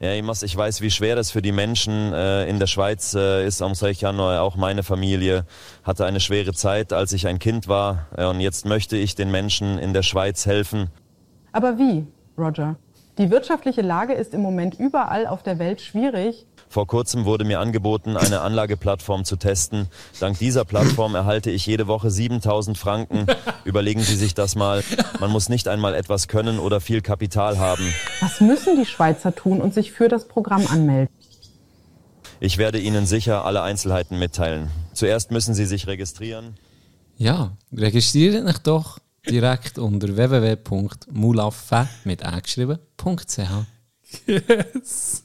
Ja, Imas, ich weiß, wie schwer es für die Menschen äh, in der Schweiz äh, ist. Am 6. Januar auch meine Familie hatte eine schwere Zeit, als ich ein Kind war. Äh, und jetzt möchte ich den Menschen in der Schweiz helfen. Aber wie, Roger? Die wirtschaftliche Lage ist im Moment überall auf der Welt schwierig. Vor kurzem wurde mir angeboten, eine Anlageplattform zu testen. Dank dieser Plattform erhalte ich jede Woche 7000 Franken. Überlegen Sie sich das mal. Man muss nicht einmal etwas können oder viel Kapital haben. Was müssen die Schweizer tun und sich für das Programm anmelden? Ich werde Ihnen sicher alle Einzelheiten mitteilen. Zuerst müssen Sie sich registrieren. Ja, registriert euch doch direkt unter www.mulaffe mit angeschrieben.ch. Yes.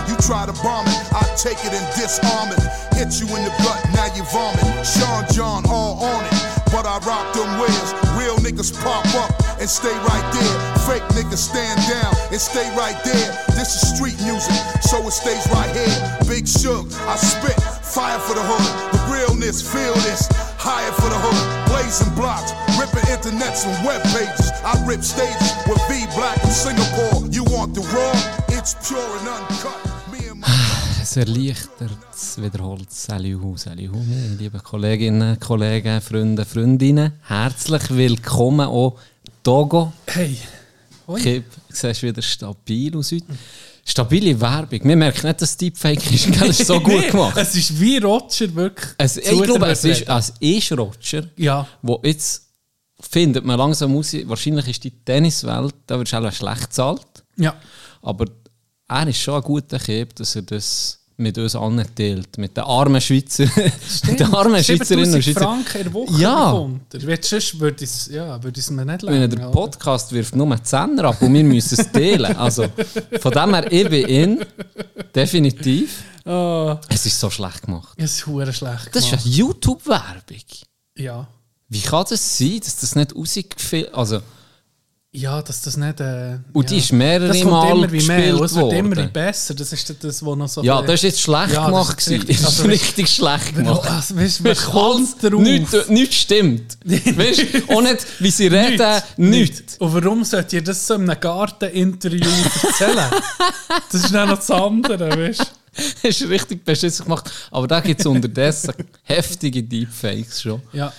Try to bomb it, I take it and disarm it. Hit you in the gut, now you vomit. Sean John all on it, but I rock them wares. Real niggas pop up and stay right there. Fake niggas stand down and stay right there. This is street music, so it stays right here. Big Shook, I spit fire for the hood. The realness, feel this. Higher for the hood, blazing blocks, ripping internets and web pages. I rip stages with V Black in Singapore. You want the raw? It's pure and uncut. Es erleichtert, es wiederholt Salut, Salut, meine lieben Kolleginnen, Kollegen, Freunde, Freundinnen. Herzlich willkommen auch Togo. Hey. Hoi. Kip, du siehst wieder stabil aus heute. Stabile Werbung. Wir merken nicht, dass Deepfake ist. Es ist so gut gemacht. Es ist wie Roger wirklich. Es, ich glaube, es ist, es ist Roger, Ja. wo jetzt findet man langsam aus, wahrscheinlich ist die Tenniswelt, da wird auch schlecht gezahlt. Ja. Aber er ist schon ein guter Kip, dass er das mit uns anteilt. Mit den armen Schweizer. mit den armen Schweizerinnen und 7000 Schweizer. Franken in Woche Ja. bekommt er. Weil Sonst würde es, ja, würde es mir nicht Wenn länger. der Podcast wirft nur die Zehner ab und wir müssen es teilen. Also von dem her, ich bin in. Definitiv. Oh, Es ist so schlecht gemacht. es ist schlecht Das ist gemacht. eine YouTube-Werbung. Ja. Wie kann das sein, dass das nicht rausgefilmt Also, Ja, dass das nicht. Äh, Und ja. die ist mehrere das kommt Mal immer wie mehr. gespielt und Es wird immer worden. wie besser. Das ist das, was noch so. ja, das ist jetzt schlecht Ja, das gemacht. ist gewesen. richtig- Das ist also, richtig schlecht gemacht. Also, weißt du, man kommt drauf. Nichts nicht stimmt. weißt? Auch nicht, wie sie reden, nichts. Und warum sollt ihr das so in einem Garteninterview erzählen? das ist dann noch das andere, weißt du? Das ist richtig beschissen gemacht. Aber da gibt es unterdessen heftige Deepfakes schon, Ja.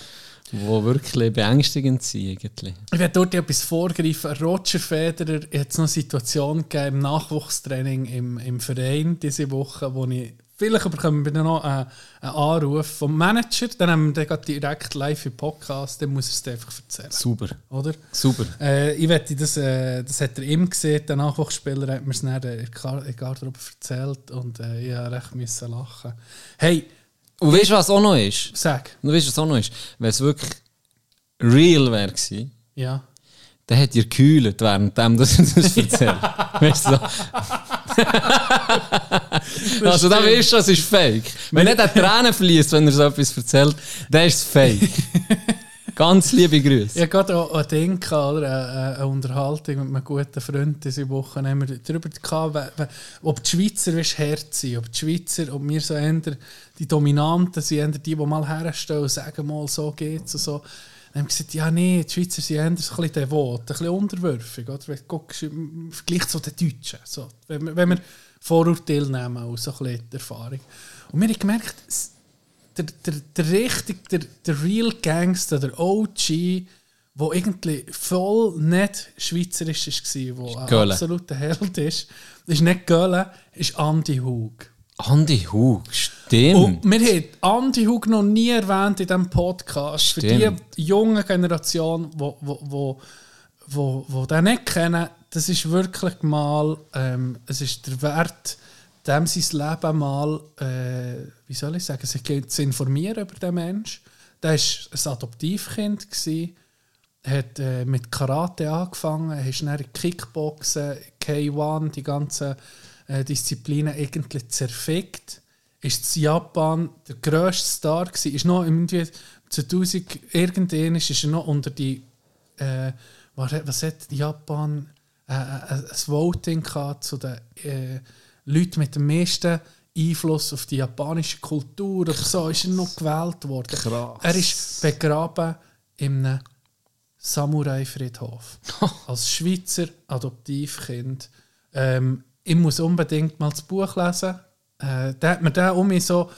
Die wirklich beängstigend sind. Eigentlich. Ich werde dort etwas vorgreifen. Roger Federer hat es noch eine Situation gegeben im Nachwuchstraining im, im Verein diese Woche, wo ich vielleicht bekommen wir dann noch einen, einen Anruf vom Manager, dann haben wir den direkt live im Podcast, dann muss er es dir einfach erzählen. Super. Oder? Super. Äh, ich wette, das, äh, das hat er ihm gesehen, der Nachwuchsspieler hat mir es dann in der Gar- in der Garderobe erzählt und äh, ich musste recht müssen lachen. Hey, Und weißt du, was auch noch ist? sag. Und weißt du, was auch noch ist? Wenn es wirklich real wäre gewesen, Ja. dann hätte ihr gekühlt, während dem das das erzählt. weißt du? so. also dann weißt du, es ist fake. Wenn nicht eine Tränen fließt, wenn er so etwas erzählt, dann ist es fake. Ganz liebe Grüße. Ich hatte gerade Ding, gehabt, oder? Eine, Unterhaltung mit einem guten Freund diese Woche. Haben wir darüber we- ob die Schweizer weißt, hart sind, ob die Schweizer, ob wir so eher die Dominanten sind, eher die, die mal herstellen und sagen mal, so geht's und so. Dann haben wir gesagt, ja nee, die Schweizer sind eher ein bisschen devot, ein bisschen unterwürfig. Oder? Wenn du guckst, im Vergleich zu den Deutschen. So. Wenn, wir, wenn wir Vorurteile nehmen, auch so ein bisschen Erfahrung. Und wir haben gemerkt, der, der, der richtig, der, der Real Gangster, der OG, der irgendwie voll nicht schweizerisch war, der ein Göhle. absoluter Held ist, ist nicht Gölle, ist Andy Hug. Andy Hug, stimmt. Und wir haben Andy Hug noch nie erwähnt in diesem Podcast. Für Stimmt. die junge Generation, die wo, wo, wo, wo, wo den nicht kennen, das ist wirklich mal, ähm, es ist der Wert, dem sein Leben mal, äh, wie soll ich sagen, sich zu informieren über den Mensch. Der war ein Adoptivkind, gewesen, hat äh, mit Karate angefangen, ist dann Kickboxen, K1, die ganzen äh, Disziplinen irgendwie zerfickt ist in Japan der grösste Star gewesen. Ist noch irgendwie 2000 irgendwann ist er noch unter die äh, was, hat- was hat Japan äh, äh, ein Voting gehabt zu den Leuten mit dem meisten Einfluss auf die japanische Kultur oder so ist er noch gewählt worden. Krass. Er ist begraben in einem Samurai-Friedhof. Als Schweizer Adoptivkind. Ähm, ich muss unbedingt mal das Buch lesen. Äh, da hat mir der um mich so,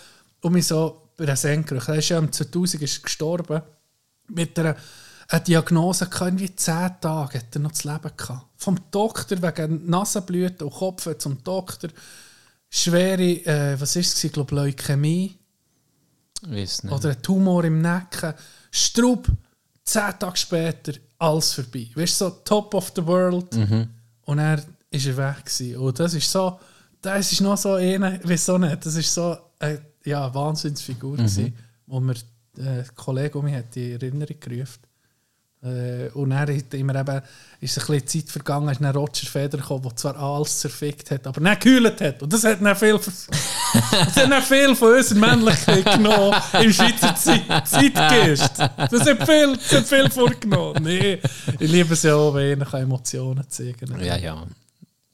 um mich so präsent gemacht. Er ist ja im 2000 ist gestorben. Mit einer, einer Diagnose gehabt, irgendwie 10 Tage hat er noch das Leben gehabt. Vom Doktor wegen Nasenblüten und Kopf zum Doktor. Schwere, äh, was ist es, ich glaube Leukämie Weiss nicht. oder ein Tumor im Nacken. Strub, zehn Tage später, alles vorbei. Weißt du, so top of the world. Und er ist er weg. Gewesen. Und das ist so, das ist noch so eine, wieso nicht, das ist so eine ja, Wahnsinnsfigur, mhm. wo mir äh, ein Kollege um mich hat die Erinnerung gerufen. Äh, und dann hat immer eben, ist ein bisschen Zeit vergangen, ist dann Roger Federer gekommen, der zwar alles zerfickt hat, aber nicht gehüllt hat. Und das hat dann viel, das hat dann viel von unserer Männlichkeit genommen im Schweizer Zeit, Zeitgeist. Das hat viel, das hat viel vorgenommen. Nee, ich liebe es ja auch, wenn ich Emotionen zeigen kann. Ja, ja.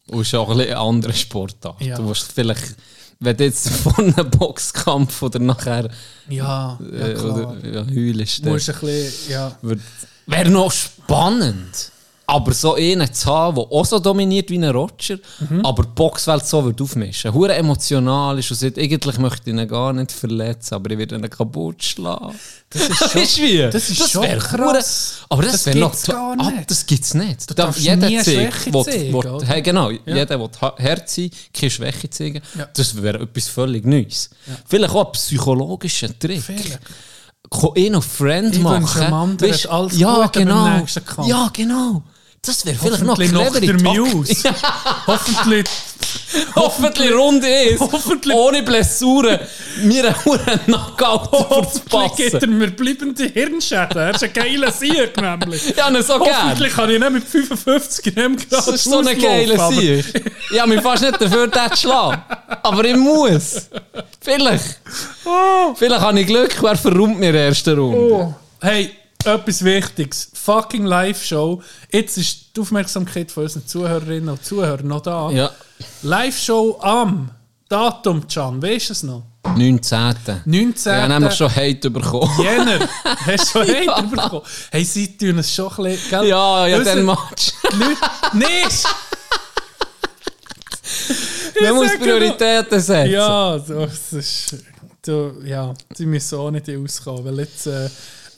Und auch ein bisschen eine andere Sportart. Ja. Du musst vielleicht, wenn du jetzt vor einem Boxkampf oder nachher Ja, ja äh, klar. oder, ja, heulst, musst ein bisschen, ja. Wäre noch spannend. Aber so einen zu haben, der auch so dominiert wie ein Roger, Mhm. aber die Boxwelt so wird aufmischen. Hure emotional ist und sagt, eigentlich möchte ich ihn gar nicht verletzen, aber ich werde ihn kaputt schlagen. Das ist Weißt du wie? das ist schon wär krass. hure- Aber das, Das wäre noch gar Ah, nicht. das gibt es nicht. Du Da- darfst jeder nie zeigt, zeigen? Hey, genau, jeder will ha- Herz sein, keine Schwäche zeigen. Ja. Das wäre etwas völlig Neues. Vielleicht auch ein psychologischer Trick. Vielleicht. Eh noch Friend machen. Weisst, alles ja, beim genau. Ja, genau. Das wäre vielleicht noch Hoffentlich clevere. Muse. Hoffentlich. Hoffentlich Runde ist. Hoffentlich- Ohne Blessuren. Mir einen hohen Knockout Hoffentlich gibt er mir bleibende Hirnschäden. Er ist ein geiler Sieg, nämlich. Ja, nicht so gern. Hoffentlich kann ich nicht mit 55 Gramm Das ist so ein geiler Sieg. Ich habe mich fast nicht dafür zu schlagen. Aber ich muss. Vielleicht. Vielleicht habe ich Glück, wer verrummt mir in der ersten Runde. Oh. Hey, etwas Wichtiges. Fucking Live-Show. Jetzt ist die Aufmerksamkeit von unseren Zuhörerinnen und Zuhörern noch da. Ja. Live-Show am Datum, Can, weißt du es noch? 19. 19. Ich habe nämlich schon Hate bekommen. Jänner. Hast du schon Ja. Hater bekommen? Hey, sie tun es schon ein bisschen... Gell? Ja, ja, den Match. Leute- Nicht! Man muss Prioritäten setzen. Ja, das ist... Du, ja, sie müssen auch nicht auskommen, weil jetzt... Äh,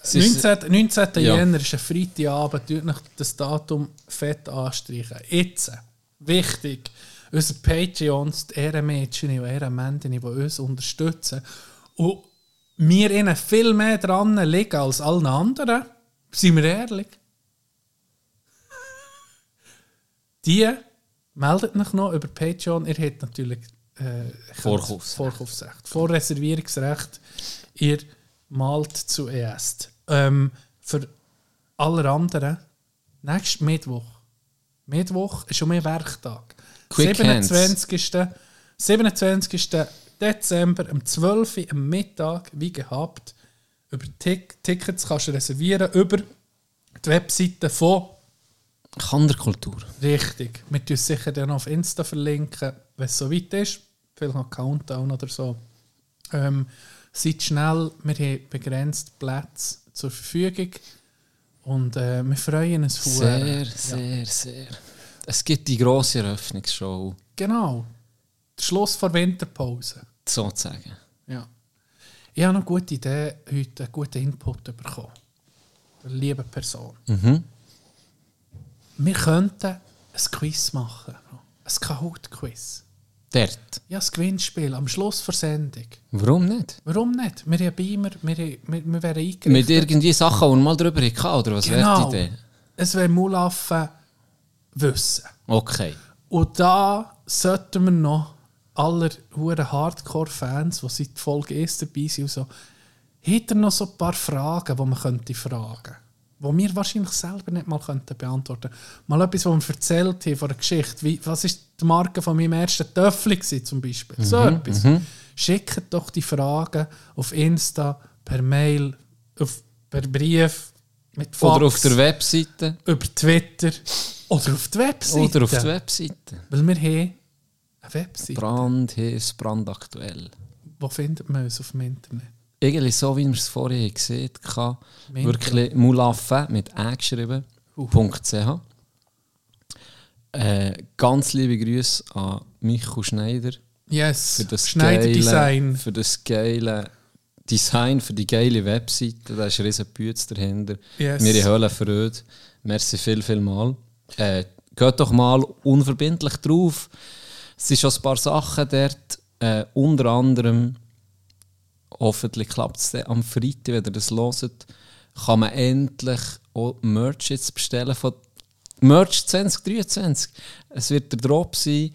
Es ist- 19. 19. Ja. Jänner ist ein Freitagabend, tut noch das Datum fett anstreichen. Jetzt, wichtig, unsere Patreons, die Ehrenmädchen und Ehrenmänner, die uns unterstützen und wir ihnen viel mehr dran liegen als allen anderen, sind wir ehrlich. Die meldet euch noch über Patreon. Ihr habt natürlich äh, Vorkaufsrecht. Vorkaufsrecht. Vorreservierungsrecht. Ihr malt zuerst. Ähm, für alle anderen, nächsten Mittwoch. Mittwoch ist schon mehr Werktag. Quick 27. 27. Dezember um 12 Uhr am Mittag, wie gehabt. Über Tick Tickets kannst du reservieren über die Webseite von Kanderkultur. Richtig. Wir tun sicher dann auf Insta verlinken, wenn es soweit ist. Vielleicht noch Countdown oder so. Ähm, seid schnell, wir haben begrenzt Plätze zur Verfügung. Und äh, wir freuen uns Sehr, verdammt. sehr, sehr. Es gibt die grosse Eröffnungsshow, Genau. Der Schluss vor Winterpause. sozusagen. Ja. Ich habe noch eine gute Idee, heute einen guten Input bekommen. Liebe Person. Mhm. Wir könnten ein Quiz machen. Ein Kahoot-Quiz. Dort. Ja, das Gewinnspiel am Schluss der Sendung. Warum nicht? Warum nicht? Wir haben Beamer, wir, wir, wir wären eingerichtet. Mit irgendwie Sachen, die wir mal drüber hatten, oder was genau. wäre die Idee? Es wäre Mulaffen wissen. Okay. Und da sollten wir noch aller huren Hardcore-Fans, die seit Folge 1 dabei sind, und so, er noch so ein paar Fragen, die man könnte fragen die wir wahrscheinlich selber nicht mal könnten beantworten Mal etwas, was wir erzählt haben von der Geschichte. Wie, was war die Marke von meinem ersten Töffel zum Beispiel? So etwas. schickt doch die Fragen auf Insta, per Mail, auf, per Brief, mit Fax, Oder auf der Webseite. über Twitter oder auf die Webseite. Oder auf der Webseite. Weil wir haben eine Webseite. Brandhiss, brandaktuell. Wo findet man uns auf dem Internet? Irgendwie so, wie wir es vorher gesehen haben. Wirklich Mulaffe mit Ä geschrieben. .ch. Äh, ganz liebe Grüße an Michael Schneider Yes, für das Schneiderdesign. geile, für das geile Design, für die geile Webseite. Da ist riesen Bütz dahinter. Yes. Wir Höhle Freude. Merci viel, viel mal. Äh, geht doch mal unverbindlich drauf. Es sind schon ein paar Sachen dort. Äh, unter anderem, hoffentlich klappt es dann am Freitag, wenn ihr das hört, kann man endlich auch Merch jetzt bestellen von Merch 2023. Es wird der Drop sein.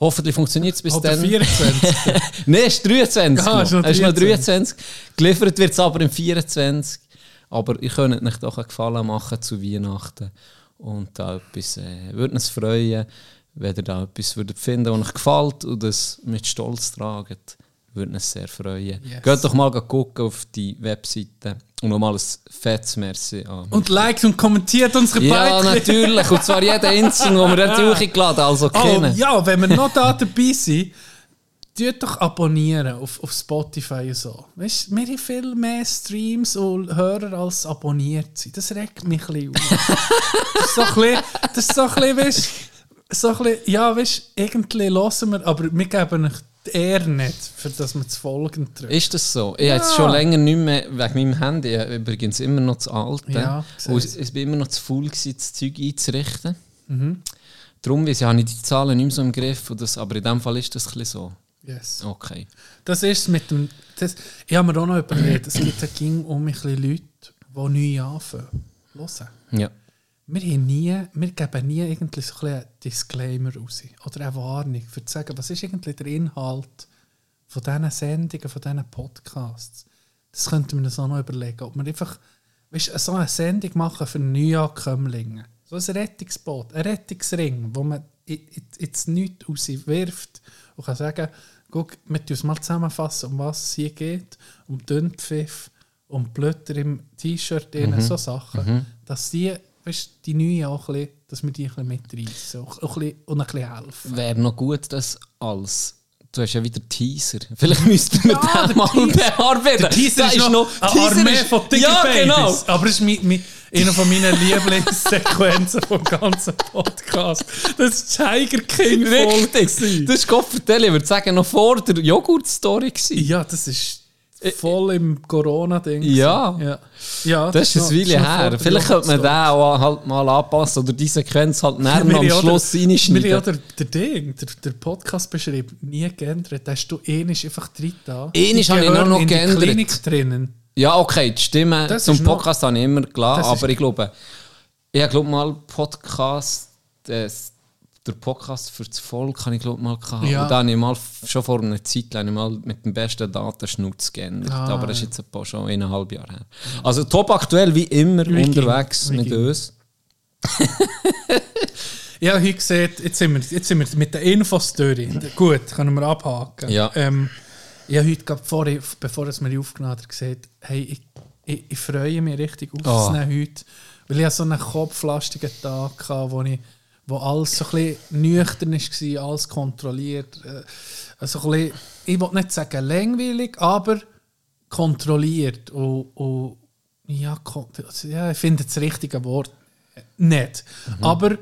Hoffentlich funktioniert es bis Oder dann. 24. Nein, es ist 23. Ah, noch. ist noch Es ist noch 23. 23. Geliefert wird es aber im 24. Aber ich könnte euch doch einen Gefallen machen zu Weihnachten. Und da etwas, äh, würde uns freuen, wenn ihr da etwas würdet finden, was euch gefällt und das mit Stolz tragt. Würde uns sehr freuen. Yes. Geht doch mal gucken auf die Webseite und nochmal ein fettes Merci an. Und liked und kommentiert unsere ja, Beiträge. natürlich. Und zwar jeden einzelnen, den wir dort hochgeladen also Oh, kennen. ja, wenn wir noch da dabei sind, tut doch abonnieren auf, auf Spotify und so. Weißt, wir haben viel mehr Streams und Hörer als abonniert sind. Das regt mich ein bisschen auf. das ist so ein bisschen, das ist so ein bisschen, weißt, so ein bisschen, ja, weißt, irgendwie hören wir, aber wir geben euch die Ehre nicht, für das wir das Folgen drücken. Ist das so? Ich habe jetzt schon länger nicht mehr, wegen meinem Handy, ich übrigens immer noch das alte. Ja, und es war immer noch zu faul, gewesen, das Zeug einzurichten. Mhm. Darum weiss ich, habe ich die Zahlen nicht mehr so im Griff. Und das, aber in dem Fall ist das ein bisschen so. Yes. Okay. Das ist mit dem. Das, ich habe mir auch noch überlegt, es gibt ja ging um ein bisschen Leute, die neu anfangen. Hören. Ja. Wir, haben nie, wir geben nie irgendwie so ein Disclaimer raus. Oder eine Warnung, für zu sagen, was ist eigentlich der Inhalt von diesen Sendungen, von diesen Podcasts. Das könnten wir uns auch noch überlegen. Ob wir einfach weißt, so eine Sendung machen für Neuankömmlinge. So ein Rettungsboot, ein Rettungsring, wo man jetzt nichts rauswirft und kann sagen, guck, wir tun es mal zusammenfassen, um was es hier geht, um Dünnpfiff, um Blötter im T-Shirt, mhm. so Sachen. Dass die, weißt, die Neuen auch ein bisschen, dass wir die ein bisschen mitreißen auch, auch ein bisschen, und ein bisschen helfen. Wäre noch gut, das als. Du hast ja wieder Teaser. Vielleicht müssten wir Ja, den mal Teaser- bearbeiten. Der Teaser Der ist noch eine Teaser Armee ist- von Ja, Tigerbabies. genau. Aber es ist mi, mi, eine von meinen Lieblingssequenzen vom ganzen Podcast. Das ist Tiger King Richtig. Das ist Kopfvertell. Ich würde sagen, noch vor der Joghurt-Story. Ja, das ist voll im Corona-Ding. Ja. ja. ja Das ist ein Weile her. Vielleicht könnte man den auch halt mal anpassen oder die Sequenz halt näher am Schluss der- Wir haben ja reinschneiden. der, Ding, der, der Podcast beschrieben, nie geändert. Da hast du ähnlich einfach drin da. Ähnlich habe ich nur noch in die geändert. Klinik drinnen. Ja, okay, die Stimme Das zum ist noch- Podcast habe ich immer ist- aber ich glaube, ich glaube mal Podcast, das, der Podcast für das Volk habe ich glaube mal gehabt. Ja. Und da habe ich mal schon vor einer Zeit lang mal mit dem besten Datenschnutz geändert. Ah, aber das ist jetzt ein paar schon eineinhalb Jahre her. Also top aktuell wie immer Wie unterwegs wie mit uns. Ja, heute gesehen, jetzt sind wir, jetzt sind wir mit der Infostory. Gut, können wir abhaken. Ja. Ähm, ich habe heute, gerade vor, bevor es mir aufgenommen hat, gesagt, hey, ich, ich, ich freue mich richtig auf Oh. heute. Weil ich so einen kopflastigen Tag hatte, wo, ich, wo alles so ein bisschen nüchtern war, alles kontrolliert. Äh, Also ein bisschen, ich will nicht sagen langweilig, aber kontrolliert. Und, und ja, also, ja, ich finde das richtige Wort nicht. Aber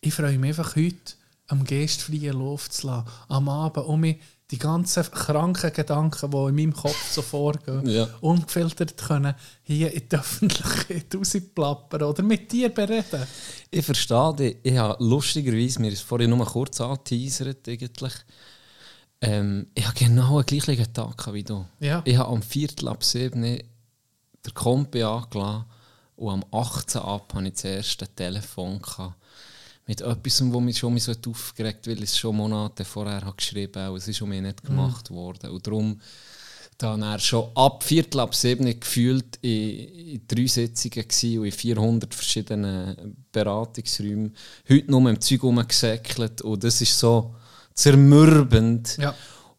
ich freue mich einfach heute, am geistfreien Luft zu lassen, am Abend, um mich die ganzen kranken Gedanken, die in meinem Kopf so vorgehen, Ja. ungefiltert können, hier in die Öffentlichkeit rausplappern oder mit dir bereden. Ich verstehe dich. Ich habe lustigerweise, mir ist vorhin nur kurz angeteasert eigentlich. Ähm, ich habe genau den gleichen Tag wie du. Ja. Ich habe am Viertel ab 7 den Kompi angelassen und am 18 ab hatte ich das erste Telefon gehabt. Mit etwas, wo mich schon so aufgeregt weil ich es schon Monate vorher habe geschrieben habe. Es ist um mich nicht gemacht worden. Und darum dann er schon ab Viertel ab sieben gefühlt in, in drei Sitzungen und in 400 verschiedenen Beratungsräumen. Heute nur im Zeug rumgesäckelt und das ist so zermürbend. Ja.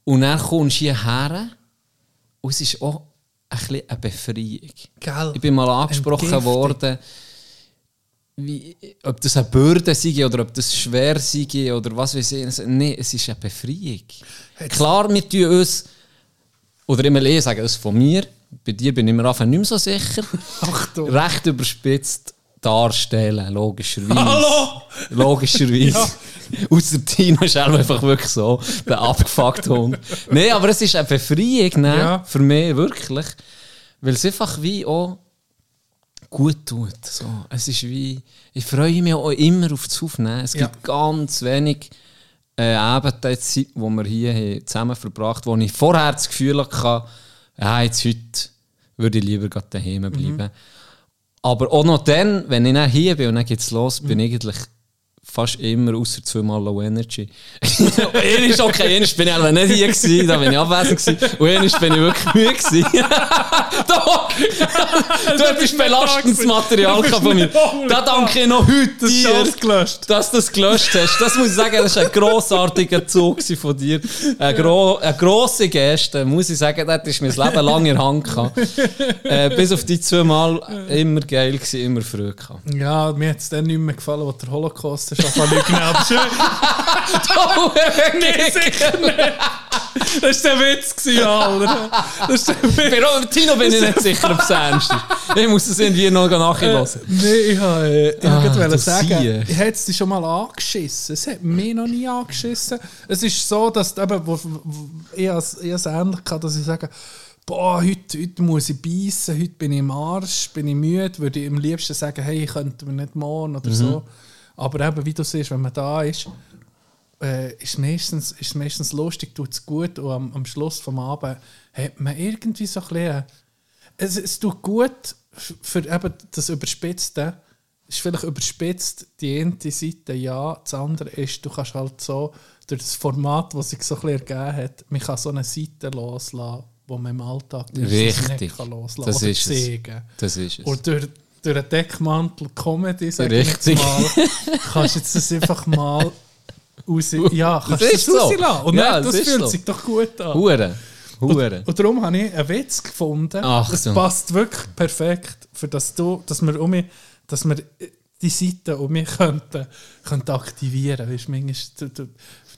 Und dann kommst du hierher und es ist auch ein bisschen eine Befreiung. Gell? Ich bin mal angesprochen worden, wie, ob das eine Bürde sei oder ob das schwer sei oder was weiß ich. Nein, es ist eine Befreiung. Klar, wir tun uns, oder immer eher sagen das von mir, bei dir bin ich mir einfach nicht mehr so sicher, Achtung. recht überspitzt darstellen, logischerweise. Hallo! Logischerweise. Außer Tino ist auch einfach wirklich so, der abgefuckte Hund. Nein, aber es ist eine Befreiung, ne? Ja. Für mich wirklich. Weil es einfach wie auch gut tut. So. Es ist wie, ich freue mich auch immer auf das Aufnehmen. Es Ja. gibt ganz wenig äh, Abendzeiten, die wir hier zusammen verbracht haben, wo ich vorher das Gefühl hatte, ja, jetzt heute würde ich lieber daheim bleiben. Mhm. Aber auch noch dann, wenn ich dann hier bin und dann geht's los, Mhm. bin ich eigentlich fast immer außer zweimal Low Energy. Einer ist okay, einer bin ich aber nicht hier gewesen, da bin ich abwesend gewesen. Und einer bin ich wirklich müde gewesen. Doch! du hättest belastendes Material von mir. Da danke ich noch heute Das dir, gelöscht. dass du das gelöscht hast. Das muss ich sagen, das war ein grossartiger Zug von dir. Eine, gro eine grosse Geste, muss ich sagen, das ist mein Leben lang in der Hand gehabt. Äh, bis auf die zwei Mal immer geil gewesen, immer früh gehabt. Ja, mir hat es dann nicht mehr gefallen, als der Holocaust ist lügen. Aber schön, nee, sicher nicht. Das war der Witz, gewesen, Alter. Das ist der Witz. Bei Tino bin ich nicht sicher, ob es ernst ist. Ich muss es irgendwie noch nachhören. Nee, ich habe äh, ich Ah, wollte sagen, ich hätte es dich schon mal angeschissen. Es hat mich noch nie angeschissen. Es ist so, dass eben, wo, wo, ich es ich ähnlich gehabt, dass ich sage, boah, heute, heute muss ich beißen, heute bin ich im Arsch, bin ich müde, würde ich am liebsten sagen, hey, könnten wir nicht morgen Mhm. oder so. Aber eben, wie du siehst, wenn man da ist, äh, ist, meistens, ist meistens lustig, tut es gut und am, am Schluss vom Abend hat man irgendwie so ein bisschen, es, es tut gut für eben das Überspitzte, ist vielleicht überspitzt die eine Seite ja, das andere ist, du kannst halt so, durch das Format, das sich so ein bisschen ergeben hat, man kann so eine Seite loslassen, wo man im Alltag Richtig. nicht kann loslassen Das oder ist es. Das ist es. Und durch, durch einen Deckmantel Comedy, sag ich jetzt Richtig. mal, kannst du jetzt das einfach mal raus... Ja, kannst Das das so. rauslassen. Und Ja, das das fühlt so. sich doch gut an. Hure. Hure. Und darum habe ich einen Witz gefunden. Ach das so. passt wirklich perfekt, für das du, dass wir, um mich, dass wir die Seite um mich könnten, könnten aktivieren. Weißt, manchmal, du, du,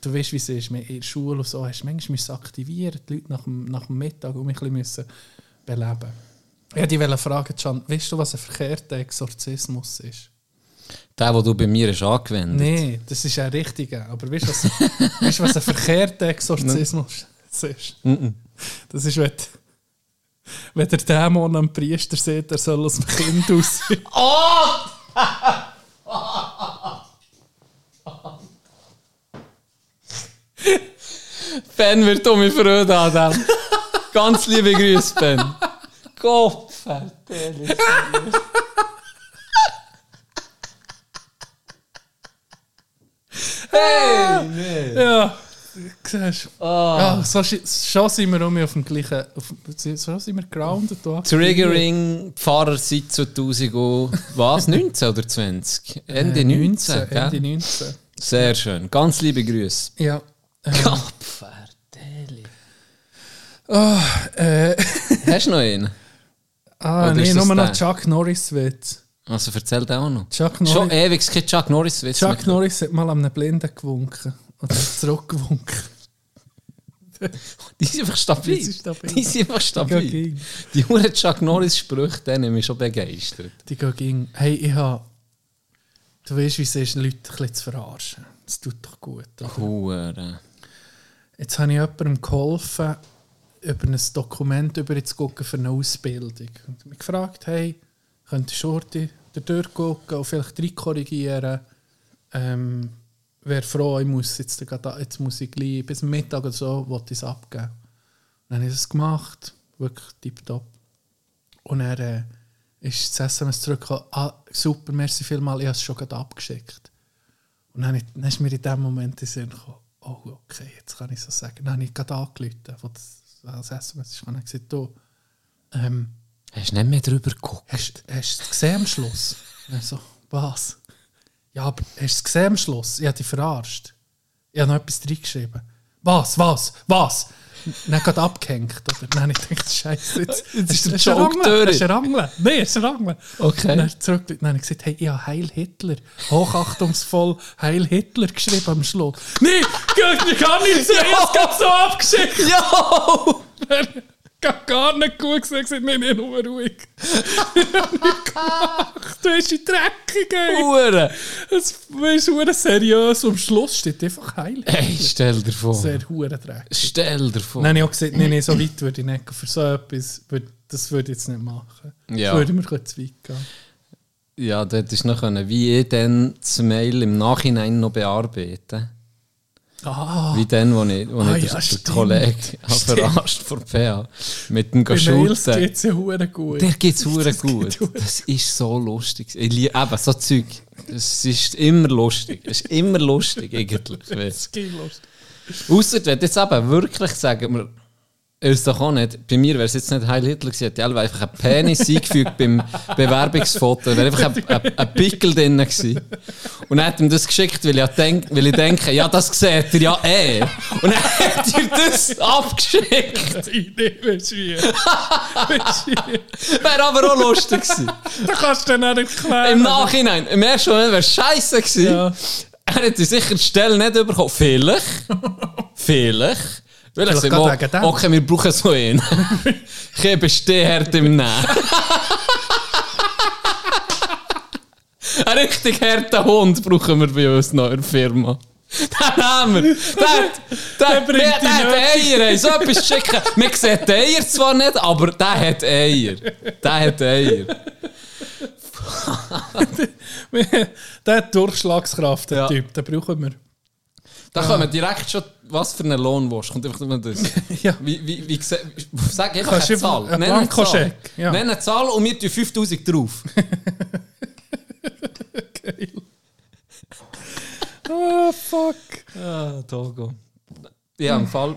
du weißt, wie es ist. In der Schule und so hast du manchmal aktivieren, die Leute nach dem, nach dem Mittag um mich ein bisschen müssen beleben. Ja, die wollen fragen, Can, weißt du, was ein verkehrter Exorzismus ist? Der, den du bei mir hast angewendet Nein, das ist ein richtiger. Aber weißt du, was, weißt, was ein verkehrter Exorzismus ist? Das ist, wenn, wenn der Dämon am Priester sieht, er soll aus dem Kind aussehen. Ben wird um mich Freude an dem. Ganz liebe Grüße, Ben. Gott, verdammt. Hey, nee. ja, siehst du. Ah. Ja, so, schon sind wir um auf dem gleichen. Auf, so sind wir grounded. da. Triggering, Pfarrer seit 2000 und was? 19 oder 20? Ende Äh, 19, gell? Ende 19. Sehr schön. Ganz liebe Grüße. Ja. Gott, verdammt. Äh, Hast du noch einen? Ah, Oder nee, nur noch? Chuck Norris-Witz. Also erzähl den auch noch. Chuck Schon Norris, ewig kein Chuck Norris Witz Chuck. Norris hat mal an einem Blinden gewunken. Hat zurückgewunken. Die sind einfach stabil. Die sind stabil. Die sind einfach Die stabil. gehen Die Huren Chuck Norris Sprüche, den haben mich schon begeistert. Die gehen. Hey, ich habe. Du weißt, wie es ist, Leute ein bisschen zu verarschen. Das tut doch gut. Oder? Huren. Jetzt habe ich jemandem geholfen, über ein Dokument über zu gucken für eine Ausbildung. Und mich gefragt, hey, könntest du da durchgucken und vielleicht drei korrigieren? Ähm, Wäre froh, ich muss jetzt, jetzt muss ich gleich bis Mittag oder so wollte es abgeben. Dann habe ich das gemacht, wirklich tipptopp. Und er äh, ist das SMS zurückgekommen, ah, super, merci vielmals, ich habe es schon gerade abgeschickt. Und dann, dann ist mir in dem Moment in den Sinn gekommen, oh, okay, jetzt kann ich so sagen. Dann habe ich gerade angerufen, das, SMS ist. Und dann gesagt, du, ähm, Hast du nicht mehr drüber geguckt? hast, hast du es gesehen am Schluss? Ich so, was? Ja, aber hast du es gesehen am Schluss? Ich habe dich verarscht. Ich habe noch etwas reingeschrieben. was, was, was? Dann gerade abgehängt, oder? Dann habe ich gedacht, Scheiße, jetzt, Jetzt ist der Joke durch. ist ein Rangeln. Nein, ist ein Rangeln. Okay. Und dann, zurück, dann habe ich gesagt, hey, ich habe Heil Hitler, hochachtungsvoll Heil Hitler geschrieben am Schluss. Nein, ich kann nicht sehen, es gerade so abgeschickt. Ja! Ich habe gar nicht gut gesagt, gesagt, nein, nein, nur ruhig. Ich habe nichts gemacht. Du hast die Dreckig, ey. Hure! Es ist hure seriös. Am Schluss steht einfach Heil Hitler. Ey, stell dir vor. Sehr hure dreckig. Stell dir vor. Habe ich auch gesagt, nein, nein, so weit würde ich nicht gehen. Für so etwas, das würde ich jetzt nicht machen. Ja. Das würde mir zu weit gehen. Ja, dort ist noch können, wie ich dann das Mail im Nachhinein noch bearbeiten. Ah, Wie dann, wo ich, wo Ah, ich ja, den, den. Kollegen verarscht vor PH mit dem Mails Geschulten. geht es ja gut. Der Das geht gut. hure- Das ist so lustig. Ich liebe eben so Zeug. Es ist immer lustig. Es ist immer lustig eigentlich. Das geht lustig. Ausser wenn jetzt eben wirklich sagen wir, ist doch auch nicht, bei mir wäre es jetzt nicht Heil Hitler gewesen, hätte ich einfach einen Penis eingefügt beim Bewerbungsfoto, wäre einfach ein, ein, ein Pickel drin gewesen. Und dann hat ihm das geschickt, weil ich, denk, weil ich denke, ja, das seht ihr ja eh. Und dann hat er das abgeschickt. Die Idee wäre schwierig. Wäre aber auch lustig gewesen. Da kannst du dann nicht erklären. Im Nachhinein, im ersten Moment wäre es scheiße gewesen. Ja. Er hätte sicher die Stelle nicht bekommen. Vielleicht. Vielleicht. Weil oh, wegen dem. okay, wir brauchen so einen. ich bestehe hart im Nehmen. Ein richtig harter Hund brauchen wir bei uns noch in der Firma. Den haben wir. Der, hat- der, der, bringt der, hat Eier. ey. So etwas schicken. Man sieht die Eier zwar nicht, aber der hat Eier. Der hat Eier. der hat Durchschlagskraft, der Ja. Typ. Den brauchen wir. Da kommen direkt schon, was für einen Lohnwurst. Kommt einfach nur das. Ja. Wie, wie, wie, sag einfach Kannst eine du Zahl. Nenn eine Zahl. Ja. Nenn eine Zahl und wir tun 5000 drauf. Geil. Oh, fuck. ah, Togo. Ja, im Fall,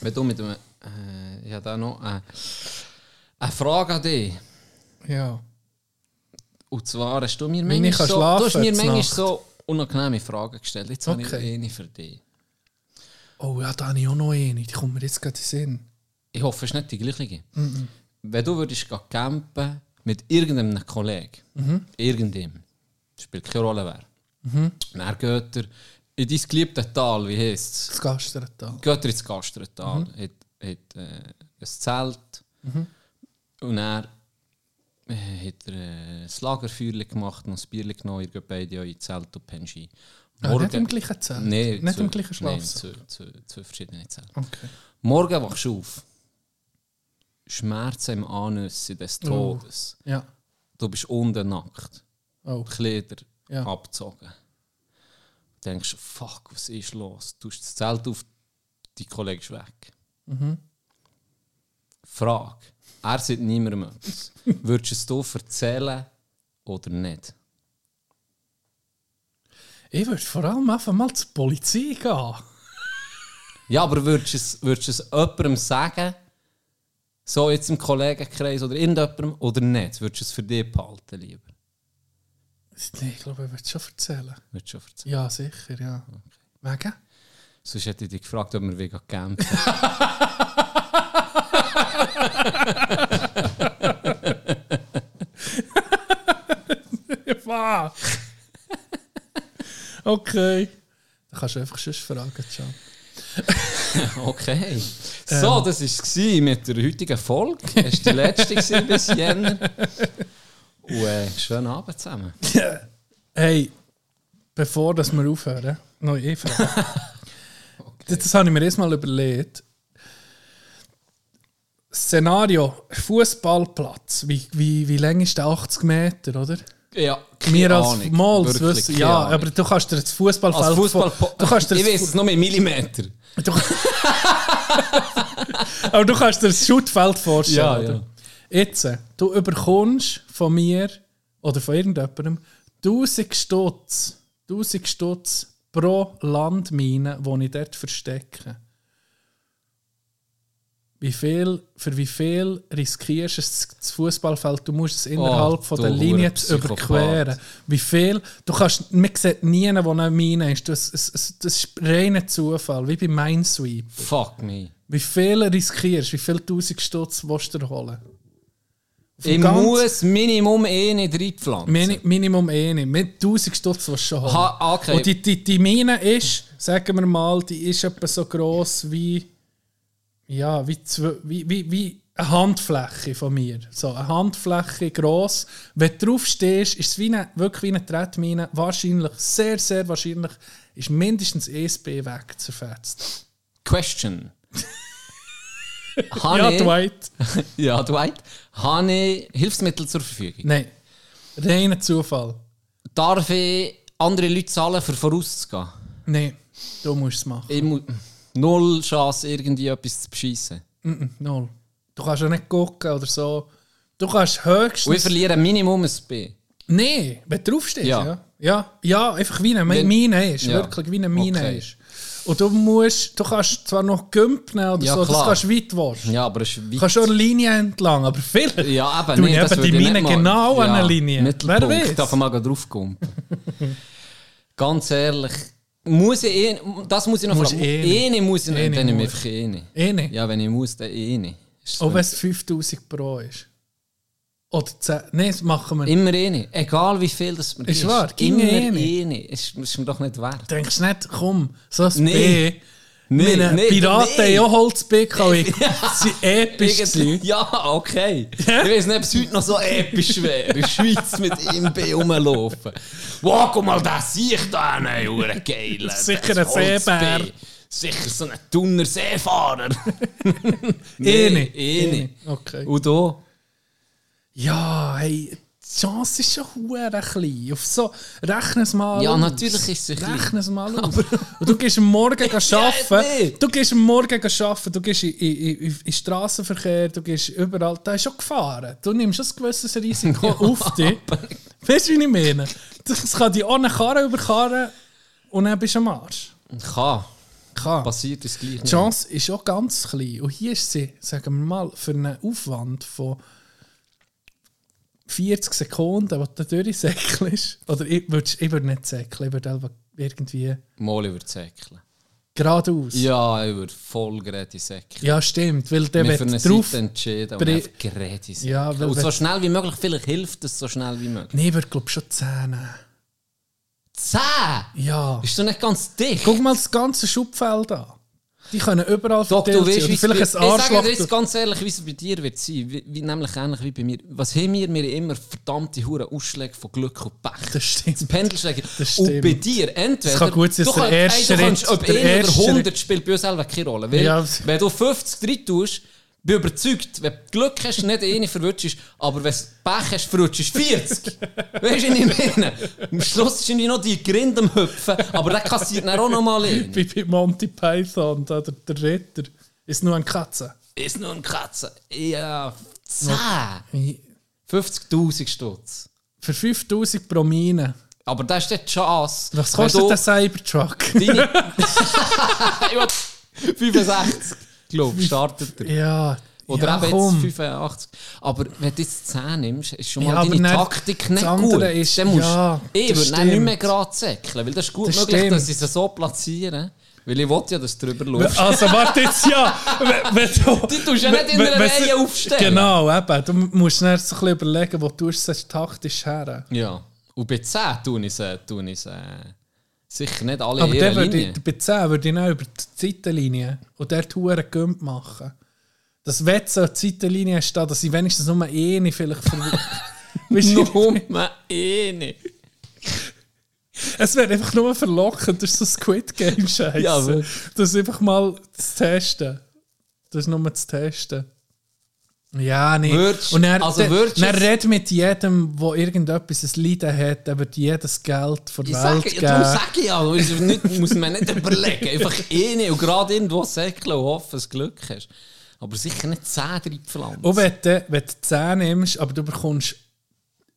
wenn du mit einem, äh, ich habe da noch äh, eine Frage an dich. Ja. Und zwar hast du mir manchmal so, du hast mir manchmal so unangenehme Fragen gestellt. Jetzt habe ich Okay. eine für dich. Oh ja, da habe ich auch noch eine. Die kommt mir jetzt gerade in den Sinn. Ich hoffe, es ist nicht die gleiche. Wenn du würdest campen mit irgendeinem Kollegen, irgendeinem, spielt keine Rolle wer, dann geht er in dein geliebte Tal, wie heisst es? Das Gastretal. Geht er ins Gastretal, hat, hat äh, ein Zelt und dann äh, hat er äh, ein Lagerfeuer gemacht, noch ein Bier genommen, ihr geht beide in Zelt und pennt. Ah, nicht im gleichen Zelt? Nein, Nicht zwei- im gleichen Nein, Schlafsaal? zwei, zwei, zwei verschiedene Zelte. Okay. Morgen wachst du auf. Schmerzen im Anüsse des Todes. Ja. Du bist unten nackt. Oh. Kleider Ja. abgezogen. Du denkst, fuck, was ist los? Du hast das Zelt auf, die Kollege ist weg. Mhm. Frage. Er sieht niemandem etwas. Würdest du es erzählen oder nicht? Ich würde vor allem einfach mal zur Polizei gehen. Ja, aber würdest du es, würdest du es jemandem sagen, so jetzt im Kollegenkreis oder irgendjemandem, oder nicht? Würdest du es für dich behalten, lieber? Nee, ich glaube, ich würde es schon erzählen. Würdest schon erzählen? Ja, sicher, ja. Wegen? Sonst hätte ich dich gefragt, ob wir wegen campen. Fuck! okay. Dann kannst du einfach sonst fragen, Can. Okay. So, das war es mit der heutigen Folge. Das war die letzte bis Jänner. Und äh, schönen Abend zusammen. Hey, bevor dass wir aufhören, noch eine Frage. das, das habe ich mir erstmal überlegt. Szenario: Fußballplatz. Wie, wie, wie lang ist der 80 Meter, oder? Ja, Wir als Ahnung. Wirklich wissen, ja, Ahnung. aber du kannst dir das Fußballfeld Als Fußball du kannst dir Ich weiß es noch mit Millimeter. Du, aber du kannst dir das Schuttfeld vorstellen. Ja, ja. Jetzt, du überkommst von mir oder von irgendjemandem 1000 Stutz, 1000 Stutz pro Landmine, die ich dort verstecke. Wie viel, für wie viel riskierst du das Fußballfeld? Du musst es innerhalb Oh, von der Linie überqueren. Wie viel, du kannst, man sieht nie, wo eine Mine ist. Das, es, das ist reiner Zufall, wie beim Minesweep. Fuck me. Wie viel riskierst du? Wie viel Tausend Stutz willst du holen? Auf Ich muss Minimum eh nicht reinpflanzen. Mini Minimum eh nicht. Mit 1000 Stutz willst du schon holen. Ha, okay. Und die, die, die Mine ist, sagen wir mal, die ist etwa so gross wie, ja, wie, zwei, wie, wie, wie eine Handfläche von mir. So eine Handfläche gross. Wenn du drauf stehst, ist es wie eine, wirklich wie eine Tretmine. Wahrscheinlich, sehr, sehr wahrscheinlich, ist mindestens ESB weg zerfetzt. Question. Ja, Habe ich- Dwight. Ja, Dwight. Habe ich Hilfsmittel zur Verfügung? Nein. Reiner Zufall. Darf ich andere Leute zahlen, für vorauszugehen? Nein, du musst es machen. Ich mu null Chance, irgendwie etwas zu beschissen. Mm-mm, null. Du kannst ja nicht gucken oder so. Du kannst höchstens. Und ich verliere Minimum ein B. Nein, wenn du draufstehst, Ja. ja. ja. Ja, einfach wie eine Wenn- Mine ist. Ja. Wirklich wie eine Mine Okay. ist. Und du musst, du kannst zwar noch Gümp nehmen oder Ja, so, das klar. kannst du weit waschen. Ja, aber es ist Du weit. kannst schon eine Linie entlang, aber viel. Ja, eben, Du nee, das eben die Mine genau an einer Linie. Mittelpunkt, Wer weiß? darf mal drauf kommen. Ganz ehrlich, muss ich eh, das muss ich noch Musst fragen. eh nicht. muss ich Eh nicht, nicht dann nehme ich einfach. Eh nicht. Ja, wenn ich muss, dann eh nicht. Ist so. Auch wenn es 5000 pro ist. Oder 10. Nein, das machen wir nicht. Immer eh nicht. Egal wie viel das mir Ist wahr, Immer eh nicht. eh nicht. Ist, ist mir doch nicht wert. Denkst du nicht, komm, so ein Nee. B. Nee, Meine nee, Piraten nee. haben auch Holz-B gehabt. Sie episch gewesen. Ja, okay. Ich weiß nicht, ob es heute noch so episch wäre, in der Schweiz mit ihm rumlaufen. Wow, guck mal, da sehe ich da einen, Hure geil. Sicher Das ein. Seebär. Sicher so ein Tunner Seefahrer. Eh nicht. Eh nicht. Okay. Und da? Ja, hey, die Chance ist schon hure klein. Auf so, rechne es mal Ja, aus. natürlich ist sie klein. Rechne es mal aus. Und du gehst am Morgen arbeiten. du gehst am Morgen arbeiten. Du gehst in, in, in, in Straßenverkehr. Du gehst überall. Da ist schon gefahren. Du nimmst schon ein gewisses Risiko auf dich. Weißt du, wie ich meine? Das kann dich eine Karre überkarren und dann bist du am Arsch. Kann. Kann. Passiert das gleich Die Chance ist auch ganz klein. Und hier ist sie, sagen wir mal, für einen Aufwand von 40 Sekunden, wo du durchsäckelst. Oder ich würde ich würd nicht säckeln, ich würde irgendwie Mal über die Säckle. geradeaus. Ja, ich würde voll gerade Säckle. Ja, stimmt, weil der Wir für eine wird drauf... Seite entschieden und einfach gerade. Ja, weil und so schnell wie möglich, vielleicht hilft es so schnell wie möglich. Nein, ich würde glaube schon 10 nehmen. Zehn! Ja. Ist doch nicht ganz dick. Guck mal das ganze Schubfeld an. Die können überall Doch, du weißt, wie es vielleicht bei- ein Ich sage Arschloch. dir jetzt ganz ehrlich, wie es bei dir wird sein. Wie, wie, nämlich ähnlich wie bei mir. Was haben wir? Wir haben immer verdammte Hure Ausschläge von Glück und Pech. Das stimmt. Pendelschläge. Das Und stimmt. bei dir, entweder. Es kann gut sein, dass der erste ey, du kannst, Schritt- ob der 1 oder erste 100 spielt bei uns selber keine Rolle. Weil, Ja. wenn du 50 drin tust, bin ich überzeugt, wenn du Glück hast, nicht eine verwutschst, aber wenn du Pech hast, verwutschst 40. weißt du, was ich meine? Am Schluss ist irgendwie noch die Grinde am Hüpfen, aber der kassiert dann auch noch mal ein. Wie bei Monty Python, da, der, der Ritter. Ist nur eine Katze. Ist nur ein Katze. Ja, 10. 50.000 Stutz. Für 5000 pro Mine. Aber das ist die Chance. Was kostet du der Cybertruck? Deine 65, glaube ich, startet er. ja, Oder ja, eben komm. jetzt 85. Aber wenn du jetzt 10 nimmst, ist schon Ja, mal aber deine Taktik nicht gut. ist- dann musst, ja, ich würde nicht mehr gerade säckeln, weil das ist gut Das möglich, stimmt. dass ich sie so platzieren. Weil ich will ja, dass du drüber läufst. Also warte jetzt, ja. Wenn, du, Die tust ja nicht in einer Reihe aufstellen. Genau, eben. Du musst dann so ein bisschen überlegen, wo du es taktisch her. Ja. Und bei 10 tue ich sie sicher nicht alle Aber ihrer würde ich, bei 10 würde ich auch über die Seitenlinie und dort Huren Gump machen. Das Wett so die Seitenlinie steht, dass ich wenigstens nur eine vielleicht ver... Weisst du, Nummer eine. Es wäre einfach nur verlockend, das ist so Squid Game Scheiße. Ja, das ist einfach mal zu testen. Das ist nur zu testen. Ja, nee. Würdest- Und er, also er redet mit jedem, der irgendetwas ein Leiden hat, er wird jedes Geld von der sage, Welt ja, darum geben. sage ich ja, nicht, muss man nicht überlegen. Einfach eine und gerade irgendwo säckeln und hoffen, dass du Glück hast. Aber sicher nicht 10 reinpflanzen. Und wenn du, wenn du 10 nimmst, aber du bekommst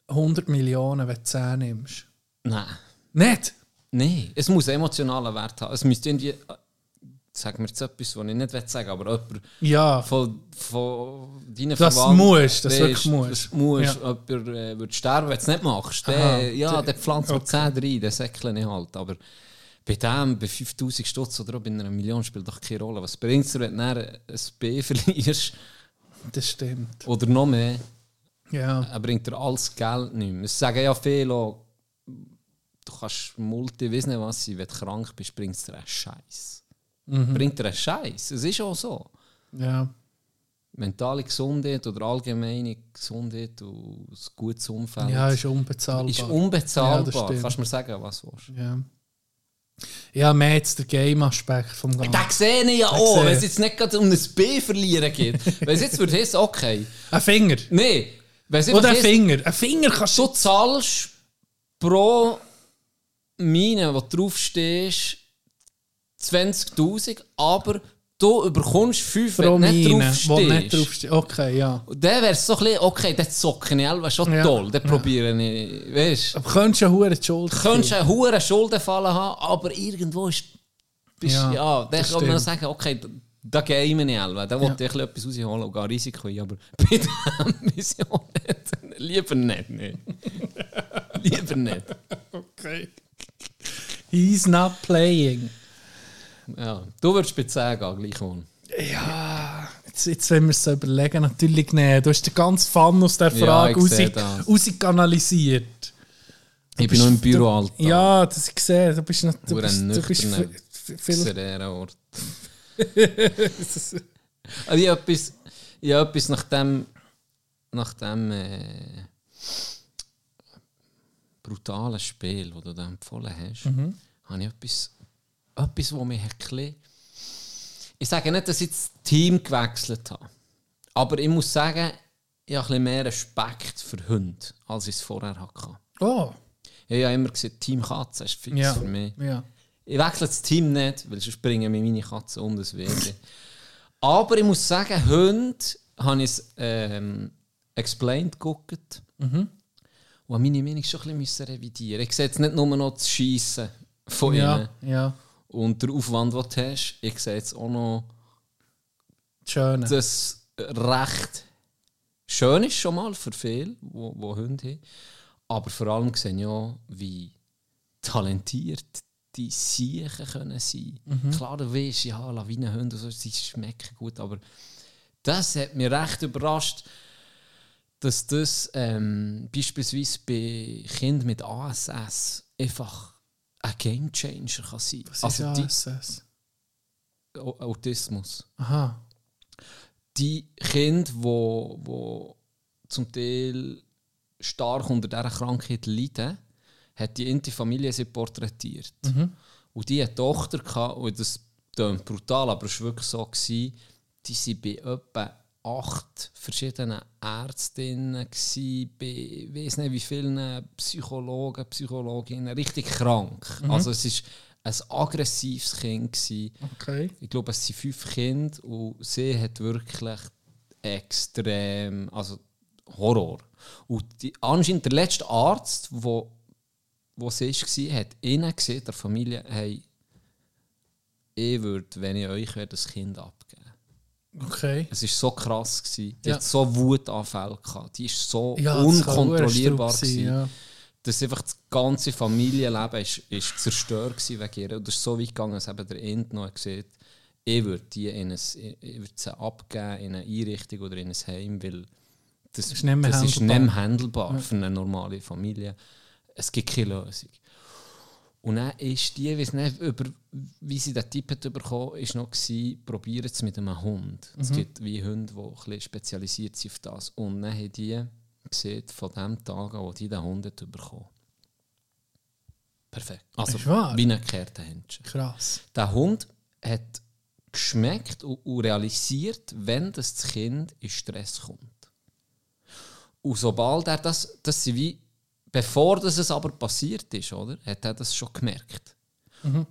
100 Millionen, wenn du 10 nimmst. Nein. Nicht? Nein, es muss einen emotionalen Wert haben. Es müsste irgendwie sag mir jetzt etwas, was ich nicht sagen aber jemand Ja, von, von deinen Das Verwandten, musst, das wirklich musst. Das musst, Ja. jemand äh, würde sterben, wenn du es nicht machst. Der, ja, der pflanzt mir Okay. 10 rein, der säckle ich halt. Aber bei dem, bei 5000 Stutz oder bei einer Million spielt doch keine Rolle. Was bringt es dir, wenn du ein B verlierst das stimmt. oder noch mehr? Ja. Er bringt dir alles Geld nicht mehr. Es sagen ja viele, auch, du kannst Multi, nicht was sein, wenn du krank bist, bringt es dir einen Scheiß. Mhm. Bringt dir einen Scheiß. Es ist auch so. Ja. mentale Gesundheit oder allgemeine Gesundheit und ein gutes Umfeld ja, ist unbezahlbar. ist Ja, unbezahlbar. stimmt. Kannst du mir sagen, was du willst? Ja. Ja, mehr jetzt der Game-Aspekt vom Ganzen. Den sehe ich ja auch, wenn es jetzt nicht gerade um ein B verlieren geht. wenn es jetzt würde heißen, okay. Ein Finger. Nein, Oder ein Finger. Ein Finger kannst du du... zahlst pro Mine, du draufstehst, 20'000, aber du überkommst 5, Pro wenn du nicht draufstehst. nicht. Okay, ja. Und dann wäre es so ein bisschen, okay, dann zocke ich schon Ja. toll, dann probiere ich, weißt du. Aber könntest du eine Schuld Du könntest einen hohen Schuldenfall haben, aber irgendwo ist, bist, Ja, ja, dann das kann man sagen, okay, da, game ich selber, da wollte ich ein bisschen etwas rausholen und gar Risiko ein, aber bei der Mission nicht. Lieber nicht, nicht. Lieber nicht. Okay. He's not playing. Ja, du würdest bei 10 gehen, gleich wohl. Ja, jetzt, jetzt wenn wir es so überlegen, natürlich nicht. Du hast den ganzen Fun aus der Ja, Frage ich raus, sehe das. rauskanalisiert. Ich bin noch im Büro, Alter. Ja, das ich sehe. Du bist, nicht, du Hure bist, du bist viel... Ort. Also ich habe etwas, ich habe etwas nach dem, nach dem äh, brutalen Spiel, das du da empfohlen hast, habe ich etwas, etwas, das mich ein bisschen... Ich sage nicht, dass ich das Team gewechselt habe, aber ich muss sagen, ich habe ein mehr Respekt für Hunde, als ich es vorher hatte. Oh, Ich habe ja immer gesagt, Team Katze ist fix ja. für mich. ja. Ich wechsle das Team nicht, weil sonst bringen mir meine Katzen um das WG. Aber ich muss sagen, Hunde habe ich ähm, Explained geguckt. Und habe meine Meinung schon ein bisschen revidieren Ich sehe jetzt nicht nur noch das Schiessen von ihnen Ja, ja. Und der Aufwand, den du hast. Ich sehe jetzt auch noch Schön. das recht schön ist schon mal für viele, wo, wo Hunde haben. Aber vor allem sehen ja, wie talentiert die Siechen können sein. Klar, du weißt, ja, Lawinenhunde und so, sie schmecken gut, aber das hat mich recht überrascht, dass das ähm, beispielsweise bei Kindern mit ASS einfach ein Gamechanger kann sein. Was also ist die Autismus Aha. die Kinder, wo, wo zum Teil stark unter dieser Krankheit leiden, hat die eine Familie sie porträtiert. Und die eine Tochter und das klingt brutal, aber es war wirklich so, gewesen, die waren bei etwa acht verschiedenen Ärztinnen, gewesen, bei weiß nicht wie vielen Psychologen, Psychologinnen, richtig krank. Also es war ein aggressives Kind. Gewesen. Okay. Ich glaube, es sind fünf Kinder und sie hat wirklich extrem, also Horror. Und die, anscheinend der letzte Arzt, wo, wo sie war, hat ihnen gesehen, der Familie, hey, ich würde, wenn ich euch wäre, das Kind abgeben. Okay. Es war so krass. Gewesen. Die Ja. hat so Wutanfälle gehabt. Die ist so Ja, das unkontrollierbar. sein, gewesen ja. dass einfach das ganze Familienleben ist, ist zerstört gewesen wegen ihr. Und das ist so weit gegangen, dass eben der End noch gesagt ich würde die in ein, ich würde sie abgeben in eine Einrichtung oder in ein Heim, weil das, ist nicht mehr das ist nicht handelbar. mehr handelbar für eine normale Familie. Es gibt keine Lösung. Und dann ist die, weiss nicht, über, wie sie den Tipp hat bekommen ist noch gewesen, probieren es mit einem Hund. Es gibt wie Hunde, die ein bisschen spezialisiert sind auf das. Und dann haben die gesehen, von dem Tag an, wo die den Hund hat bekommen. Perfekt. Also wie ein gekehrter Händchen. Krass. Der Hund hat geschmeckt und, und realisiert, wenn das Kind in Stress kommt. Und sobald er das, das sind wie, bevor das es aber passiert ist, oder, hat er das schon gemerkt.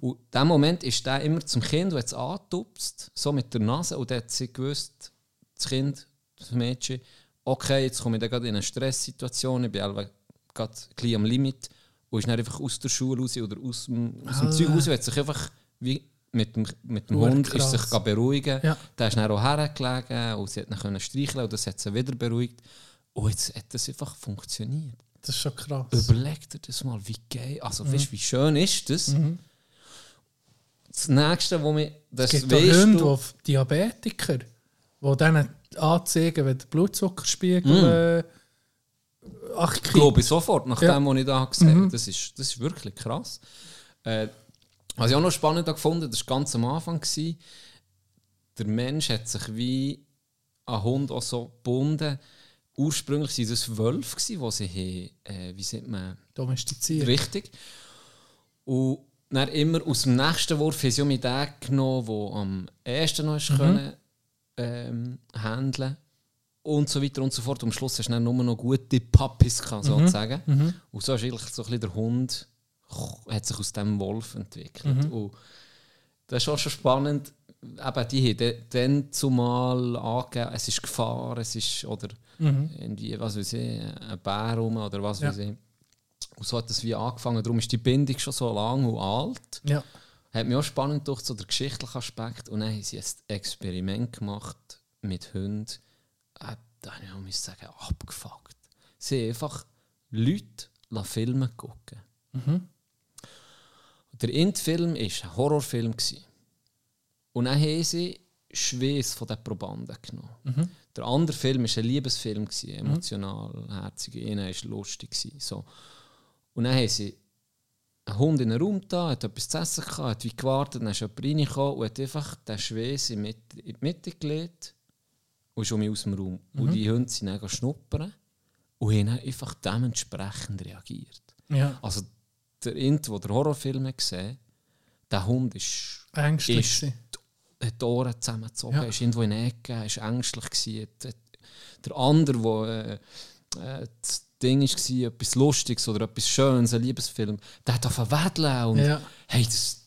Und in dem Moment ist er immer zum Kind, das es antupst, so mit der Nase, und dann hat sie gewusst, das Kind, das Mädchen, okay, jetzt komme ich dann gerade in eine Stresssituation, ich bin gerade ein bisschen am Limit, und ist dann einfach aus der Schule raus oder aus dem, aus dem Ah. Zeug raus, und hat sich einfach wie mit dem, mit dem Hund krass. ist sich beruhigen. Ja. Der ist dann auch hergelegen und sie hat ihn streicheln und das hat sie wieder beruhigt. Und jetzt hat das einfach funktioniert. Das ist schon krass. Überleg dir das mal, wie geil, also Mhm. weißt, wie schön ist das? Das nächste, wo mir das Es gibt Hunde, du, die Diabetiker, die dann anzeigen, wenn der Blutzuckerspiegel äh, ach, glaube ich sofort, nach Ja. dem, was ich da gesehen habe. Das ist, das ist wirklich krass. Äh, was ich auch noch spannend gefunden das war ganz am Anfang. Gewesen, der Mensch hat sich wie ein Hund auch so gebunden. Ursprünglich waren das Wölfe, die sie haben, äh, wie sagt man, domestiziert. Richtig. Und dann immer aus dem nächsten Wurf haben sie auch mit den genommen, der am ersten noch mhm. können, ähm, handeln und so weiter und so fort. Und am Schluss hast du dann nur noch gute Puppies, gehabt, sozusagen. Und so ist eigentlich so ein bisschen der Hund hat sich aus dem Wolf entwickelt. Und das ist auch schon spannend. Eben, die haben dann zumal angegeben, es ist Gefahr, es ist, oder irgendwie, was weiß ich, ein Bär rum oder was Ja. weiß ich. Und so hat das wie angefangen. Darum ist die Bindung schon so lang und alt. Ja. Hat mich auch spannend durch so der geschichtliche Aspekt. Und dann haben sie ein Experiment gemacht mit Hunden. Äh, da habe ich sagen, abgefuckt. Sie haben einfach Leute Filme gucken. Der Int-Film war ein Horrorfilm. gewesen. Und dann haben sie Schweiß von den Probanden genommen. Der andere Film war ein Liebesfilm, gewesen, emotional, herzig, einer war lustig. So. Und dann haben sie einen Hund in einen Raum da, hat etwas zu essen gehabt, hat wie gewartet, dann ist jemand reingekommen und hat einfach den Schweiß in, die Mitte- gelegt und ist um mich aus dem Raum. Und die Hunde sind dann schnuppern und haben einfach dementsprechend reagiert. ja. Also der Int, der den Horrorfilm hat gesehen der Hund ist, Ängstlich. ist. Hat die Ohren zusammengezogen, Ja. ist irgendwo in der Ecke, ist ängstlich gewesen. Der andere, der äh, äh, das Ding war, etwas Lustiges oder etwas Schönes, ein Liebesfilm, der hat auf Wedeln und Ja. hey, das ist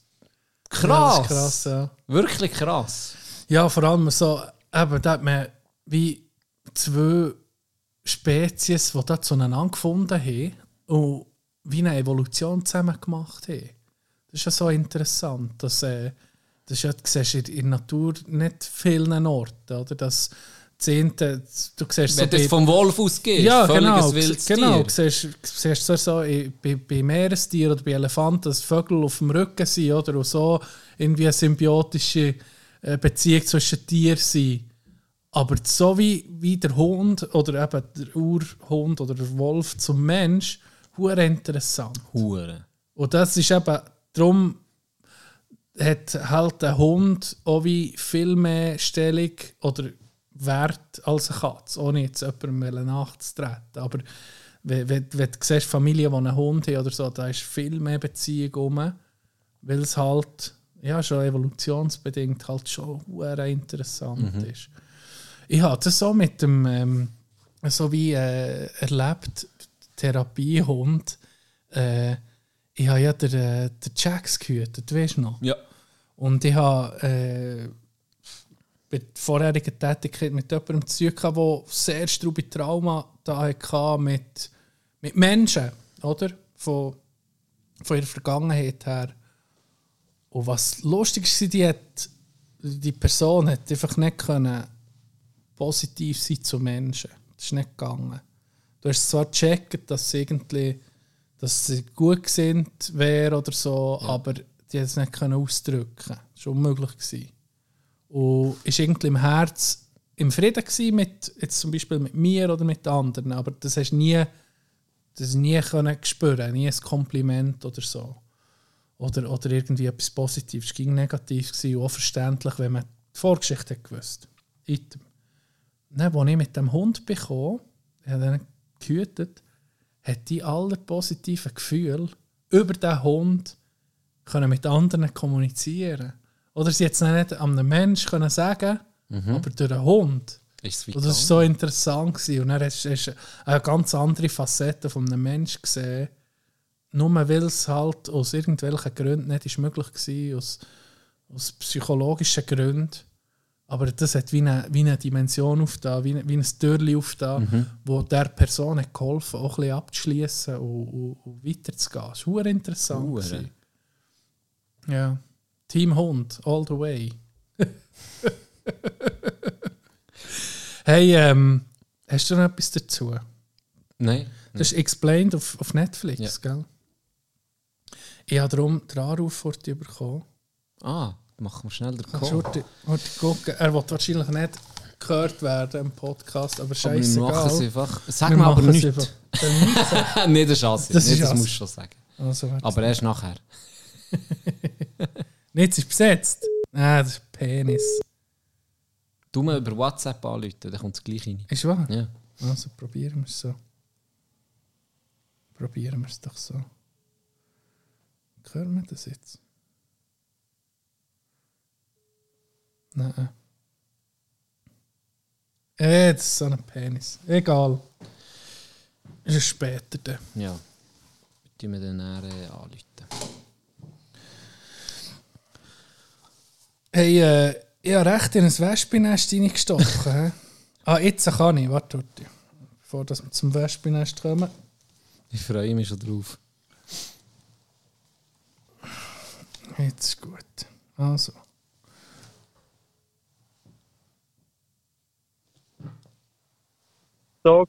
Ja, krass. das ist krass, ja. Wirklich krass. Ja, vor allem so, eben, da hat man wie zwei Spezies, die da zueinander gefunden haben und wie eine Evolution zusammen gemacht haben. Das ist ja so interessant, dass, äh, das ja, du siehst in in der Natur nicht vielen Orten, oder? Das Zehnte, du siehst so Wenn du bei- jetzt vom Wolf ausgehst, ja, genau. wildes genau. Tier. Siehst, siehst so, so i- bei, bei Meerestieren oder bei Elefanten, dass Vögel auf dem Rücken sind oder und so irgendwie eine symbiotische äh, Beziehung zwischen Tieren sind. Aber so wie, wie der Hund oder eben der Urhund oder der Wolf zum Mensch, hure interessant. Hure. Und das ist eben, darum hat halt ein Hund auch wie viel mehr Stellung oder Wert als eine Katze, ohne jetzt jemandem nachzutreten. Aber wenn, wenn, wenn du siehst, Familien, die einen Hund haben oder so, da ist viel mehr Beziehung rum, weil es halt ja, schon evolutionsbedingt halt schon interessant ist. Ich habe das so mit dem, ähm, so wie äh, erlebt, Therapiehund, äh, ich habe ja den, äh, den Jax gehütet, weißt du noch? Ja. Und ich habe äh, bei der vorherigen Tätigkeit mit jemandem zu tun gehabt, der sehr strube Trauma da hatte mit, mit Menschen, oder? Von, von ihrer Vergangenheit her. Und was lustig war, die, hat, die Person hat einfach nicht können positiv sein zu Menschen. Das ist nicht gegangen. Du hast zwar gecheckt, dass sie irgendwie dass sie gut sind wäre oder so, aber die hat es nicht können ausdrücken. Das war unmöglich. Gewesen. Und ist irgendwie im Herz im Frieden gewesen mit, jetzt zum Beispiel mit mir oder mit anderen, aber das hast du nie, das nie können spüren, nie ein Kompliment oder so. Oder, oder irgendwie etwas Positives. Es ging negativ gewesen, auch verständlich, wenn man die Vorgeschichte hat gewusst. Item. Dann, als ich mit dem Hund bekam, ich habe ihn gehütet, hat die alle positiven Gefühle über den Hund können mit anderen kommunizieren. Oder sie jetzt nicht an einem Menschen können sagen, aber durch einen Hund. Ist das war so interessant. Gewesen. Und dann hast du eine ganz andere Facette von einem Menschen gesehen, nur weil es halt aus irgendwelchen Gründen nicht ist möglich war, aus, aus psychologischen Gründen. Aber das hat wie eine, wie eine Dimension aufgetan, wie, wie ein Türchen aufgetan, wo der Person hat geholfen auch ein bisschen abzuschließen und, und, und weiterzugehen. Das war interessant. Gewesen. Ja. Team Hund, all the way. hey, ähm, hast du noch etwas dazu? Nein. Das ist Explained auf, auf Netflix, Ja. gell? Ich habe darum den Anruf vor dir bekommen. Ah, machen wir schnell den Call. gucken? Er wird wahrscheinlich nicht gehört werden im Podcast, aber Aber wir machen es einfach. Sag Wir mir aber nichts. sagen. Nein, das ist Asi. Das ist das musst du schon sagen. Also. Aber erst nachher. Jetzt ist besetzt. Ah, das ist Penis. Du mal über WhatsApp anrufen, dann kommt es gleich rein. Ist wahr? Ja. Also probieren wir es so. Probieren wir es doch so. Hören wir das jetzt? Nein. Äh, das ist so ein Penis. Egal. Ist es später dann. Ja. Die wir dann näher äh, anrufen. Hey, äh, ich habe recht in ein Wespennest reingestochen. hä? ah, jetzt kann ich. Warte, warte. Bevor dass wir zum Wespennest kommen. Ich freue mich schon drauf. Jetzt ist gut. Also. Tag.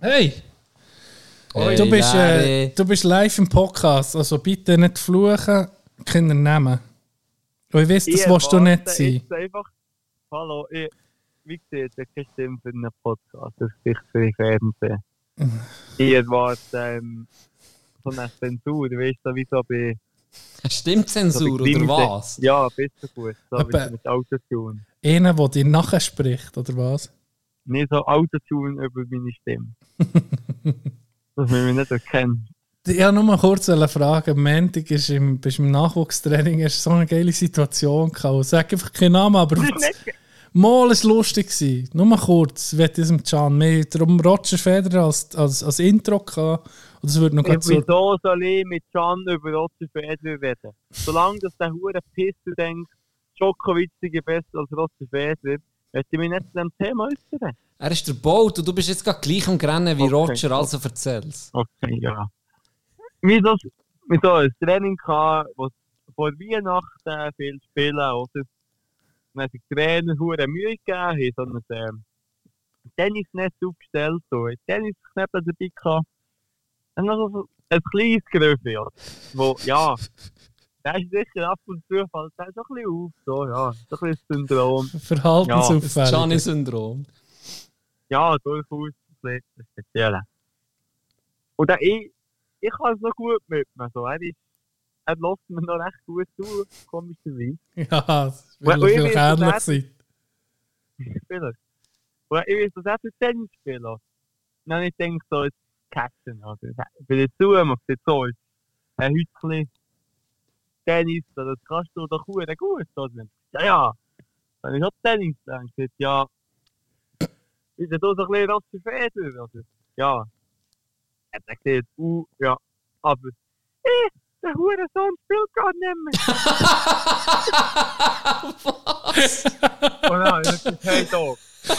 Hey! Hey, du, bist, äh, du bist live im Podcast, also bitte nicht fluchen, Kinder nehmen. Und ich weiß, das Ich willst du nicht sein. Einfach, hallo, ich, wie gesagt, ich keine Stimme für einen Podcast, das ist nicht für den Fernsehen. ich erwarte ähm, so eine Zensur, weißt du, wie so bei, so Stimmzensur bei oder was? Ja, besser gut, so Aber- wie mit Autotune. Einer, der dir nachher spricht, oder was? Nicht so Autotune über meine Stimme. Dass man mich nicht erkennt. Ich wollte nur mal kurz fragen. Am Montag ist im, bist im Nachwuchstraining hast so eine geile Situation gehabt. Sag einfach keinen Namen, aber Das ist mal ist lustig gewesen. Nur mal kurz, ich will diesem Can. Wir haben darum Roger Federer als, als, als Intro gehabt. Und das wird noch gerade so... Wieso soll ich mit Can über Roger Federer reden? Solange dass der hure Pisser denkt, Djokovic sei besser als Roger Federer, möchte ich mich nicht zu dem Thema äußern. Er ist der Boot und du bist jetzt gerade gleich am Rennen wie Okay. Roger, also erzähl's. Okay, ja. Wir wir so ein Training gehabt, wo vor Weihnachten viel spielen, oder? Dann hat sich der Trainer hure Mühe gegeben, haben so ein ähm, Tennisnetz aufgestellt, so ein Tennisknäppel dabei gehabt. Und dann so ein kleines Gröfe, ja. Wo, ja, der ist sicher ab und zu, fällt der so ein bisschen auf, so, ja, so ein bisschen Syndrom. Das Verhaltensauffällig. Gianni-Syndrom. Ja, durchaus ein bisschen speziell. Und dann, ich, ich kann es noch gut mit mir. So. Er, ist, er lässt mir noch recht gut zu, komischerweise. Ja, das will ich vielleicht weiß, ähnlich sein. Spieler. Und ich weiß, dass er für Tennis spielt. Und dann ich gedacht, so, jetzt catchen. Also, bei der Zu macht jetzt so ein Hütchen Tennis, das kannst du doch gut, gut. Oder? Ja, ja. Dann ich auch Tennis gedacht. Ich gesagt, ja, ist ja da so ein bisschen Roger Federer? Oder? Ja. Er hat gesagt, uh, ja, aber, eh, der Hurensohn spielt gar nicht mehr. Und dann habe ich gesagt, hey. So,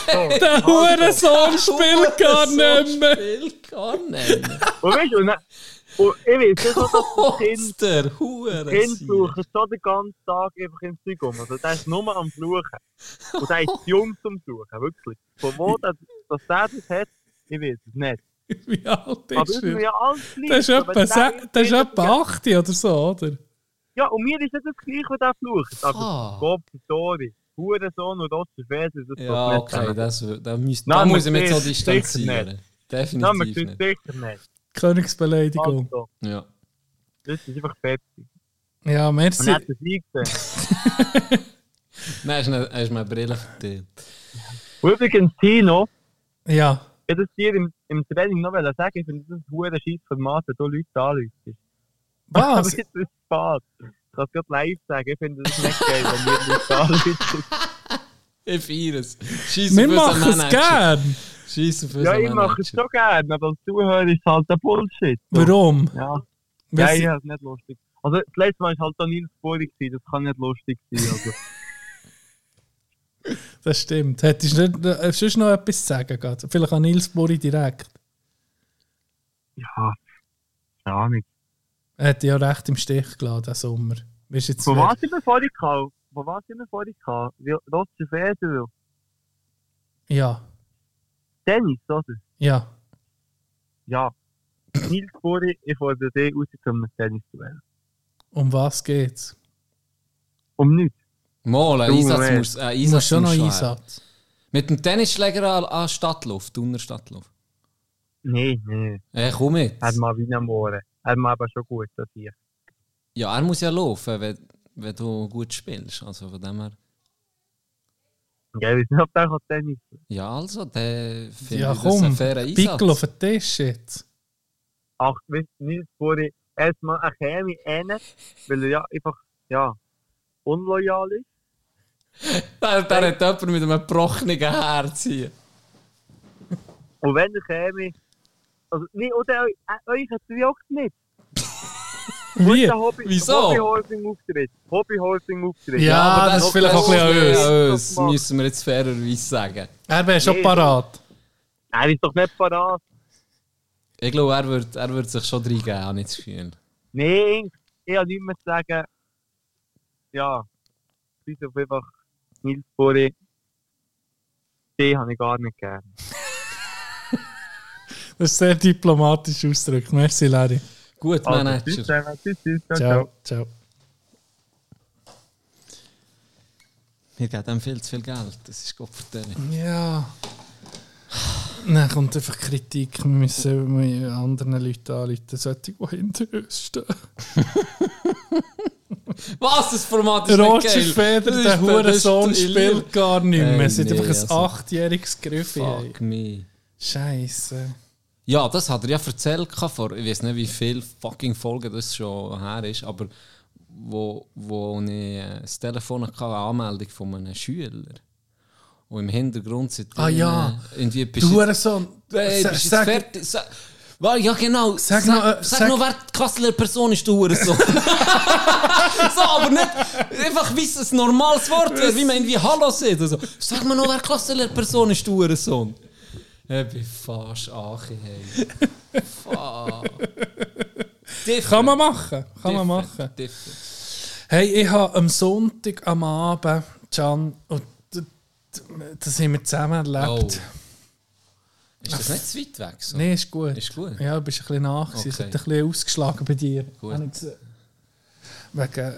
Der. Hurensohn spielt gar nicht mehr. Spielt gar nicht mehr. Und weißt du, und, ich weiß nicht, dass das Kind, Monster, Hure. das Kind fluchen so den ganzen Tag einfach im Zeug um. Also der ist nur am Fluchen. Und der ist jung zum Fluchen, wirklich. Von wo das, dass der das hat, ich weiß es nicht. Wie alt ist das er? ja. Das ist etwa, der das ist etwa 8 oder so, oder? Ja, und mir ist das das gleich, wenn der flucht. Aber Ah. Gott, sorry. Hurensohn und Roger Federer, das Ja, okay, das, da, müsst, Nein, da muss ich mich so distanzieren. Nein, Definitiv tut nicht. sicher nicht. Königsbeleidigung. Also, Ja. das ist einfach fertig. Ja, Und merci. dann hat er. Nein, hast du hast mir eine Brille verteilt. Und übrigens, Tino, Ja. Ich wollte das dir im, im Training noch sagen, ich finde das ein hohes Scheißformat, wenn du Leute anläutest. Aber Was? jetzt ist es spät. Ich kann es gerade live sagen, ich finde das nicht geil, wenn wir Leute anläutest. Ich feiere es. Scheiß Wir machen es gern. Scheiß auf Ja, ich mache es schon gerne, aber als Zuhörer ist es halt ein Bullshit. Warum? Ja, ja ich habe es nicht lustig. Also das letzte Mal war halt auch Nils Bohrig, das kann nicht lustig sein. Also. Das stimmt. Hättest du nicht, äh, sonst noch etwas zu sagen? gerade? Vielleicht an Nils Bori direkt. ja, keine Ahnung. Er hat ja recht im Stich gelassen, diesen Sommer. Jetzt Von was sind wir vorhin gehabt? Von was sind wir vorhin Roger Federer. Ja, Tennis, oder? ja. Ja. Nils Buri, ich fordere dich raus zu einem Tennisduell. Um was geht's? Um nichts. Mal, ein Du, Einsatz muss, ein Du Einsatz musst schon noch muss. Einsatz. Mit dem Tennisschläger an, an Stadtluft, Thuner Stadtluft. Nein, nein. Äh, komm mit. Hat mal wie am Ohren. Hat man aber schon gut, das hier. Ja, er muss ja laufen, wenn, wenn du gut spielst. Also von dem her. Ja, ich weiß nicht, ob der Tennis Ja, also, der Ja, ich das komm. ein fairer Einsatz. Pickel auf den Tisch jetzt. Ach, Buri, erstmal er käme rein, weil er ja einfach, ja, unloyal ist. Der, der hat jemand mit einem gebrochenen Herz hier. Und wenn er käme, also, nee, oder eu- euch hat er juckt nicht. Wie? Hobby, Wieso? Hobbyhorsing-Auftritt. Hobbyhorsing-Auftritt. Ja, aber das ist vielleicht auch ein bisschen an uns. Das müssen wir jetzt fairerweise sagen. Er wäre schon Nee. parat. Er ist doch nicht parat. Ich glaube, er wird, er wird sich schon reingeben, habe ich das Gefühl. Nein, ich habe nichts mehr zu sagen. Ja, bis auf einfach Nils Buri. Den habe ich gar nicht gern. Das ist sehr diplomatisch ausgedrückt. Merci, Larry. Gut, Also, Manager. tschüss, tschüss, tschüss, ciao, ciao. Ciao. Wir geben ihm viel zu viel Geld. Das ist Gott vertellen. Ja. Dann kommt einfach Kritik. Wir müssen wir anderen Leuten anrufen, solche, die hinter uns stehen. Was? Das Format ist Roger nicht geil. Feder, der ist- Hurensohn, spielt gar nicht mehr. Es ist einfach ein achtjähriges Griff. Fuck me. Scheiße. Ja, das hat er ja erzählt vor, ich weiß nicht, wie viele fucking Folgen das schon her ist, aber wo, wo ich äh, das Telefon hatte, eine Anmeldung von einem Schüler. Und im Hintergrund sind Ah, ja. irgendwie bist Du Hurensohn. Hey, Sa- bist jetzt sag- fertig? Sa Wa- ja, genau. Sag sag, noch, äh, sag, sag- noch, wer die Kasseler Person ist, du Hurensohn. so, aber nicht einfach, wie es ein normales Wort wie man irgendwie Hallo sagt. Also, sag mir noch, wer die Kasseler Person ist, du Hurensohn. Ich bin fast Achi, hey. Fuck. Kann man machen. Kann man machen. Hey, ich habe am Sonntag am Abend, Can, und das haben wir zusammen erlebt. Oh. Ist das nicht zu weit weg? So? Nein, ist gut. Ist gut? Ja, du bist ein bisschen nach. Es Okay. hat ein bisschen ausgeschlagen bei dir. Gut. Ich. Wegen,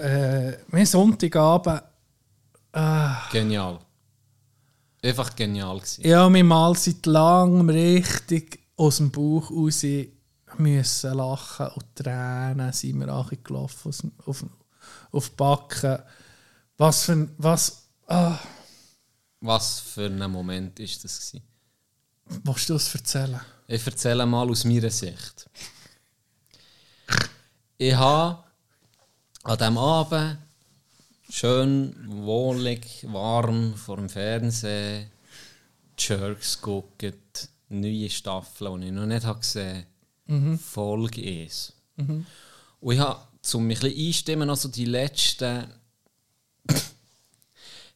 äh, Sonntagabend, Genial. Einfach genial gewesen. ja, wir mal seit langem richtig aus dem Bauch raus müssen lachen und Tränen sind mir angelaufen aus dem- auf, auf Backen. Was für ein, was, ah, Was für ein Moment ist das gewesen? willst du das erzählen? Ich erzähle mal aus meiner Sicht. Ich habe an diesem Abend schön wohlig, warm vor dem Fernsehen Jerks geguckt, neue Staffeln, die ich noch nicht gesehen habe. Folge 1. Und ich habe, um mich ein bisschen einstimmen, also die letzten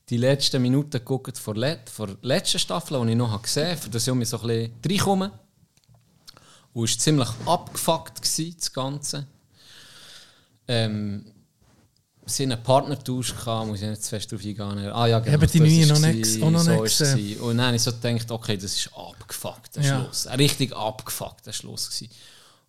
die letzten Minuten geguckt vor, let, vor der letzten Staffel, die ich noch gesehen habe, für das ich mich so ein bisschen reinkomme. Und es war ziemlich abgefuckt, gewesen, das Ganze. Ähm, sie hatten einen Partnertausch, gehabt, muss ich nicht zu fest darauf eingehen. Ah ja, genau. Eben die das neue ist noch auch noch ist gesehen. gewesen. Und dann habe ich so gedacht, okay, das ist abgefuckt, der Ja. Schluss. Ein richtig abgefuckter Schluss gewesen. Und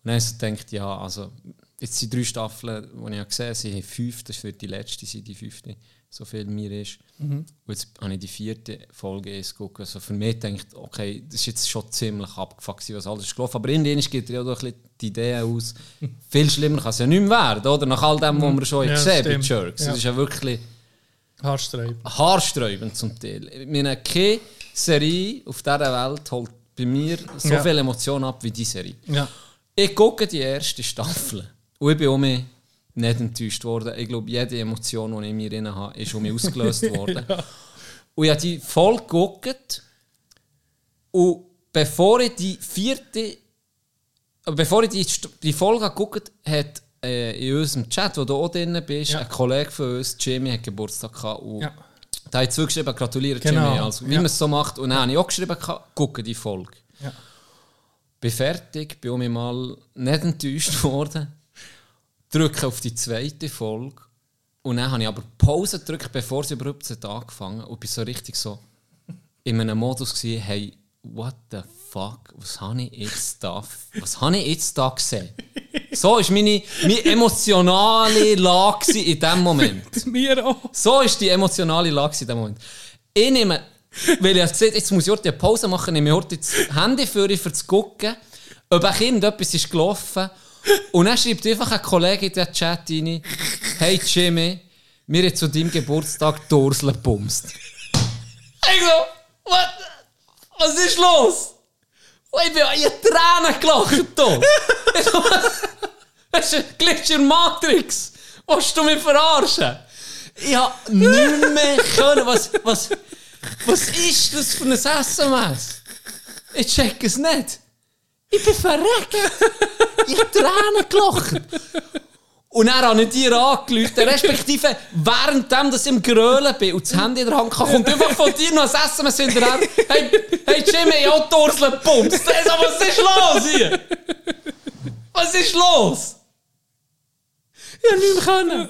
dann habe ich so gedacht, ja, also, jetzt sind drei Staffeln, die ich gesehen habe, sie haben fünf, das wird die letzte sein, die fünfte, so viel mir ist. Und jetzt habe ich die vierte Folge erst geguckt. Also für mich denkt, okay, das ist jetzt schon ziemlich abgefuckt, was alles ist gelaufen. Aber in denen geht ja ein bisschen die Idee aus, viel schlimmer kann es ja nicht mehr werden, oder? Nach all dem, was wir schon Ja, gesehen haben bei. Jerks. Ja. Das ist ja wirklich Haarsträub. haarsträubend zum Teil. Meine keine Serie auf dieser Welt holt bei mir so Ja. viele Emotionen ab wie die Serie. Ja. Ich gucke die erste Staffel und ich bin um mich nicht enttäuscht worden. Ich glaube, jede Emotion, die ich in mir drin habe, ist um mich ausgelöst worden. Und ich habe die Folge geguckt und bevor ich die vierte, bevor ich die, die Folge geguckt hat äh, in unserem Chat, wo du auch drin bist, Ja. ein Kollege von uns, Jimmy, hat Geburtstag gehabt und Ja. da hat zurückgeschrieben, gratuliere Genau. Jimmy, also, wie Ja. man es so macht. Und dann habe ich auch geschrieben, gucke die Folge. Ja. Bin fertig, bin um mal nicht enttäuscht worden. Drücke auf die zweite Folge Und dann habe ich aber Pause gedrückt, bevor sie überhaupt hat angefangen und bin so richtig so in einem Modus gewesen, hey, what the fuck, was habe ich jetzt da, was habe ich jetzt da gesehen? So ist meine, meine emotionale Lage in dem Moment. Mir auch. So ist die emotionale Lage in dem Moment. Ich nehme, weil ich gesehen, jetzt muss ich heute eine Pause machen, nehme ich heute das Handy für, für zu gucken, ob ein Kind etwas ist gelaufen. Und dann schreibt einfach ein Kollege in den Chat rein, hey Jimmy, mir hat zu deinem Geburtstag Ursula bumst. Ich so, what? Was ist los? Und ich bin in Tränen gelacht hier. Das ist ein Glitch in der Matrix. Willst du mich verarschen? Ich hab nicht mehr können. Was, was, was ist das für ein SMS? Ich check es nicht. Ich bin verreckt. Ich hab Tränen gelacht. Und dann habe ich dir angerufen, respektive währenddem, dass ich im Grölen bin und das Handy in der Hand habe, kommt einfach von dir noch ein SMS hinterher. Hey, hey Jimmy, ich habe die Ursula gepumpt. Was ist los hier? Was ist los? Ich habe nicht mehr können.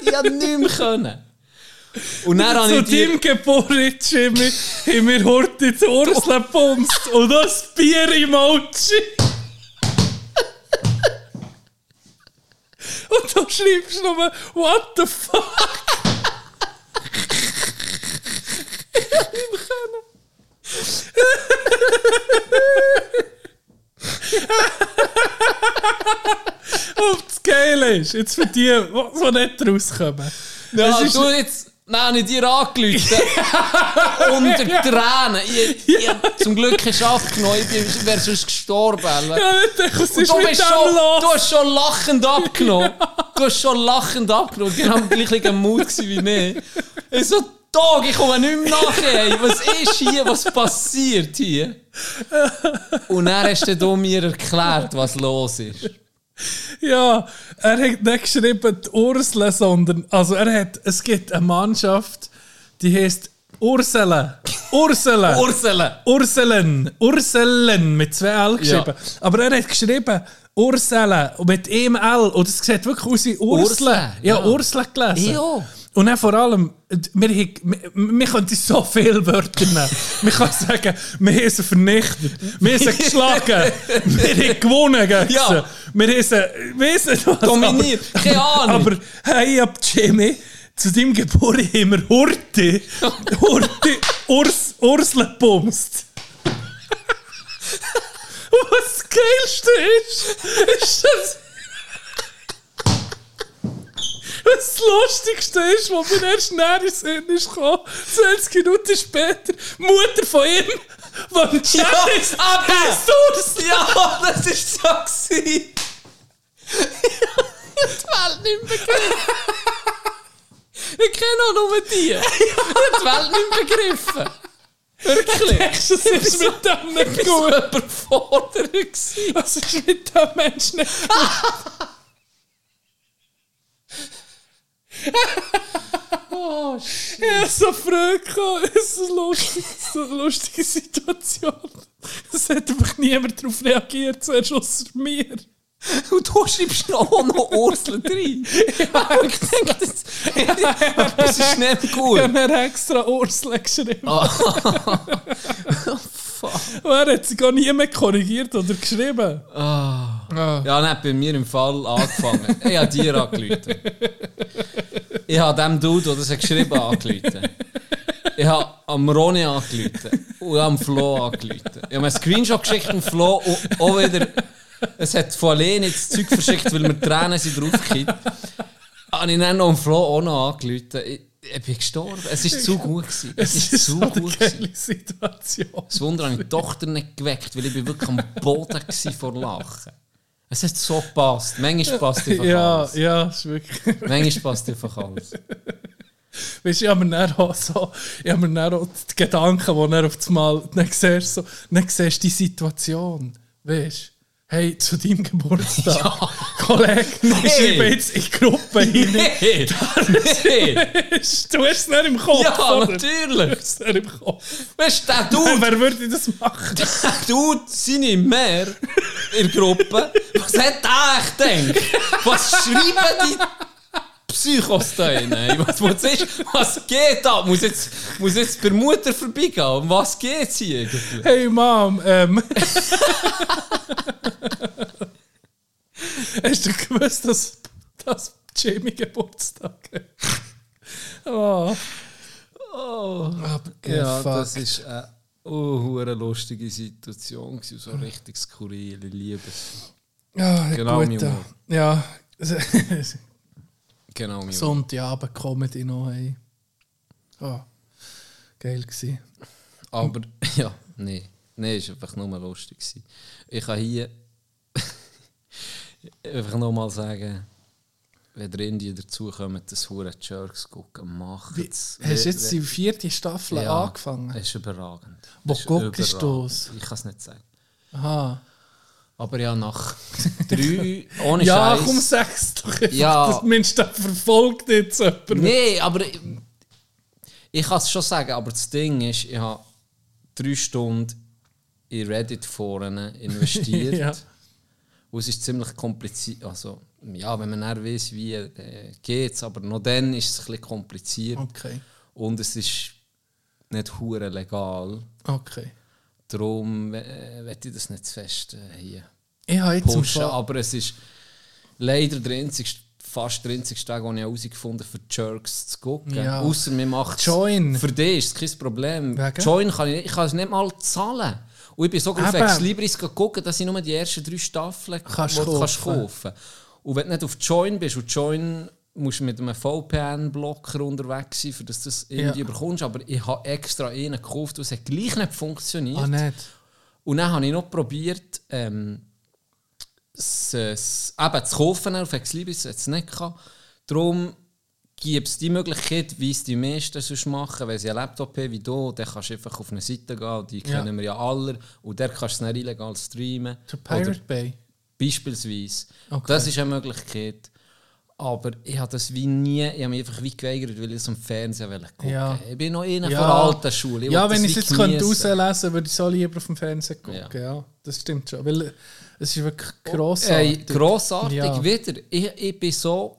Ich habe nicht mehr können. Und dann habe Zu ich dir... deinem Geburt, Jimmy, haben wir heute die Ursula gepumpt und das Bier-Emoji. Und du schreibst nur, what the fuck? ich hab nicht können. Und das Geile ist, jetzt für die, die nicht rauskommen. Ja, du jetzt... Nein, ich dir angerufen. Unter Tränen. Ich, ich hab zum Glück geschafft genommen. Ich wäre sonst gestorben. Ja, denke, du, bist schon, du hast schon lachend abgenommen. Du hast schon lachend abgenommen. Genau im gleichen Mut wie ich. Ich so, Tag, ich komme nicht mehr nachher. Was ist hier? Was passiert hier? Und dann hast du mir erklärt, was los ist. Ja, er hat nicht geschrieben die Ursula, sondern also er hat, es gibt eine Mannschaft, die heißt Ursula. Ursula. Ursula. Urselen. Urselen mit zwei L geschrieben. Ja. Aber er hat geschrieben und mit einem L. Und es sieht wirklich aus wie Ursula. Ursula, Ja, ja. Ursula gelesen. Ja. Und dann vor allem, wir, haben- wir, wir können so viele Wörter nehmen. Man kann sagen, wir haben sie vernichtet, wir haben sie geschlagen, wir haben gewonnen gegen Ja. sie. Wir haben sie, weiss nicht was. Dominiert. Aber, Keine Ahnung. Aber hey, ab Jimmy, zu deinem Geburt haben wir Horti, Horti, Urs, Ursula bumst. Was das Geilste ist, ist das... Das Lustigste ist, was mir erst näher in Sinn ist gekommen, 20 Minuten später, Mutter von ihm, die im Chat Ja, ist, Ursula. Ja, das ist so gewesen. Ich hab die Welt nicht begriffen. Ich kenne auch nur die. Ich hab die Welt nicht begriffen. Wirklich. Das ist mit dem nicht Ich war gut. so überfordert. Was ist mit dem Menschen nicht Oh, Ich habe so Freude gehabt. Es ist eine lustige, so eine lustige Situation. Es hat einfach niemand darauf reagiert, zuerst außer mir. Und du schreibst noch auch noch Ursel rein. ich denke, das, das ist nicht Ich gut. habe mir extra Ursula geschrieben. Ah. Fuck. Und er hat sie gar nie mehr korrigiert oder geschrieben. Ja, dann hat bei mir im Fall angefangen. Ich habe dir angerufen. Ich habe dem Dude, der das hat geschrieben angerufen. Ich habe am Ronny angerufen. Und am Flo angerufen. Ich habe mir einen Screenshot geschickt am Flo und auch wieder... Es hat von alleine das Zeug verschickt, weil mir Tränen sind draufgekippt. Habe ich dann noch am Flo auch noch angerufen. Ich, ich bin gestorben. Es war zu gut. Gewesen. Es Es ist zu so eine gut. gewesen. geile Situation. Das Wunder habe ich die Tochter nicht geweckt, weil ich bin wirklich am Boden war vor Lachen. Es hat so gepasst. Manchmal passt einfach Ja, alles. ja, ist wirklich. Manchmal passt einfach alles. Weißt du, ich habe mir dann auch so, ich habe mir dann auch die Gedanken, die er auf das Mal, dann siehst so, dann siehst du die Situation, weißt du, hey, zu deinem Geburtstag, Ja. Kollege, ich schreibe jetzt in die Gruppe rein, Nee! nee! du hast es nicht im Kopf, Ja, oder? natürlich! Du hast es nicht im Kopf. Weißt du, der Dude, Wer würde das machen? der Dude, seine Mehr in der Gruppe, was hat der echt gedacht? Was schreiben die Psychos da ey. Was, was, ist, was geht da? Muss jetzt, muss jetzt bei Mutter vorbeigehen? Um was geht's hier eigentlich? Hey Mom, ähm. Hast du gewusst, dass, dass Jamie Geburtstag hat? Oh. Oh. Aber Ja, fuck. das ist eine oh, lustige Situation. So richtig skurril. Ich liebe es. Ja, Genau, gut. Humor. Ja. Genau, mein Sonntagabend Comedy noch, hey. Oh. Geil gewesen. Aber ja, nee. Nee, es war einfach nur lustig. gewesen. Ich kann hier einfach nochmal sagen, wenn ihr Indien dazukommt, das Hure Jerks gucken, macht es. hast du jetzt die vierte Staffel Ja, angefangen? Es ist überragend. Wo Es guckst du das? Ich kann es nicht sagen. Aha. Aber ja, nach drei, ohne Ja, Scheiß. komm, sag's doch einfach. Ja. Das Mensch, da verfolgt jetzt jemand. Nee, aber ich, ich kann es schon sagen, aber das Ding ist, ich habe drei Stunden in Reddit-Foren investiert. Ja. Und es ist ziemlich kompliziert. Also, ja, wenn man dann weiss, wie äh, geht es, aber noch dann ist es ein bisschen kompliziert. Okay. Und es ist nicht hure legal. Okay. Darum äh, werde ich das nicht zu fest äh, hier Ich habe jetzt pushen. Aber es ist leider der einzigste, fast der einzige Tag, den ich herausgefunden habe, für Jerks zu gucken. Ja. Außer mir macht Join. Für dich ist es kein Problem. Wegen? Join kann ich, ich kann es nicht mal zahlen. Und ich bin sogar auf. Ex Libris geguckt, dass ich nur die ersten drei Staffeln Kannst kaufen. kaufen Und wenn du nicht auf Join bist, und Join musst du mit einem VPN-Blocker unterwegs sein, für dass du das irgendwie Ja. bekommst. Aber ich habe extra einen gekauft, es hat gleich nicht funktioniert. Ah, nicht? Und dann habe ich noch probiert, ähm, es, es, eben zu kaufen auf Exlibris, hat es nicht gehabt. Darum gibt es die Möglichkeit, wie es die meisten sonst machen, wenn sie einen Laptop haben wie du, dann kannst du einfach auf eine Seite gehen, die Ja. kennen wir ja alle, und der kannst du es dann illegal streamen. Der Pirate Oder Bay. beispielsweise. Okay. Das ist eine Möglichkeit. Aber ich habe das wie nie, ich habe mich einfach wie geweigert, weil ich es am Fernsehen wollte gucken. Ja. Ich bin noch einer Ja. von der alten Schule. Ich ja, wenn ich es jetzt könnte rauslesen würde ich so lieber auf dem Fernsehen gucken. Ja. Ja. das stimmt schon. Weil es ist wirklich Ey, grossartig. grossartig, Ja. wieder. Ich, ich bin so.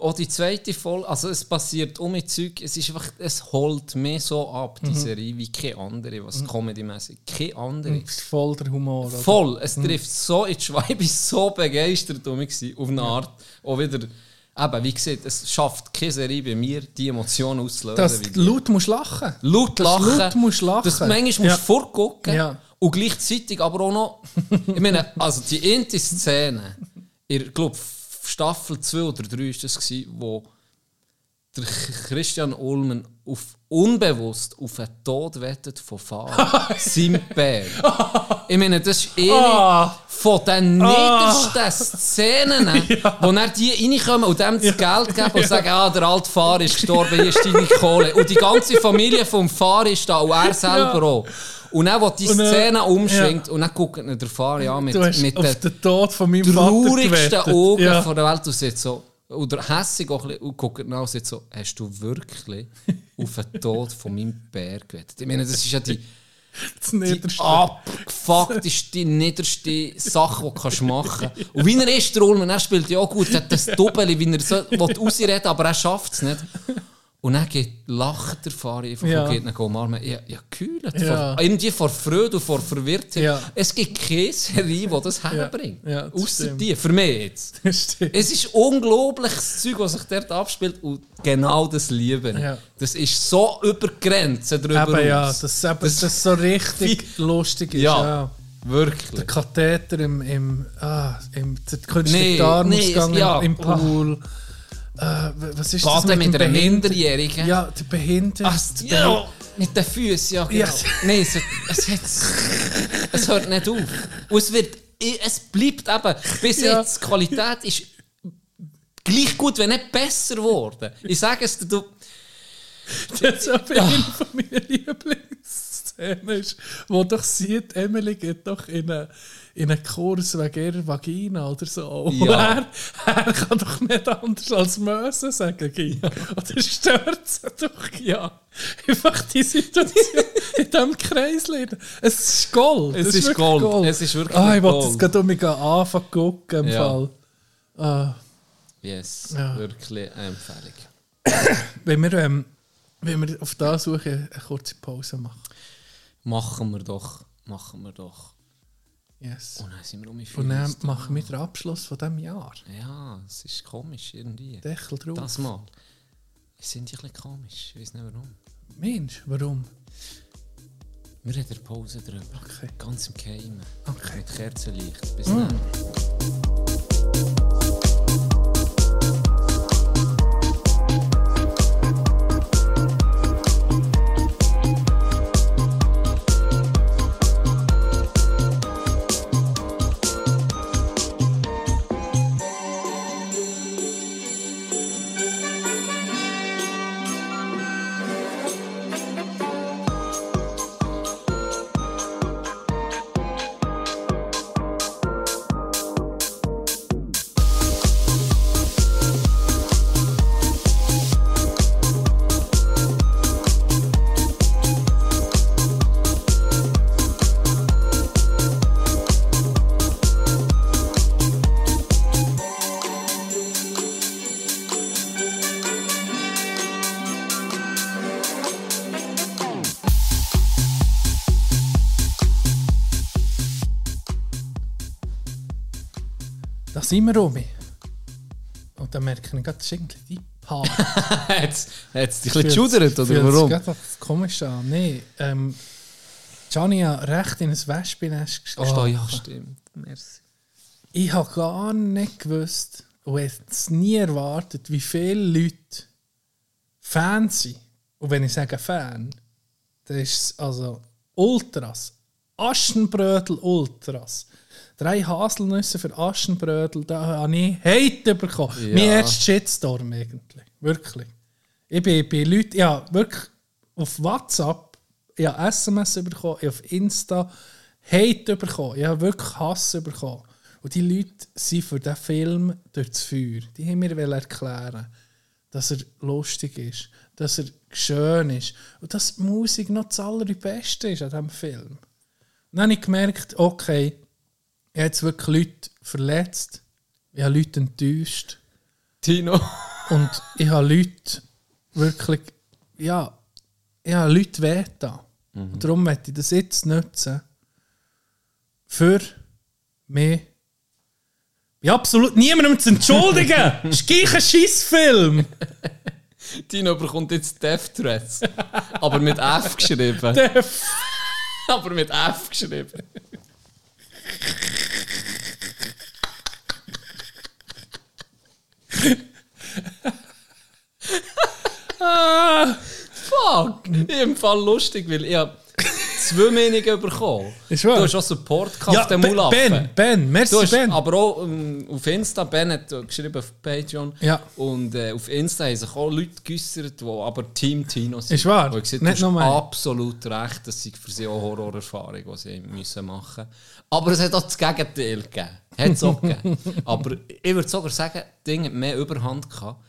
Auch die zweite Folge, also es passiert um mit Zeug, es ist einfach, es holt mir so ab, Mhm. die Serie, wie keine andere, was Comedy-mäßig. Keine andere. Es ist voll der Humor. oder? Voll, es Mhm. trifft so in die Schweibe, ich war so begeistert um mich, auf eine Art. Auch wieder, eben, wie gesagt, es schafft keine Serie bei mir, die Emotionen auszulösen. Dass du laut musst lachen. laut dass lachen. laut musst lachen. Dass du manchmal Ja. musst vorgucken Ja. und gleichzeitig aber auch noch. ich meine, also die erste Szene, ich glaube, Staffel 2 oder 3 war das, gewesen, wo der Christian Ulmen auf, unbewusst auf einen Tod wettet von Fahrer. Sein Bär. Ich meine, das ist eine Ah. von den niedersten Szenen, wo dann die reinkommen und dem das Geld geben und sagen, ah, der alte Fahrer ist gestorben, hier ist deine Kohle. Und die ganze Familie vom Fahrer ist da und er selber auch. Und dann, wo die Und, Szene umschwingt und dann guckt ihn der Fahrer an mit, mit den den Tod von meinem traurigsten. Augen ja. von der Welt und sagt so, oder hässig auch ein bisschen, und guckt nach und sagt so, hast du wirklich auf den Tod von meinem Bär gewettet? Ich meine, das ist ja die, Das die Niederste. abgefuckteste, niederste Sache, die du machen kannst. Und wie er ist, der Ulmen, er spielt ja auch gut, er hat das Doppel, wie er so rausreden aber er schafft es nicht. Und dann geht, lacht der Fahrer einfach Ja. und geht dann umarmen. Ja, ja, kühlt. Ja. Vor, irgendwie vor Freude und vor Verwirrtheit. Ja. Es gibt keine Serie, die das herbringt. Ja, Außer die, für mich jetzt. Es ist unglaubliches Zeug, was sich dort abspielt und genau das liebe ich. Ja. Das ist so über Grenzen drüber Eben, ja, dass eben, das, das so richtig lustig ist. Ja. Ja. Der Wirklich. Katheter im, im, ah, im der künstliche Nee, Darmausgang nee, im, im Pool. Äh, was ist das Baden mit, dem einer Minderjährigen. Ja, der Behinderte. Ach, ja, mit den Füßen, ja, genau. Ja. Nein, es, es, hat's- es hört nicht auf. Und es, wird, es bleibt eben, bis Ja. jetzt, die Qualität ist gleich gut, wenn nicht besser geworden. Ich sage es dir, du, Das ist aber eine von meinen Lieblingsszenen, wo doch sieht, Emily geht doch in einen, in einen Kurs wegen ihrer Vagina oder so. Ja. er, er kann doch nicht anders als Möse sagen. Ja. Oder stört sie doch, ja. Einfach die Situation in diesem Kreis lernen. Es ist Gold. Es Es ist wirklich Gold. Es ist wirklich ah, ich wollte Gold. jetzt gerade um mich anfangen gucken im Ja. Fall. Ah, Yes, Ja. wirklich eine Empfehlung. Wenn wir, ähm, wenn wir auf das suchen, eine kurze Pause machen. Machen wir doch, machen wir doch. Yes. Und dann sind wir um die Und dann machen wir den Abschluss von diesem Jahr. Ja, es ist komisch irgendwie. Deckel drauf. Das mal. Es sind ein bisschen komisch, ich weiß nicht warum. Mensch, warum? Wir haben eine Pause drüber. Okay. Ganz im Geheimen. Okay. Mit Kerzenlicht. Bis Mm. dann. Sind wir, Romy. Und dann merke ich gerade, das ist irgendwie die Paar. Hat es dich ein bisschen geschudert, oder warum? Das ist komisch an. Nein, ähm, Gianni hat recht in ein Wespennest gestochen. Oh ja, stimmt. Merci. Ich habe gar nicht gewusst und hätte es nie erwartet, wie viele Leute Fans sind. Und wenn ich sage Fan, dann ist es also Ultras. Aschenbrödel Ultras. Drei Haselnüsse für Aschenbrödel, da habe ich Hate bekommen. Ja. Mein erster Shitstorm eigentlich. Wirklich. Ich bin bei Leuten, ja, wirklich auf WhatsApp, ich habe SMS bekommen, ich auf Insta Hate bekommen, ich habe wirklich Hass bekommen. Und die Leute sind für diesen Film durch das Feuer. Die haben mir erklären, dass er lustig ist, dass er schön ist und dass die Musik noch das allerbeste ist an diesem Film. Und dann habe ich gemerkt, okay, ich habe jetzt wirklich Leute verletzt, ich habe Leute enttäuscht. Tino. Und ich habe Leute wirklich, ja, ich habe Leute wehgetan. Und darum möchte ich das jetzt nutzen, für mich bei absolut niemandem zu entschuldigen. Es ist gleich ein Scheissfilm. Tino bekommt jetzt Death Threats. aber mit F geschrieben. aber mit F geschrieben. Ah, Fuck! Im Fall lustig, weil ich habe zwei Meinungen bekommen. Ist wahr? Du hast auch Support gehabt ja, den Mulaffen. Ben, Ben, merci Du hast Ben. aber auch ähm, auf Insta, Ben hat geschrieben auf Patreon. Ja. Und äh, auf Insta haben sich auch Leute geäußert, die aber Team Tino sind. Ist wahr. Wo ich gesagt, Nicht du hast absolut recht, das ist für sie auch Horrorerfahrung, die sie müssen machen Aber es hat auch das Gegenteil gegeben. Hat es auch gegeben. Aber ich würde sogar sagen, das Ding hat mehr Überhand gehabt.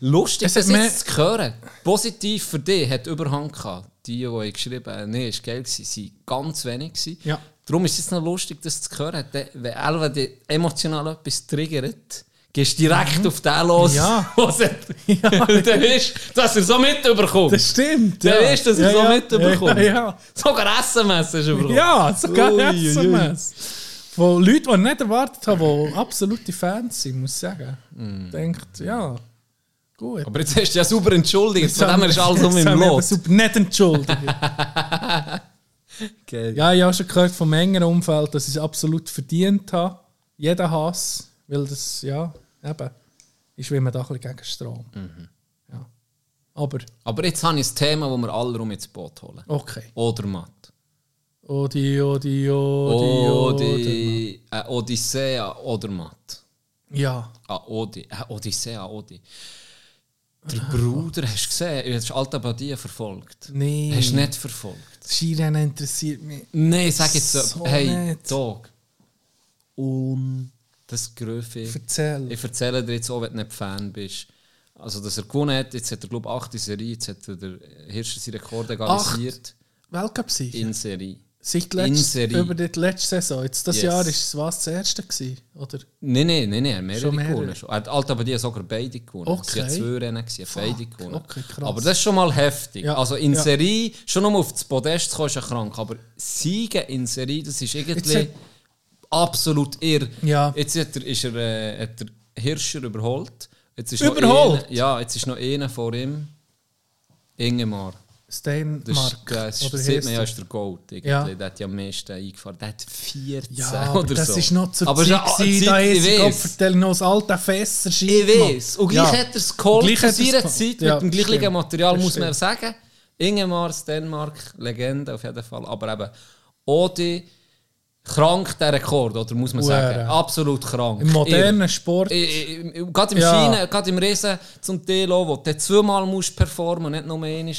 Lustig, Es das mehr- jetzt zu hören. Positiv für dich hat Überhand gehabt. Die, die ich geschrieben haben, nee, ist geil gewesen, waren ganz wenig. gewesen. Ja. Darum ist es noch lustig, das zu hören. Wenn Elva dich emotional etwas triggert, gehst du direkt auf den los, Mhm. Ja. was er, dann weißt du, dass er so mitbekommt. Das stimmt. Dann ja. du, dass er ja, so ja. mitbekommt. Ja, ja. Sogar SMS hast du bekommen. Ja, sogar Ui, ui, ui. Von Leuten, die ich nicht erwartet habe, die absolute Fans sind, muss ich sagen. Denkt, ja, gut. Aber jetzt hast du ja super entschuldigt, von Jetzt dem her ist alles um im Lot. super nicht entschuldigt. Geil. ja, ich habe schon gehört vom engeren Umfeld, dass ich es absolut verdient habe. Jeder Hass, weil das, ja, eben, ich schwimme da ein bisschen gegen Strom. Mhm. Ja. Aber, Aber jetzt habe ich ein Thema, das wir alle um ins Boot holen. okay. Oder Matt. Odi, Odi, Odi, Odi. Äh, Odyssea oder Matt. Ja, Ah, Odi. Äh, Odyssea, Odi. Der Bruder, hast du gesehen? Hast du Alta Badia verfolgt? nee. Hast du nicht verfolgt? Skirennen interessiert mich. Nein, sag jetzt so. So hey, nicht. Dog. Und das Gröfe. Erzähl. Ich erzähle dir jetzt auch, wenn du nicht Fan bist. Also, dass er gewonnen hat, jetzt hat er, glaube ich, achte Serie, jetzt hat er der Hirscher seine Rekord egalisiert Weltcup-Sieg? in Serie. Seit In letzt, über die letzte Saison. Jetzt das Yes. Jahr ist es was das erste gewesen, oder? Nein, nein, nein, nein, mehrere Schon mehrere? gewonnen. Schon. Er hat Alter, aber die haben sogar beide gewonnen. Okay. Sie zwei Rennen, haben beide gewonnen. okay, krass. Aber das ist schon mal heftig. Ja, Also in ja. Serie, schon um auf das Podest zu kommen, ist ja krank. Aber Siegen in Serie, das ist irgendwie hat- absolut irr. Ja. Jetzt hat er, ist er, äh, hat der Hirscher überholt. Jetzt ist Überholt? Noch einer, ja, jetzt ist noch einer vor ihm. Ingemar. Das, Steinmark. das oder sieht man ja, ist der Gold. Irgendwie. Ja. Der hat ja am meisten eingefahren. Der hat 14 Ja, oder das so. ist noch zur aber Zeit, ja- gewesen, da Zeit, ist weiss. vertellen noch das alte Fässer Ich weiß. Und gleich Ja. hat er es geholt zu er's seiner. Zeit Ja, mit dem gleichen stimmt. Material, Das muss man ja stimmt. sagen. Ingemar, Stenmark, Legende auf jeden Fall. Aber eben, Odi, krank der Rekord, oder muss man sagen. Absolut krank. Im modernen Sport. Gerade im Ja. Schienen, gerade im Riesen zum Telo, wo du zweimal musst performen nicht nur einmal.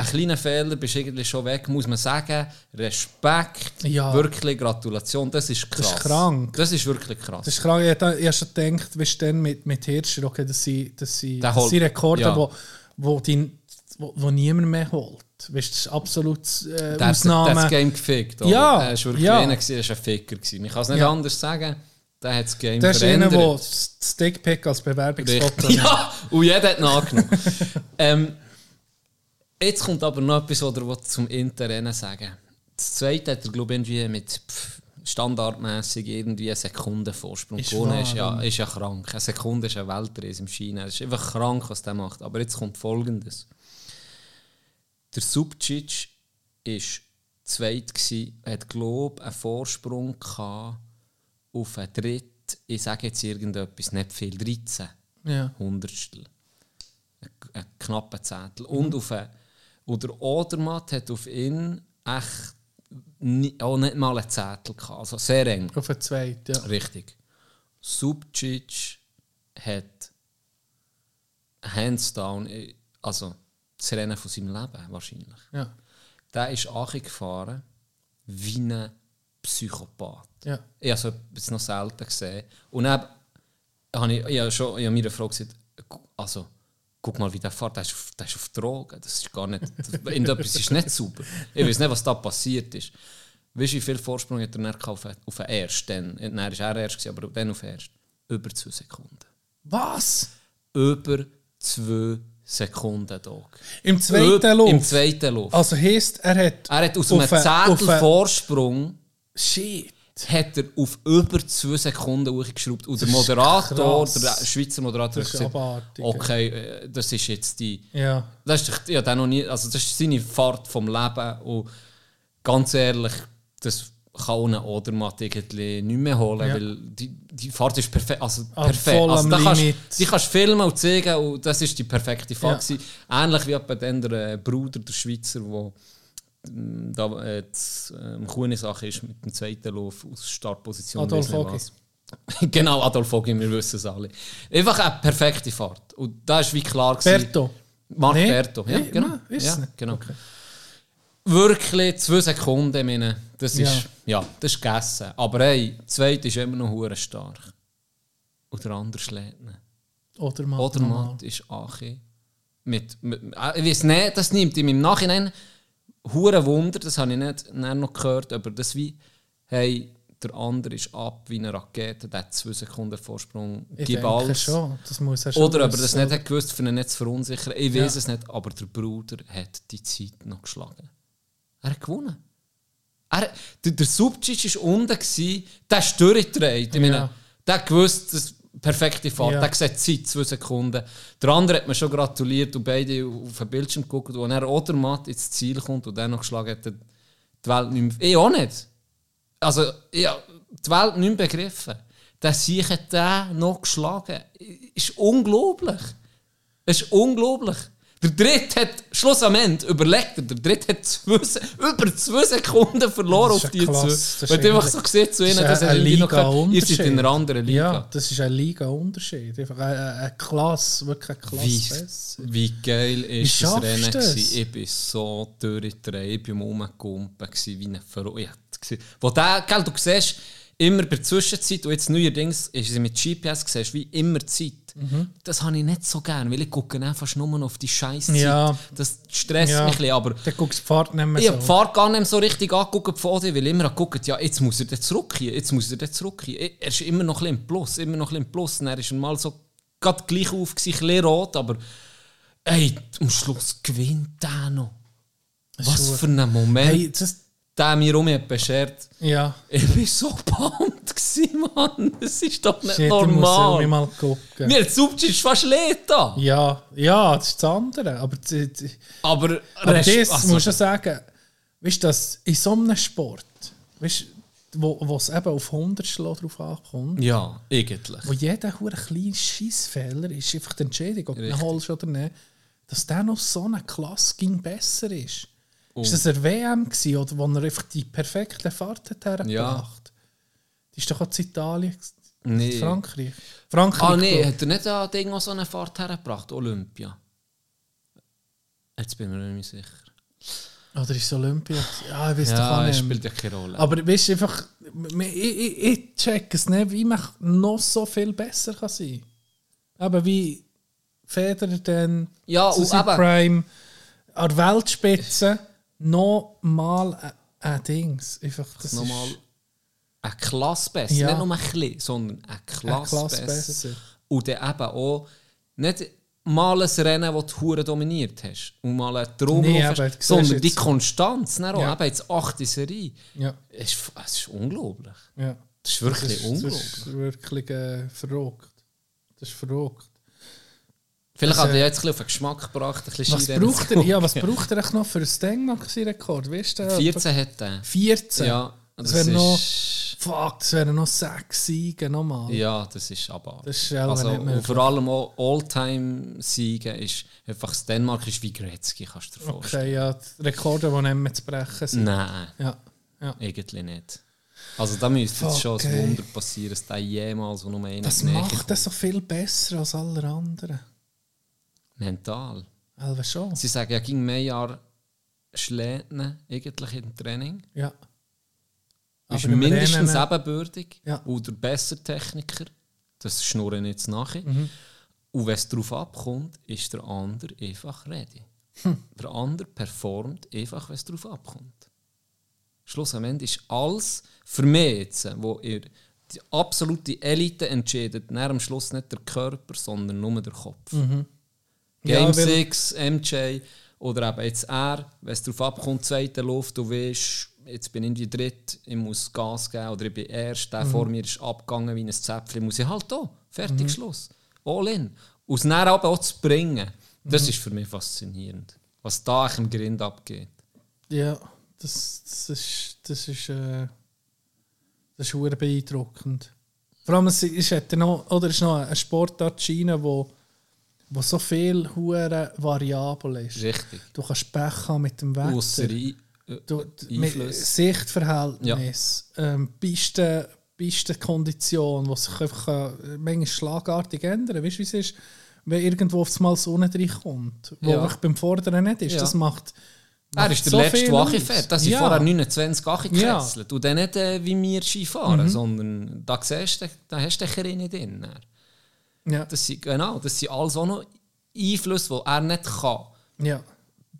Ein kleiner Fehler, bist irgendwie schon weg, muss man sagen. Respekt, Ja. wirklich Gratulation, das ist krass. ist krank. Das ist wirklich krass. Das ist krank. Ich habe schon gedacht, wie dann mit, mit Hirscher, okay, dass sie, dass sie, Der dass holt- sie Rekorde, ja. wo, wo, die, wo, wo niemand mehr holt. Weißt, das ist absolut äh, Der hat- der hat Ausnahme. das Game gefickt. Oder? Ja, Er war wirklich ja. einer, gewesen, er war ein Ficker. Gewesen. Ich kann es nicht Ja. anders sagen. Der hat das Game das ist einer, verändert. der das Stickpick als Bewerbungsfoto. Ja, und jeder hat ihn angenommen. ähm, jetzt kommt aber noch etwas, was er zum Interrennen sagen Das zweite hat er, glaube ich, irgendwie mit standardmäßig irgendwie eine Sekunde Vorsprung Ist gewonnen. Ist ja, ist ja krank. Eine Sekunde ist ein Weltreise im Schienen. Es ist einfach krank, was der macht. Aber jetzt kommt Folgendes. Der Subcic war zweit, gsi, hat, glaube einen Vorsprung gehabt auf einen Dritt. Ich sage jetzt irgendetwas, nicht viel, 13 Ja. Hundertstel. Ein, knapper Zettel. Und, auf einen, und der Odermatt hat auf ihn echt ni, auch nicht mal einen Zettel gehabt. Also sehr eng. Auf den zweiten, ja. Richtig. Subcic hat hands down, äh, also das Rennen von seinem Leben wahrscheinlich. ja. Der ist angefahren wie ein Psychopath. Ja. Ich habe so etwas noch selten gesehen. Und dann habe ich, ich habe schon ich habe meiner Frau gesagt, gu- also, guck mal, wie der fährt, der ist auf, der ist auf Drogen. Das ist gar nicht, irgendetwas ist nicht sauber. Ich weiß nicht, was da passiert ist. Weißt du, wie viel Vorsprung hat er dann auf, auf den ersten? Dann, war er erst, aber dann auf den ersten. Über zwei Sekunden. Was? Über zwei Sekunden, Dog. Im zweiten Lauf? Im zweiten Lauf. Also heisst, er hat... er hat aus einem Zettel Vorsprung Shit. Hat er auf über zwei Sekunden hochgeschraubt. Und der Moderator, der Schweizer Moderator, hat gesagt, abartig. okay, äh, das ist jetzt die... Ja. Das ist, ja, der noch nie, also das ist seine Fahrt vom Leben. Und ganz ehrlich, das kann ohne Odermatt irgendwie nicht mehr holen, Ja. weil die, die Fahrt ist perfekt. Also perfekt. voll also, da kannst, die kannst du filmen und zeigen und das ist die perfekte Fahrt. Ja. Ähnlich wie dann der äh, Bruder, der Schweizer, der da äh, das, ähm, coole Sache ist mit dem zweiten Lauf aus Startposition. Adolf was. genau, Adolf Ogi, wir wissen es alle. Einfach eine perfekte Fahrt. Und da ist wie klar gewesen- Berto. Marc Nee? Berto, ja, Nee, genau. ist ja, genau. Wirklich zwei Sekunden, meine, das ist, Ja. ja. das ist gegessen. Aber hey, zweite ist immer noch hure stark. Und der andere schlägt ihn. Oder mal. Oder Matt ist Achi. Mit, mit, äh, ich weiß nicht, das nimmt ihm im Nachhinein hure Wunder, das habe ich nicht noch gehört, aber das wie, hey, der andere ist ab wie eine Rakete, der hat zwei Sekunden Vorsprung, Ich gib alles. schon. Das muss er schon Oder ob er das nicht hat gewusst, für ihn nicht zu verunsichern. Ich Ja. weiß es nicht, aber der Bruder hat die Zeit noch geschlagen. Er hat gewonnen. Er, der, der Subcic war unten, gewesen, der ist durchgedreht. Ich meine, Ja. der gewusst, das perfekte Fahrt. Ja. Der gesagt, Zeit, zwei Sekunden. Der andere hat mir schon gratuliert und beide auf den Bildschirm geguckt. Und er oder Matt ins Ziel kommt und dann noch geschlagen hat, hat die Welt nicht mehr... Ich auch nicht. Also, ich habe die Welt nicht mehr begriffen. Der Sieg hat den noch geschlagen. Ist unglaublich. Es ist unglaublich. Der Dritte hat, Schluss am Ende, überlegt er, der Dritte hat zwei, über zwei Sekunden verloren Das ist auf die zwei. Das ist Weil du einfach so siehst zu ihnen, das ist er noch gehört, ihr Liga-Unterschied. seid in einer anderen Liga. Ja, das ist ein Liga-Unterschied. Einfach eine, eine Klasse, wirklich eine Klasse Wie, besser. wie geil Wie ist das schaffst Rennen das? gewesen? Ich bin so durchgedreht, ich war rumgekumpelt wie ein Verrückter. Wo der, gell, du siehst immer bei der Zwischenzeit, und jetzt neuerdings ist sie mit GPS, siehst wie immer die Zeit. Das habe ich nicht so gern, weil ich gucke einfach nur auf die Scheißzeit. Ja. Das stresst Ja. mich ein bisschen, aber Dann guckst du die Fahrt nicht mehr ich habe die so. Fahrt gar nicht mehr so richtig angeguckt von dir, weil ich immer geguckt ja, jetzt muss er dann zurück hier, jetzt muss er dann zurück hier. Er ist immer noch ein bisschen im Plus, immer noch ein bisschen im Plus. Und er ist mal so gerade gleich auf, ein bisschen rot, aber ey, am Schluss gewinnt er noch. Was für ein Moment, Hey, das, der mir um beschert. ja. Ich war so pumped, gewesen, Mann. Das ist doch nicht Shit, ich muss normal. mal gucken. Mir Subci ist fast leer da. Ja, ja, das ist das andere. Aber, die, die, Aber, aber das also- muss ich sagen, weißt du, dass in so einem Sport, weißt du, wo wo es eben auf Hundertstel drauf ankommt, Ja, eigentlich. wo jeder hure kleine Scheissfehler ist, einfach die Entscheidung, ob du ihn holst oder nicht, dass der noch so eine Klasse ging besser ist. Oh. Ist das eine WM gewesen, oder wo er einfach die perfekte Fahrt hat hergebracht? Ja. Die ist doch auch zu Italien, Nee. Frankreich. Frankreich. Ah nee, hat er nicht an Ding so eine Fahrt hergebracht? Olympia? Jetzt bin ich mir nicht mehr sicher. ich. Oder ist es Olympia? Ja, ich weiß doch Ja, es nicht. spielt ja keine Rolle. Aber weißt du, einfach, ich, ich, ich check es nicht, wie man noch so viel besser kann sein kann. Aber wie Federer dann Ja, zu seinem eben- Prime an der Weltspitze noch mal ein, Dings. Einfach, das Nochmal eine Klasse besser. Ja. Nicht nur ein bisschen, sondern eine Klasse, Klasse besser. besser. Und dann eben auch nicht mal ein Rennen, das du hure dominiert hast und mal einen Traum Nee, hast, aber du siehst sondern die Konstanz. Dann auch, Ja. eben jetzt achte Serie. ja, Es ist, es ist unglaublich. ja. Das ist wirklich das ist, unglaublich. Das ist wirklich äh, verrückt. Das ist verrückt. Vielleicht das, hat er jetzt ein bisschen auf den Geschmack gebracht. Ein bisschen Was braucht er, ja, was braucht er noch für ein? Weißt du? 14 hat er. 14? Ja, Das das, wäre noch-. Fuck, das wären noch sechs Siege nochmal. Ja, das ist aber. Das ist also, nicht und möglich. vor allem auch All-Time-Siegen ist einfach Dänemark ist wie Gretzky, kannst du dir vorstellen. Okay, ja, die Rekorde, die nicht mehr zu brechen sind. Nein, Ja, ja. eigentlich nicht. Also da müsste jetzt schon Fuck, ein. Wunder passieren, dass der jemals nur einer Das macht das so viel besser als alle anderen. Mental. Also schon. Sie sagen ja, ging mehr Jahr schlägt eigentlich im Training. Ja. Ist mindestens Rennen- ebenbürtig Ja. oder besser Techniker. Das schnurren jetzt nachher. Mhm. Und wenn es darauf abkommt, ist der andere einfach ready. Hm. Der andere performt einfach, wenn es darauf abkommt. Schlussendlich ist alles für mich jetzt, wo ihr die absolute Elite entscheidet, am Schluss nicht der Körper, sondern nur der Kopf. Mhm. Ja, Game weil- 6, MJ oder eben jetzt er, wenn es darauf abkommt, zweite Luft, du weißt, jetzt bin ich die dritte, ich muss Gas geben oder ich bin erst, der Mhm. vor mir ist abgegangen wie ein Zäpfchen, muss ich halt da, fertig, Mhm. Schluss. All in. Aus dann aber auch zu bringen, das Mhm. ist für mich faszinierend. Was da im Grind abgeht. Ja, das, das ist, das ist, äh, das ist hure beeindruckend. Vor allem, es ist, hat noch, oder es ist noch eine Sportart China, wo, wo so viel hure variabel ist. Richtig. Du kannst Pech haben mit dem Wetter. Ausser Ein- Du, Einflüsse. Sichtverhältnis, ähm, Pisten, Pistenkondition, die sich einfach äh, manchmal schlagartig ändern. Weißt du, wie es ist, wenn irgendwo auf Mal Sonne reinkommt, wo Ja. beim Vorderen nicht ist. Ja. Das macht. Er macht ist der so letzte, der aus. angefährt. Das Ja. vorher 29 angekesselt. Ja. Mhm. Und dann nicht äh, wie wir Skifahren, sondern da, siehst du, da hast du Kerin nicht drin. Ja, Das sind, genau, das sind alles auch noch Einflüsse, die er nicht kann ja.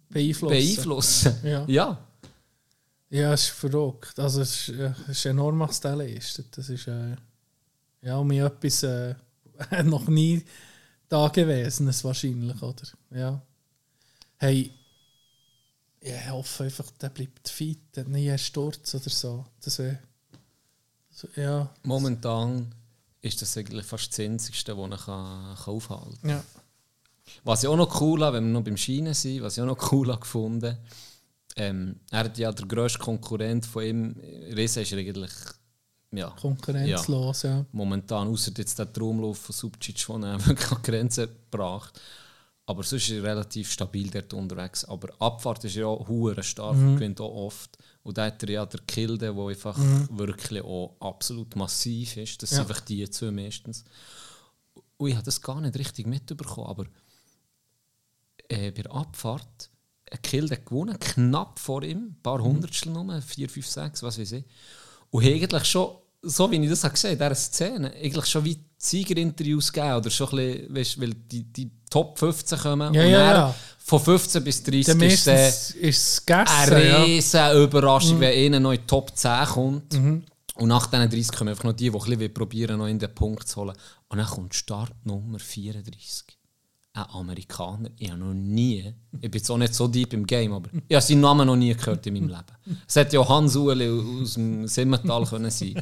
Beeinflussen. beeinflussen Ja. ja. Ja, es ist verrückt. Also, es ist, äh, es ist enorm, was der leistet. Das ist äh, ja, um etwas äh, noch nie da gewesen, wahrscheinlich, oder? Ja. Hey, ich hoffe einfach, der bleibt fit, der hat nie einen Sturz oder so. Das wäre. So, ja, Momentan ist das eigentlich fast das Einzigste, was er kann, kann aufhalten kann. ja. Was ich auch noch cool habe, wenn wir noch beim Schienen sind, was ich auch noch cool habe gefunden ähm, er hat ja der grösste Konkurrent von ihm, Riese ist eigentlich ja, konkurrenzlos, ja. momentan, außer jetzt der Traumlauf von Subcic, der ihn wirklich an die Grenze gebracht Aber sonst ist er relativ stabil dort unterwegs. Aber Abfahrt ist ja auch hure stark, Mhm. gewinnt auch oft. Und da hat er ja der Kilde, der einfach wirklich auch absolut massiv ist. Das Ja. sind einfach die zwei meistens. Und ich habe das gar nicht richtig mitbekommen, aber äh, bei der Abfahrt ein Kilde gewonnen, knapp vor ihm, ein paar Hundertstel nur, 4, 5, 6, was weiß ich. Und hat eigentlich schon so wie ich das habe gesehen in dieser Szene, eigentlich schon wie Siegerinterviews gegeben oder schon ein bisschen, weißt, weil die, die Top 15 kommen Ja, und ja, ja. von 15 bis 30 Dann ist der ist es gegessen. eine riesen Überraschung, wenn einer noch in die Top 10 kommt. Mhm. Und nach diesen 30 kommen einfach noch die, die ein bisschen probieren, noch in den Punkt zu holen. Und dann kommt Startnummer 34. Ein Amerikaner. Ich habe noch nie, ich bin jetzt auch nicht so deep im Game, aber ich habe seinen Namen noch nie gehört in meinem Leben. Es hätte ja Hans Ueli aus dem Simmental können sein.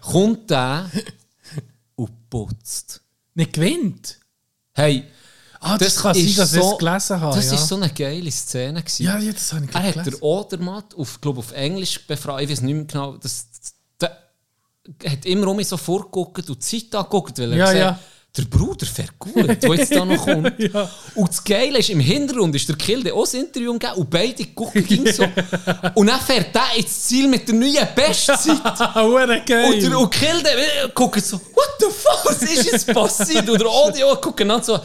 Kommt der und putzt. Nicht gewinnt. Hey, Ah, das, kann sein, dass ich es gelesen habe. Das ja. ist so eine geile Szene. Gewesen. ja, ja, das habe ich Er hat gelesen. der Odermatt auf, glaub, auf Englisch befragt, ich weiß nicht mehr genau, das, der hat immer um mich so vorgeguckt und die Zeit angeguckt, weil er Ja, gesagt ja. Der Bruder fährt gut, der jetzt da noch kommt. Ja. Und das Geile ist, im Hintergrund ist der Kilde auch ein Interview gegeben und beide gucken ihn so. Und dann fährt der ins Ziel mit der neuen Bestzeit. Und, der, und Kilde äh, guckt so, what the fuck, was ist jetzt passiert? Und der Audio guckt dann so,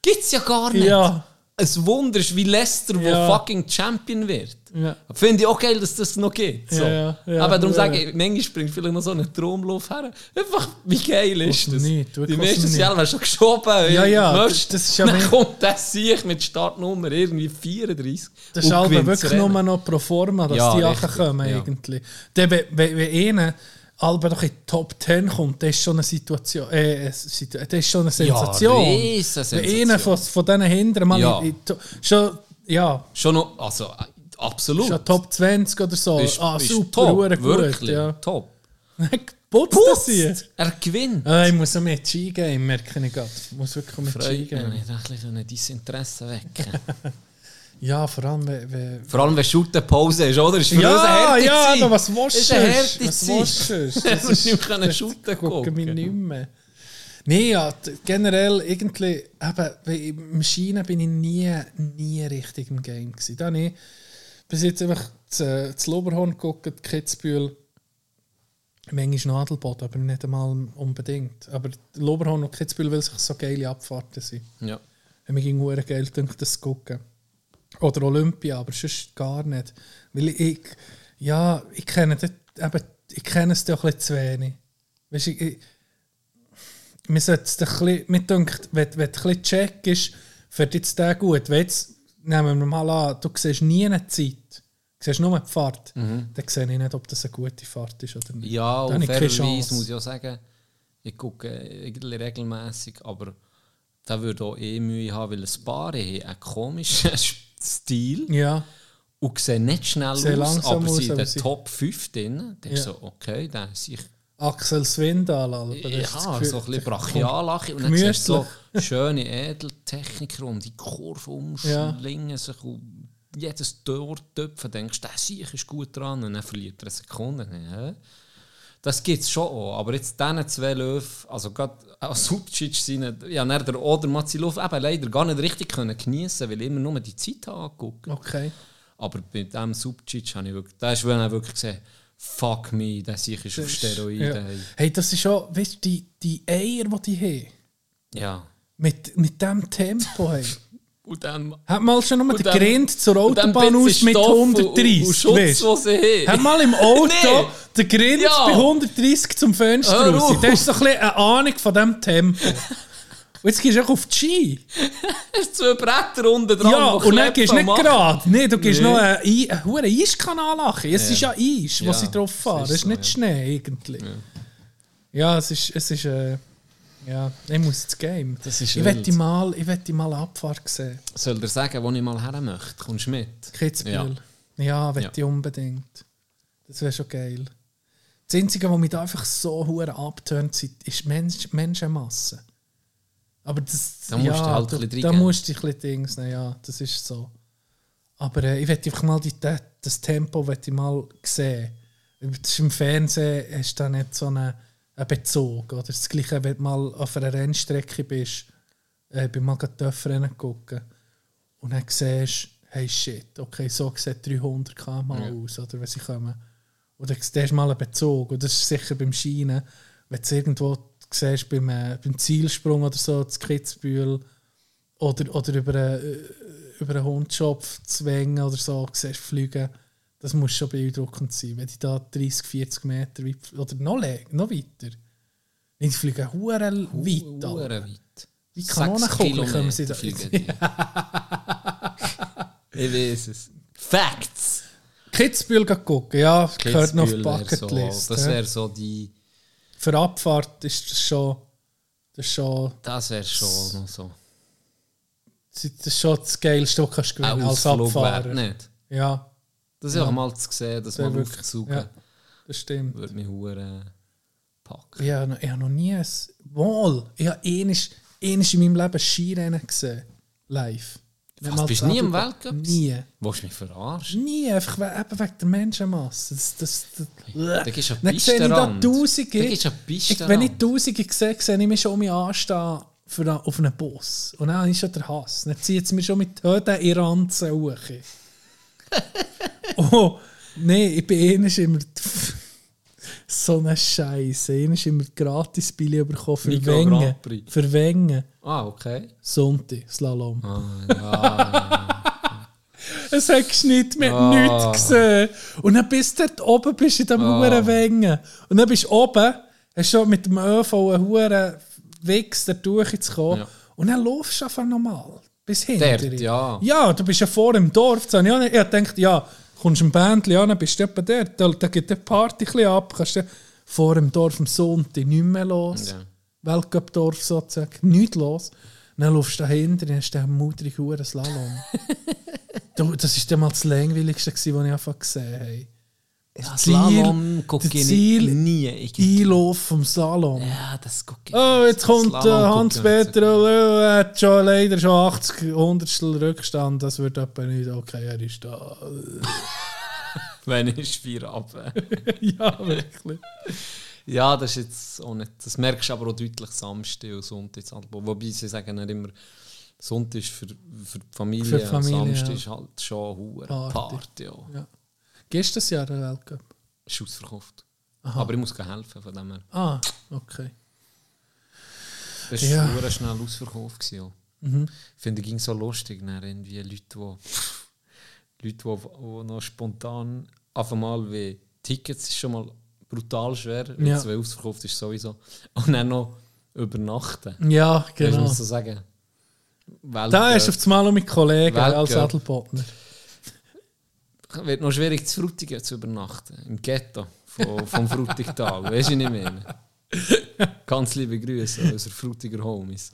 gibt's ja gar nicht. Ja. Ein Wunder ist wie Leicester, wo Ja. fucking Champion wird. Ja. Finde ich auch geil, dass das noch geht. So. Ja, ja, ja. Aber darum Ja. sage ich, manchmal springt vielleicht noch so eine Traumluft her. Einfach, wie geil ist das? nicht, du, Die meisten. Jahre schon geschoben. Ja, ja, Weißt das- das ist ja Dann kommt der Sieg mit Startnummer irgendwie 34. Das ist aber wirklich das nur noch pro forma, dass Ja, die richtig, kommen ja. irgendwie. Dann, wenn, wenn, einer Alba doch in die Top 10 kommt, das ist schon eine Situation, äh, Situ- das ist schon eine Sensation. riesen wenn einer von, von diesen Hinteren mal Ja. in, to- schon, ja, Schon noch, also absolut. schon Top 20 oder so. Ist- ah, ist super, top, gut. wirklich, Ja. top. Putzt das hier. Putzt! Er gewinnt. Ah, ich muss mit G-Game, merke ich gerade. Ich muss wirklich mit Freut mich, G-Game. nicht ein bisschen ein Desinteresse wecken. Ja, vor allem, wenn... Vor allem, wenn Shooter Pause ist, oder? Ist für uns eine ja, harte ja, aber was willst Ist du? eine harte Was Zeit. willst du? Das Das ist nicht ist... mehr shooten gucken gucken. nicht mehr. Nein, ja, generell irgendwie, eben, im Maschinen bin ich nie, nie richtig im Game gewesen. Da ich bis jetzt einfach äh, das Loberhorn geguckt, Kitzbühel, manchmal Nadelboden, aber nicht einmal unbedingt. Aber Loberhorn und Kitzbühel, weil sich so geile Abfahrten sind. Ja. Wenn mir ging hure geil dünkt, das zu gucken. Oder Olympia, aber sonst gar nicht. Weil ich, ja, ich kenne das, eben, ich kenne es doch ein bisschen zu wenig. Weißt, ich, ich, mir sollte es ein bisschen, mir dünkt, wenn, wenn ein bisschen check ist, fährt jetzt der gut. Wenn jetzt, nehmen wir mal an, du siehst nie eine Zeit, du siehst nur die Fahrt, dann sehe ich nicht, ob das eine gute Fahrt ist oder nicht. Ja, keine fairerweise muss ich auch sagen, ich gucke regelmäßig, aber da würde auch eh Mühe haben, weil ein paar haben einen komischen Stil Ja, und sehen nicht schnell Sehen aus, aber aus, sind in sie- Top 5 drin. Dann Ja. ist so, okay, dann sehe ich Axel Swindal, Alter. das ist das ja, so ein bisschen brachialache und dann siehst du so. Schöne Edeltechniker um die Kurve umschlingen sich und jedes Tor töpfen, denkst du, der Sieg ist gut dran und dann verliert er eine Sekunde. Ja. Das gibt es schon auch, aber jetzt diese zwei Löwen, also gerade auch Subcic, seine, ja, der Oder Matzilov eben leider gar nicht richtig können geniessen, weil ich immer nur die Zeit angeguckt. Okay. Aber bei dem Subcic habe ich wirklich, da ist, er wirklich gesehen, fuck me, der Sieg ist auf Steroiden. Ja. Hey, das ist schon, weißt du, die, die Eier, die die haben, ja. Mit, mit diesem Tempo, hey. Und dann Hat mal schon nur den Grind zur Autobahn aus mit Stoff und- 130. Und Schutz, was sie Hat haben. mal im Auto Nee. den Grind Ja. bei 130 zum Fenster raus. Das ist so ein bisschen eine Ahnung von diesem Tempo. Und jetzt gehst du auch auf die Ski. Hast zwei Bretter unten dran. Ja, und dann gehst du nicht gerade. Nee, du gehst Nee. noch einen, Ei- einen Eiskanal lachen. Es ist ja Eis, Ja, was sie drauf fahren. Das ist ist nicht so, Schnee irgendwie. Ja, es ist, es ist äh, ja, ich muss ins Game. Das ist ich wette mal, ich mal eine Abfahrt sehen. Soll dir sagen, wo ich mal her möchte? Kommst du mit? Kitzbühel. Ja, ja wette Ja. ich unbedingt. Das wäre schon geil. Das Einzige, was mich da einfach so hure abtönt, ist Mensch, Menschenmasse. Aber das, Da musst ja, du halt da, ein bisschen da musst du ein bisschen Dings nehmen, ja, das ist so. Aber äh, ich wette einfach mal die, das, Tempo ich mal sehen. Das ist Im Fernsehen hast du da nicht so einen Bezug. Oder das Gleiche, wenn du mal auf einer Rennstrecke bist, äh, bin mal gerade Töpfrennen gucken und dann siehst hey shit, okay, so sieht 300 km aus, oder, wenn sie kommen. Dann siehst du mal einen Bezug. Und das ist sicher beim Schienen, wenn du irgendwo siehst, beim, äh, beim Zielsprung oder so, das Kitzbühel, oder, oder über einen, äh, über einen Hundschopf zwängen oder so, siehst fliegen, Das muss schon beeindruckend sein, wenn die da 30, 40 Meter weit, oder noch, noch weiter. Die fliegen hure weit. Hure Alter. weit. Wie Kanonenkugeln kommen sie da. Fliegen ich weiß es. Facts! Kitzbühel gucken, ja, gehört noch auf die Kitzbühel wär so, Bucketlist. Das wäre so die. Für Abfahrt ist das schon, das schon, Das wäre schon noch so. das ist schon das Geilste, was du gewinnen als Abfahrer. nicht. Ja, Das ist auch mal zu sehen, dass Sehr man wirklich, aufzusuchen, ja. das stimmt. würde mich hure packen. Ich habe noch, ich habe noch nie ein... Mal, ich habe einmal in meinem Leben Skirennen gesehen. Live. Was, mal bist das du nie im Weltcup? Nie. Willst du mich verarschen? Nie, einfach we eben wegen der Menschenmasse. Das, das, das, Da gibst du einen Dann sehe ich da. Tausende. Ich, wenn ich Tausende sehe, sehe ich mich schon um mich anstehen für auf einen Bus. Und dann ist schon der Hass. Dann zieht es mir schon mit Höhen in Ranzen hoch. Oh, nein, ich bin einmal immer... so eine Scheiße. Einmal immer gratis Billy bekommen für Wengen. Für Wengen. Ah, okay. Sonntag, Slalom. Ah, ja. Es hat geschnitten, wir Ah. nichts gesehen. Und dann bist du dort oben bist in dem Ah. Wengen. Und dann bist du oben, hast schon mit dem ÖV einen Huren Wichs da durchzukommen. Ja. Und dann laufst du einfach normal. Bis dir. ja. Ja, du bist ja vor dem Dorf. Ich dachte, ja, kommst du im Bändchen an, bist du etwa dort. Da, da geht die Party ein ab. Kannst du vor dem Dorf am Sonntag nicht mehr los. Ja. Weltcup-Dorf sozusagen. Nichts los. Und dann laufst du dahinter und hast den mutterigen Huren Slalom. du, das war dann mal das Langweiligste, was ich einfach gesehen habe. Ja, Ziel- Slalom gucke der ich Ziel- nie. Ich, Einlauf vom Slalom. ja, das gucke ich Oh, jetzt kommt äh, Hans-Peter, oh, er hat schon leider schon 80 Hundertstel Rückstand. Das wird etwa nicht okay, er ist da. Wenn ich vier ab. ja, wirklich. Ja, das ist jetzt auch nicht. Das merkst du aber auch deutlich Samstag und Sonntag. Wobei sie sagen nicht immer, Sonntag ist für, für die Familie, Für die Familie, Samstag ja. ist halt schon eine. Party. Party ja. Ja. Gehst du das Jahr der Weltcup? Ist ausverkauft. Aber ich muss helfen von dem her. Ah, okay. Das war Ja. Mhm. schnell ausverkauft. Gewesen, ja. Ich finde, es ging so lustig, dann irgendwie Leute, die Leute, die, noch spontan auf einmal wie Tickets ist schon mal brutal schwer, weil Ja. es weil ausverkauft ist sowieso. Und dann noch übernachten. Ja, Genau. Ich genau. muss so sagen. Welt, Da ist auf das Mal noch mit Kollegen Weltcup. als Adelbodner. Wird noch schwierig zu Frutigen zu übernachten. Im Ghetto vom, vom Frutigtal. weißt du, was ich meine? Ganz liebe Grüße an unsere Frutiger Homies.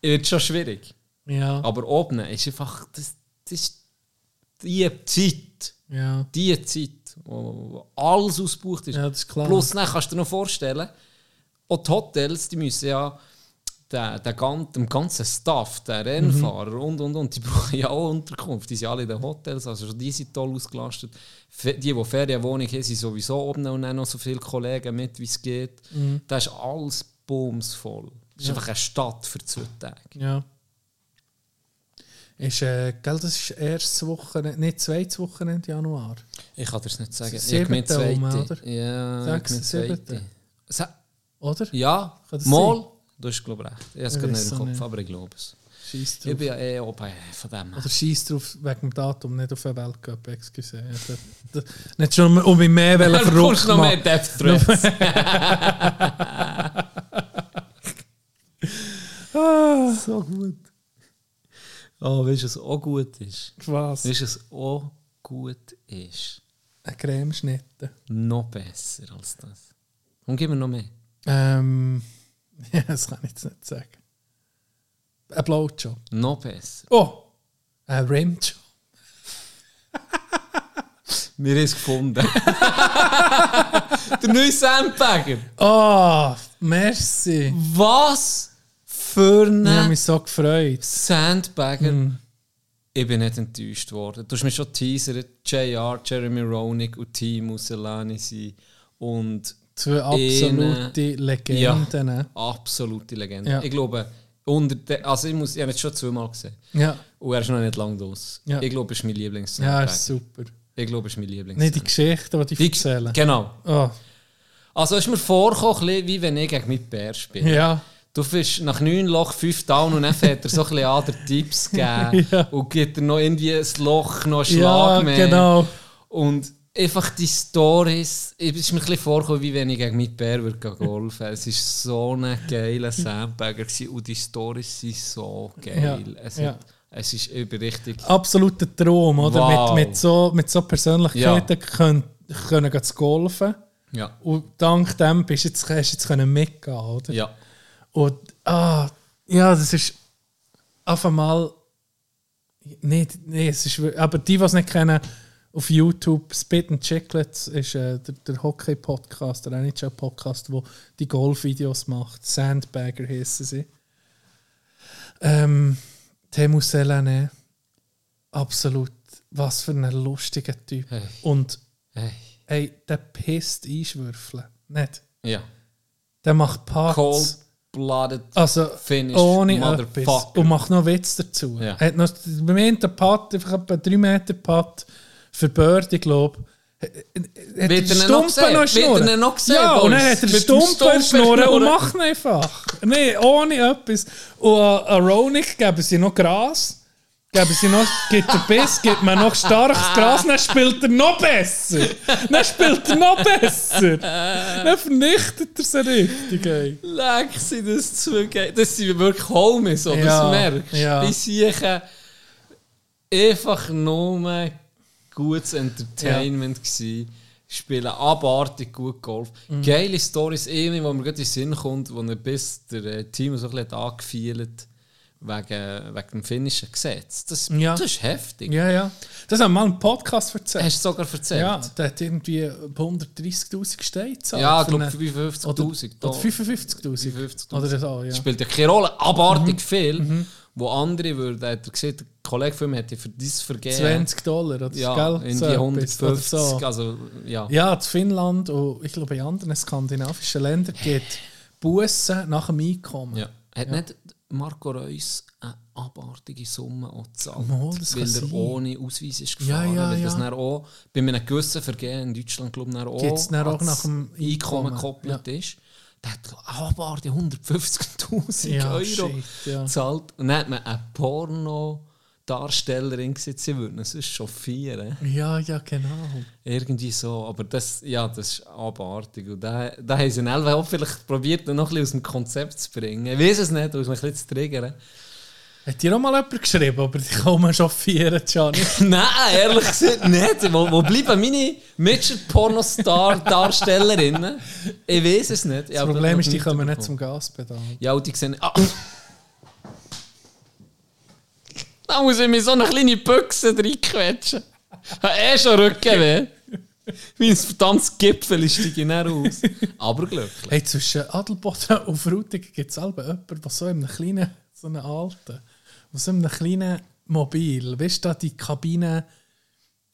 Wird schon schwierig. Ja, Aber oben ist einfach das, das ist die Zeit. ja. Die Zeit, wo, alles ausgebucht ist. Ja, das ist. Plus, dann kannst du dir noch vorstellen, auch die Hotels, die müssen ja den, den, gan- dem ganzen Staff, der Rennfahrer Mhm. und und und, die brauchen ja auch Unterkunft. Die sind alle in den Hotels, also die sind toll ausgelastet. Die, die Ferienwohnung haben, sind sowieso oben und dann noch so viele Kollegen mit, wie es geht. Mhm. Da ist alles bumsvoll. Das ist einfach eine Stadt für zwei Tage. Ja. Ist, äh, gell, das ist erstes Wochenende, nicht zweites Wochenende Januar. Ich kann dir das nicht sagen. Das Ich siebte rum, zweite. oder? Ja, Sechs, siebte? Se- Oder? Ja, mal. Du hast glaube ich recht. Ich habe es Ich weiss nicht im Kopf, nicht. aber ich glaube es. Scheiß Ich drauf. bin ja eh oben von dem. Oder scheiß drauf wegen dem Datum, nicht auf den Weltcup, excuse. Ja, da, da, nicht schon um mich mehr wollen verrückt du noch mehr machen. Death Threats. so gut. Oh, weißt du, was auch gut ist? Was? Weißt du, was auch gut ist? Eine Cremeschnitte. Noch besser als das. Und gib mir noch mehr. Ähm, ja, das kann ich jetzt nicht sagen. Ein Blowjob. Noch besser. Oh! Ein Rimjob. Wir haben es gefunden. Der neue Sandbagger. Oh, merci. Was für Ich habe ein mich so gefreut. Sandbagger. Ich bin nicht enttäuscht worden. Du hast mir schon teasert, JR, Jeremy Roenick und Timo Selanisi und Zwei absolute Legenden. ne? absolute Legende. Ja. Ich glaube, unter de, also ich, muss, ich habe jetzt schon zweimal gesehen. Ja, Und er ist noch nicht lange los. Ja. Ich glaube, es ist mein lieblings ja, ist super. Ich glaube, es ist mein lieblings Nicht die Geschichten, die die Die- erzählen. Genau. Oh, Also es ist mir vorgekommen, wie wenn ich gegen mit Bär spiele. ja. Du bist nach 9 Loch 5 down und dann fährt er so ein bisschen an, der Tipps geben Ja. und gibt dir noch irgendwie ein Loch, noch einen Ja, Schlag mehr. genau. Und einfach die Stories, es ist mir ein bisschen vorgekommen, wie wenn ich gegen mit Bär würde golfen. es war so ein geiler Sandbagger und die Stories sind so geil. Ja, Es, ja. Hat, es ist über richtig... Absoluter Traum, oder? Wow. Mit, mit, so, mit so Persönlichkeiten können, können gehen zu golfen. Ja, Und dank dem bist du jetzt, hast du jetzt können mitgehen, oder? ja. Und ah, ja, das ist einfach mal. Nee, nee, es ist, aber die, die es nicht kennen, auf YouTube, Spit and Chicklets ist äh, der, der Hockey-Podcast, der NHL-Podcast, wo die Golf-Videos macht. Sandbagger heissen sie. Ähm, Temu Selane, absolut, was für ein lustiger Typ. Hey. Und Hey. ey, der pisst einschwürfeln. Nicht? Ja. Der macht Parts. Cold-blooded Also Finish, ohne etwas. Motherfucker. Und macht noch Witz dazu. Ja. Er hat noch beim einen Putt, einfach etwa 3 Meter Putt für Birdie, glaube ich. Hat Wird er noch gesehen? noch Wird er noch gesehen, Ja, und dann hat er den Stumpen schnurren und macht ihn einfach. Nein, ohne etwas. Und an an Ronick geben sie noch Gras. Geben sie noch, gibt er Biss, gibt man noch starkes Gras, dann spielt er noch besser. Dann spielt er noch besser. Dann vernichtet er sie richtig, ey. Leck, sind das zu. Das sind wirklich Homies, oder? Ja, Das merkst du. ja. Die siechen einfach nur gutes Entertainment gsi Spielen abartig gut Golf. Mhm. Geile Stories, eine, wo mir gerade in den Sinn kommt, wo er bis der äh, Team so ein bisschen angefielt wegen, wegen dem finnischen Gesetz. Das, Ja. das ist heftig. Ja, ja. Das haben wir mal im Podcast erzählt. Hast du sogar erzählt? Ja, der hat irgendwie 130'000 Steine. Ja, ich glaube eine- 55'000. Oder, oder da. 55'000. 55'000. Oder so, ja. spielt ja keine Rolle. Abartig Mhm. viel. Wo andere würden, hat er der Kollege von mir hätte für dieses Vergehen 20 Dollar, oder ja, gell? in So die etwas, 150. oder so. Also, ja. Ja, zu Finnland und ich glaube in anderen skandinavischen Ländern geht Bussen nach dem Einkommen. ja. Hat nicht Marco Reus eine abartige Summe auch gezahlt, Mal, das weil er ohne Ausweis ist Ja, gefahren, ja, weil das ja. auch bei einem gewissen Vergehen in Deutschland glaube ich, auch, auch nach dem Einkommen, gekoppelt ist. Der hat abartige 150'000 Ja, Euro shit, ja. gezahlt. Und dann hat man eine Porno-Darstellerin gesehen, sie würden es sonst chauffieren. Ja, ja, genau. Irgendwie so, aber das, ja, das ist abartig. Und da, da haben sie in Elva auch vielleicht probiert, noch ein bisschen aus dem Konzept zu bringen. Ich weiß es nicht, um mich ein bisschen zu triggern. Hat dir auch mal jemand geschrieben, aber ich kann mal chauffieren, Gianni? Nein, ehrlich gesagt nicht. Wo, wo bleiben meine Midget-Pornostar-Darstellerinnen? Ich weiß es nicht. Ich Das Problem noch ist, die kommen nicht zum Gaspedal. Ja, und die sehen. Ah. Da muss ich mir so eine kleine Büchse reinquetschen. Ich habe eh schon Rückenweh. Wie ein verdammtes Gipfel steige ich dann aus. Aber glücklich. Hey, zwischen Adelboden und Frutigen gibt es jemanden, der so in einem kleinen, so einen alten, wo so in einem kleinen Mobil, weißt du, da die Kabine,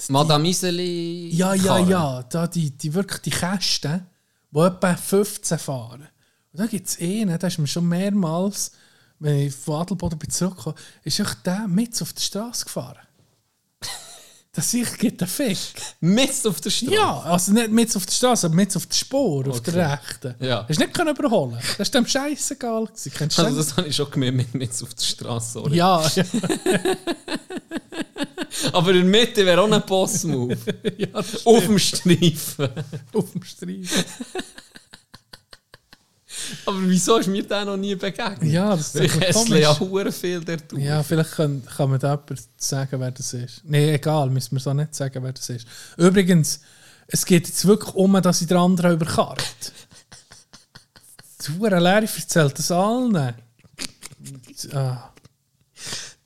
Madame Iseli. ja, ja, ja, da die, die wirklich die Kästen, die etwa 15 fahren. Und da gibt es einen, der ist mir schon mehrmals, wenn ich von Adelboden bin zurückgekommen, ist echt der mit auf der Straße gefahren. Das ich gibt einen Fick. Mist auf der Straße. Ja, also nicht mit auf der Straße, aber mit auf der Spur, auf der rechten. Ja. Hast du nicht können überholen Das war dem scheißegal. Kennst Also das? habe ich schon gemerkt mit Mist auf der Straße. sorry. Ja, ja. Aber in der Mitte wäre auch ein Boss-Move. ja auf dem Streifen. auf dem Streifen. Aber wieso ist mir der noch nie begegnet? Ja, das ist ja komisch. hure viel dort drauf. Ja, vielleicht kann, kann mir da jemand sagen, wer das ist. Nein, egal, müssen wir so nicht sagen, wer das ist. Übrigens, es geht jetzt wirklich um, dass ich den anderen überkarrt. Die Hure Lehre erzählt das allen. Ah.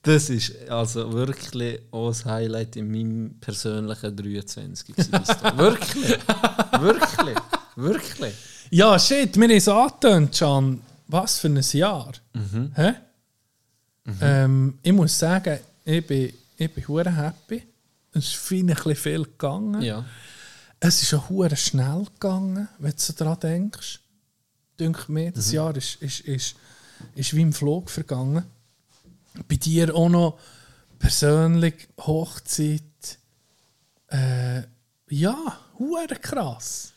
Das ist also wirklich auch ein Highlight in meinem persönlichen 23. gewesen bis da. wirklich. Wirklich. Wirklich. Ja, shit, mir ist angetönt, Can. Was für ein Jahr. Hä? Ähm, ich muss sagen, ich bin, ich bin hure happy. Es ist viel, ein bisschen viel gegangen. Ja. Es ist auch hure schnell gegangen, wenn du daran denkst. Denke mir, das Jahr ist, ist, ist, ist wie im Flug vergangen. Bei dir auch noch persönlich Hochzeit. Äh, ja, hure krass.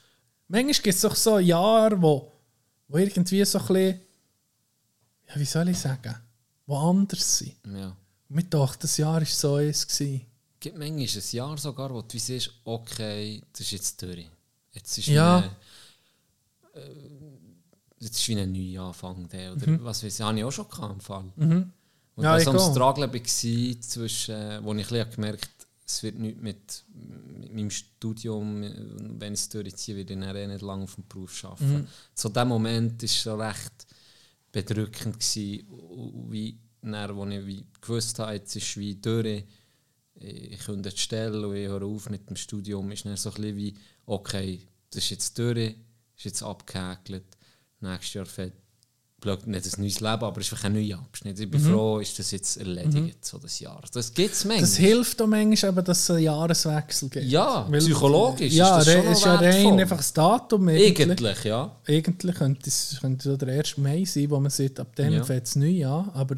Manchmal gibt es doch so Jahre, wo, wo irgendwie so ein bisschen, ja, wie soll ich sagen, wo anders sind. ja. Mir dachte, das Jahr war so eins. gewesen. gibt manchmal ein Jahr sogar, wo du siehst, okay, das ist jetzt durch. Jetzt ist Ja. wie ein, äh, jetzt ist wie ein Neuanfang. Der, oder was weiß ich, habe ich auch schon gehabt im Fall. Und Ja, ich am. Struggle war, zwischen, wo ich gemerkt habe, es wird nicht mit, mit meinem Studium, wenn ich es durchziehe, werde ich dann eh nicht lange auf dem Beruf arbeiten. Mhm. So der Moment war so recht bedrückend, gewesen, wie dann, wo ich wie gewusst habe, jetzt ist wie durch, ich könnte die Stelle und ich höre auf mit dem Studium, ist dann so ein bisschen wie, okay, das ist jetzt durch, ist jetzt abgehäkelt, nächstes Jahr fällt blöd, nicht ein neues Leben, aber es ist einfach ein neuer Abschnitt. Ich bin froh, ist das jetzt erledigt, so das Jahr. Das gibt es manchmal. Das hilft auch manchmal, eben, dass es einen Jahreswechsel gibt. Ja, Weil- psychologisch Ja, ist das schon ist ja rein einfach das Datum. Eigentlich, Eigentlich, ja. eigentlich könnte es könnte so der 1. Mai sein, wo man sieht, ab dann Ja. fängt es neu an. Aber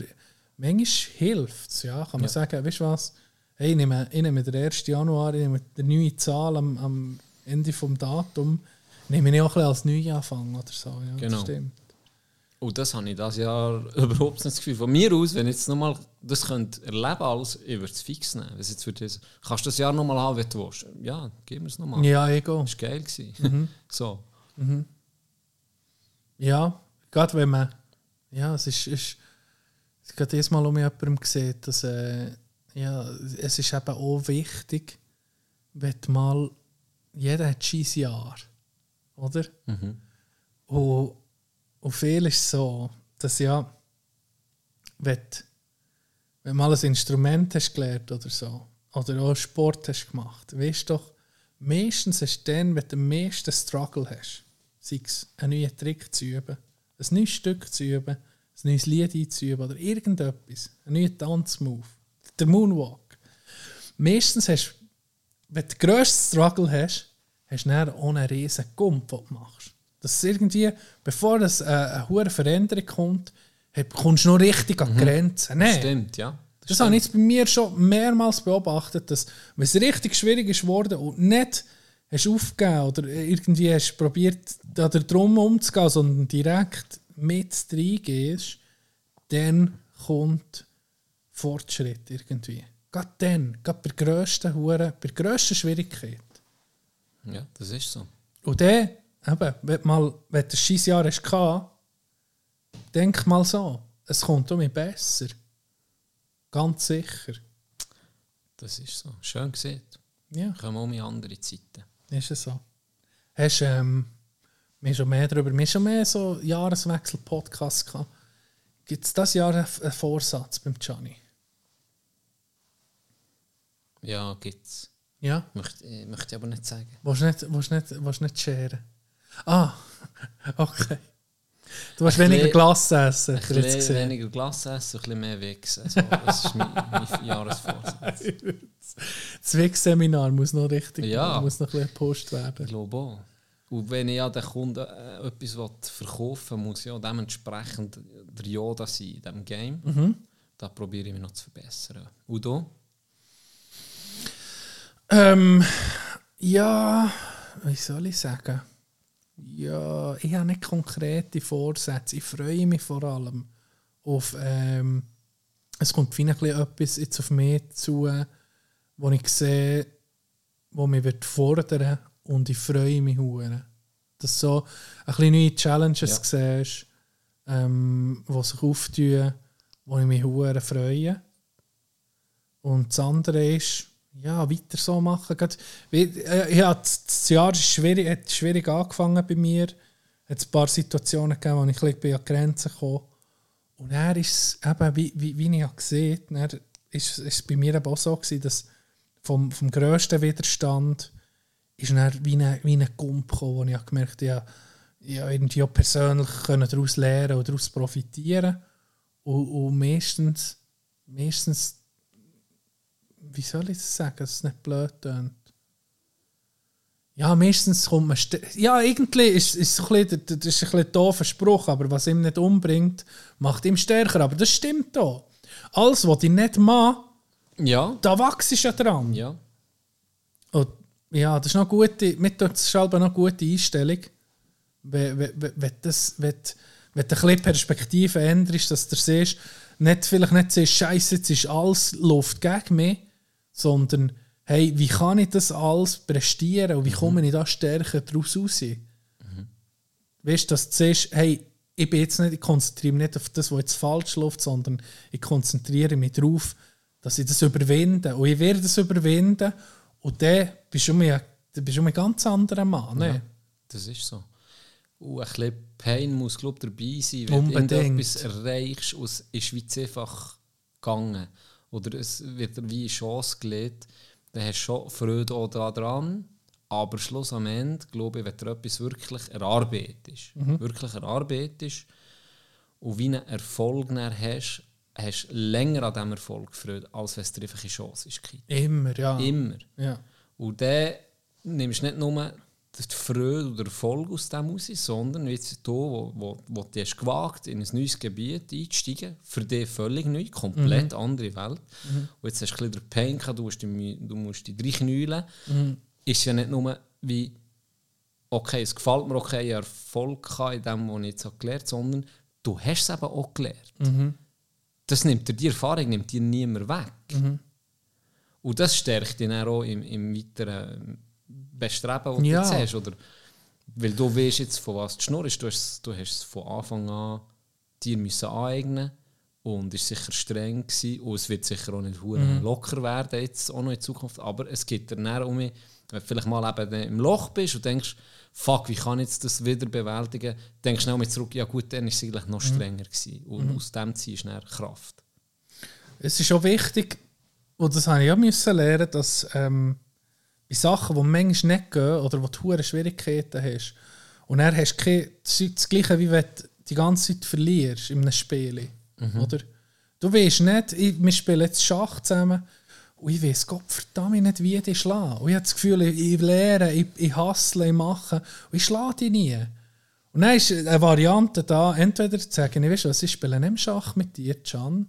manchmal hilft es. Ja. Kann man Ja. sagen, weißt du was? Hey, ich nehme, ich nehme den 1. Januar, ich nehme die neue Zahl am, am Ende des Datums, nehme ich auch ein bisschen als Neuanfang oder so. Ja, Genau. Das stimmt. Und das habe ich das Jahr überhaupt nicht das Gefühl. Von mir aus, wenn ich jetzt nochmal das könnte erleben alles, ich würde es fix nehmen. Es jetzt würde, kannst du das Jahr nochmal haben, wenn du willst? Ja, gib mir es nochmal. Ja, auch. Das war geil. gewesen. so. Ja, gerade wenn man. Ja, es ist. ist ich habe gerade jedes Mal um jemandem gesehen, dass. Äh, ja, es ist eben auch wichtig, wenn mal. Jeder hat sein Jahr. Oder? Und, und viel ist so, dass ja. Wenn, wenn mal ein Instrument hast gelernt oder so, oder auch Sport hast gemacht, weißt doch, meistens ist dann, wenn du am meisten Struggle hast, sei es einen neuen Trick zu üben, ein neues Stück zu üben, ein neues Lied einzuüben oder irgendetwas, einen neuen Tanzmove, der Moonwalk. Meistens hast du, wenn du den grössten Struggle hast, hast du dann auch einen riesen Gump, den du machst. Dass irgendwie, bevor es äh, eine hohe Veränderung kommt, kommst du noch richtig an die Grenzen. Nein. Stimmt, ja. Das habe ich jetzt bei mir schon mehrmals beobachtet, dass wenn es richtig schwierig ist geworden und nicht hast aufgegeben oder irgendwie hast probiert, da drum umzugehen, sondern direkt mit reingehst, dann kommt Fortschritt irgendwie. Gerade dann, gerade bei der grössten Hure, bei der grössten Schwierigkeit. Ja, das ist so. Und dann, eben, wenn du mal, wenn du ein scheiß Jahr hast denk mal so, es kommt um mich besser. Ganz sicher. Das ist so. Schön gesehen. Ja. Kommen auch in andere Zeiten. Ist es so? Hast du ähm, schon mehr darüber, wir haben schon mehr so Jahreswechsel-Podcasts gehabt. Gibt es das Jahr einen Vorsatz beim Gianni? Ja, gibt's. Ja? Möchte, äh, möchte ich aber nicht sagen. Willst du nicht, willst du nicht, willst du nicht scheren? Ah, okay. Du Ein weniger Glas essen, Ein hast bisschen gesehen. weniger Glas essen, ein bisschen mehr wichsen. So, das ist mein, mein Jahresvorsatz. Das Weg-Seminar muss noch richtig, Ja. muss noch ein bisschen gepusht Ich werden. glaube auch. Und wenn ich ja den Kunden äh, etwas verkaufen will, muss ja dementsprechend der Yoda sein in diesem Game. Mhm. Da probiere ich mich noch zu verbessern. Und du? Ähm, ja, wie soll ich sagen? Ja, ich habe nicht konkrete Vorsätze. Ich freue mich vor allem auf. Ähm, es kommt bisschen etwas jetzt auf mich zu, wo ich sehe, wo mich wird fordern und ich freue mich hure. Dass du so ein bisschen neue Challenges siehst, ähm, die sich auftun, wo ich mich hure freue. Und das andere ist, ja, weiter so machen. Äh, ja, das, Jahr ist schwierig, hat schwierig angefangen bei mir. Es hat ein paar Situationen gegeben, wo ich ein bisschen an Grenzen kam. Und dann ist eben, wie, wie, wie ich gesehen habe, ist, ist bei mir eben auch so gewesen, dass vom, vom grössten Widerstand ist dann wie ein, wie ein Gump gekommen, wo ich gemerkt habe, ja, ja, irgendwie auch persönlich können daraus lernen oder daraus profitieren. Und, und meistens, meistens wie soll ich das sagen, dass es nicht blöd tönt? Ja, meistens kommt man. Ja, irgendwie ist, ist, so ein bisschen, das ist ein bisschen doofer Spruch, aber was ihm nicht umbringt, macht ihm stärker. Aber das stimmt auch. Alles, was ich nicht mache, Ja. da wachst du ja dran. Ja. Und ja, das ist noch eine gute, mit das noch eine gute Einstellung. Wenn, wenn, wenn, wenn, das, wenn, wenn du ein bisschen Perspektive änderst, dass du siehst, nicht, vielleicht nicht siehst, Scheiße, jetzt ist alles Luft gegen mich, sondern hey, wie kann ich das alles prestieren und wie komme ich da stärker daraus raus? Weißt du, dass du siehst, hey, ich bin jetzt nicht, ich konzentriere mich nicht auf das, was jetzt falsch läuft, sondern ich konzentriere mich darauf, dass ich das überwinde. Und ich werde das überwinden und dann bist du mir, bist du mir ein ganz anderer Mann. Ne? Das ist so. Und ein bisschen Pain muss, glaube ich, dabei sein, wenn Unbedingt. du irgendetwas erreichst und es ist wie zu einfach gegangen. Oder es wird wie eine Chance gelegt, dann hast du schon Freude auch daran. Aber Schluss am Ende, glaube ich, wenn du etwas wirklich erarbeitest, wirklich erarbeitest und wie einen Erfolg dann hast, hast du länger an diesem Erfolg Freude, als wenn es dir einfach eine Chance ist. Immer, ja. Immer. ja. Und dann nimmst du nicht nur die Freude oder Erfolg aus dem raus, sondern jetzt du, wo, wo, wo du hast gewagt in ein neues Gebiet einzusteigen, für dich völlig neu, komplett andere Welt. Und jetzt hast du ein bisschen den Pain gehabt, du musst dich, du musst dich reinknüllen. Ist ja nicht nur wie, okay, es gefällt mir, okay, ich Erfolg gehabt in dem, was ich jetzt habe gelernt habe, sondern du hast es eben auch gelernt. Das nimmt dir, die Erfahrung nimmt dir niemand weg. Und das stärkt dich auch im, im weiteren Bestreben, das Ja. du jetzt hast. Oder, weil du weißt jetzt, von was du schnurrst. Du hast, du hast es von Anfang an dir müssen aneignen und es war sicher streng gewesen, und es wird sicher auch nicht hure locker werden jetzt auch noch in Zukunft. Aber es gibt dir dann um, wenn du vielleicht mal eben im Loch bist und denkst, fuck, wie kann ich jetzt das wieder bewältigen, denkst du schnell mit zurück, ja gut, dann war es eigentlich noch strenger gewesen. Und aus dem ziehst du dann Kraft. Es ist auch wichtig, und das habe ich auch müssen lernen, dass ähm, bei Sachen, die manchmal nicht gehen oder wo du Schwierigkeiten hast, und dann hast du keine, das Gleiche, wie wenn du die ganze Zeit verlierst in einem Spiel. Oder? Du weißt nicht, ich, wir spielen jetzt Schach zusammen und ich weiß Gott verdammt nicht, wie ich schlage. Und ich habe das Gefühl, ich, ich lehre, ich, ich hustle, ich mache und ich schlage dich nie. Und dann ist eine Variante da, entweder zu sagen, ich weißt du was, ich spiele nicht Schach mit dir, Can,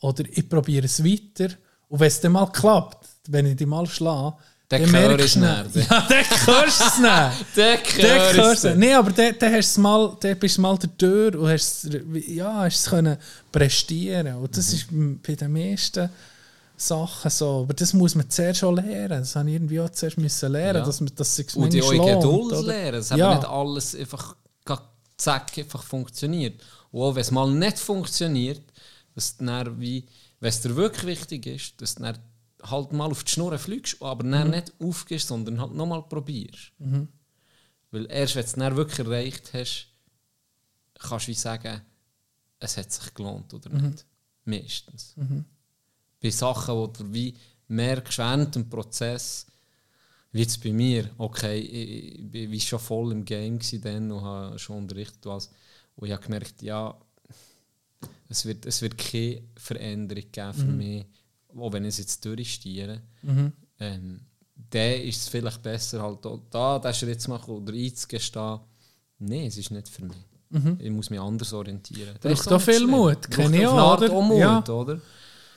oder ich probiere es weiter. Und wenn es dann mal klappt, wenn ich dich mal schlage, Dann dann hör merkst ich du es nicht. Ja, dann hörst du nicht. Der hörst du es. Nein, aber hast mal, dann bist du mal der Tür und hast, es- ja, hast es können prestieren. Und Mhm. das ist bei den meisten Sachen so. Aber das muss man zuerst schon lernen. Das habe ich irgendwie auch zuerst müssen lernen, Ja. dass man dass sich Und die eure Geduld lernen, eben Ja. nicht alles einfach zack einfach funktioniert. Und auch wenn es mal nicht funktioniert, dass dann wie, wenn es dir wirklich wichtig ist, dass dann halt mal auf die Schnur fliegst, aber dann nicht aufgehst, sondern halt nochmal probierst. Weil erst wenn du es dann wirklich erreicht hast, kannst du wie sagen, es hat sich gelohnt oder nicht. Meistens. Bei Sachen, wo du wie merkst, während dem Prozess, wie jetzt bei mir, okay, ich, wie schon voll im Game dann und habe schon unterrichtet was. Und ich habe gemerkt, ja, es wird, es wird keine Veränderung geben für mich, auch wenn ich es jetzt durchstiere. Ähm, dann ist es vielleicht besser, halt da den Schritt zu machen oder einzugestehen, nein, es ist nicht für mich. Ich muss mich anders orientieren. Braucht ist nicht viel schlimm. Mut, kenne ich auch, oder? auch Mut, Ja. oder?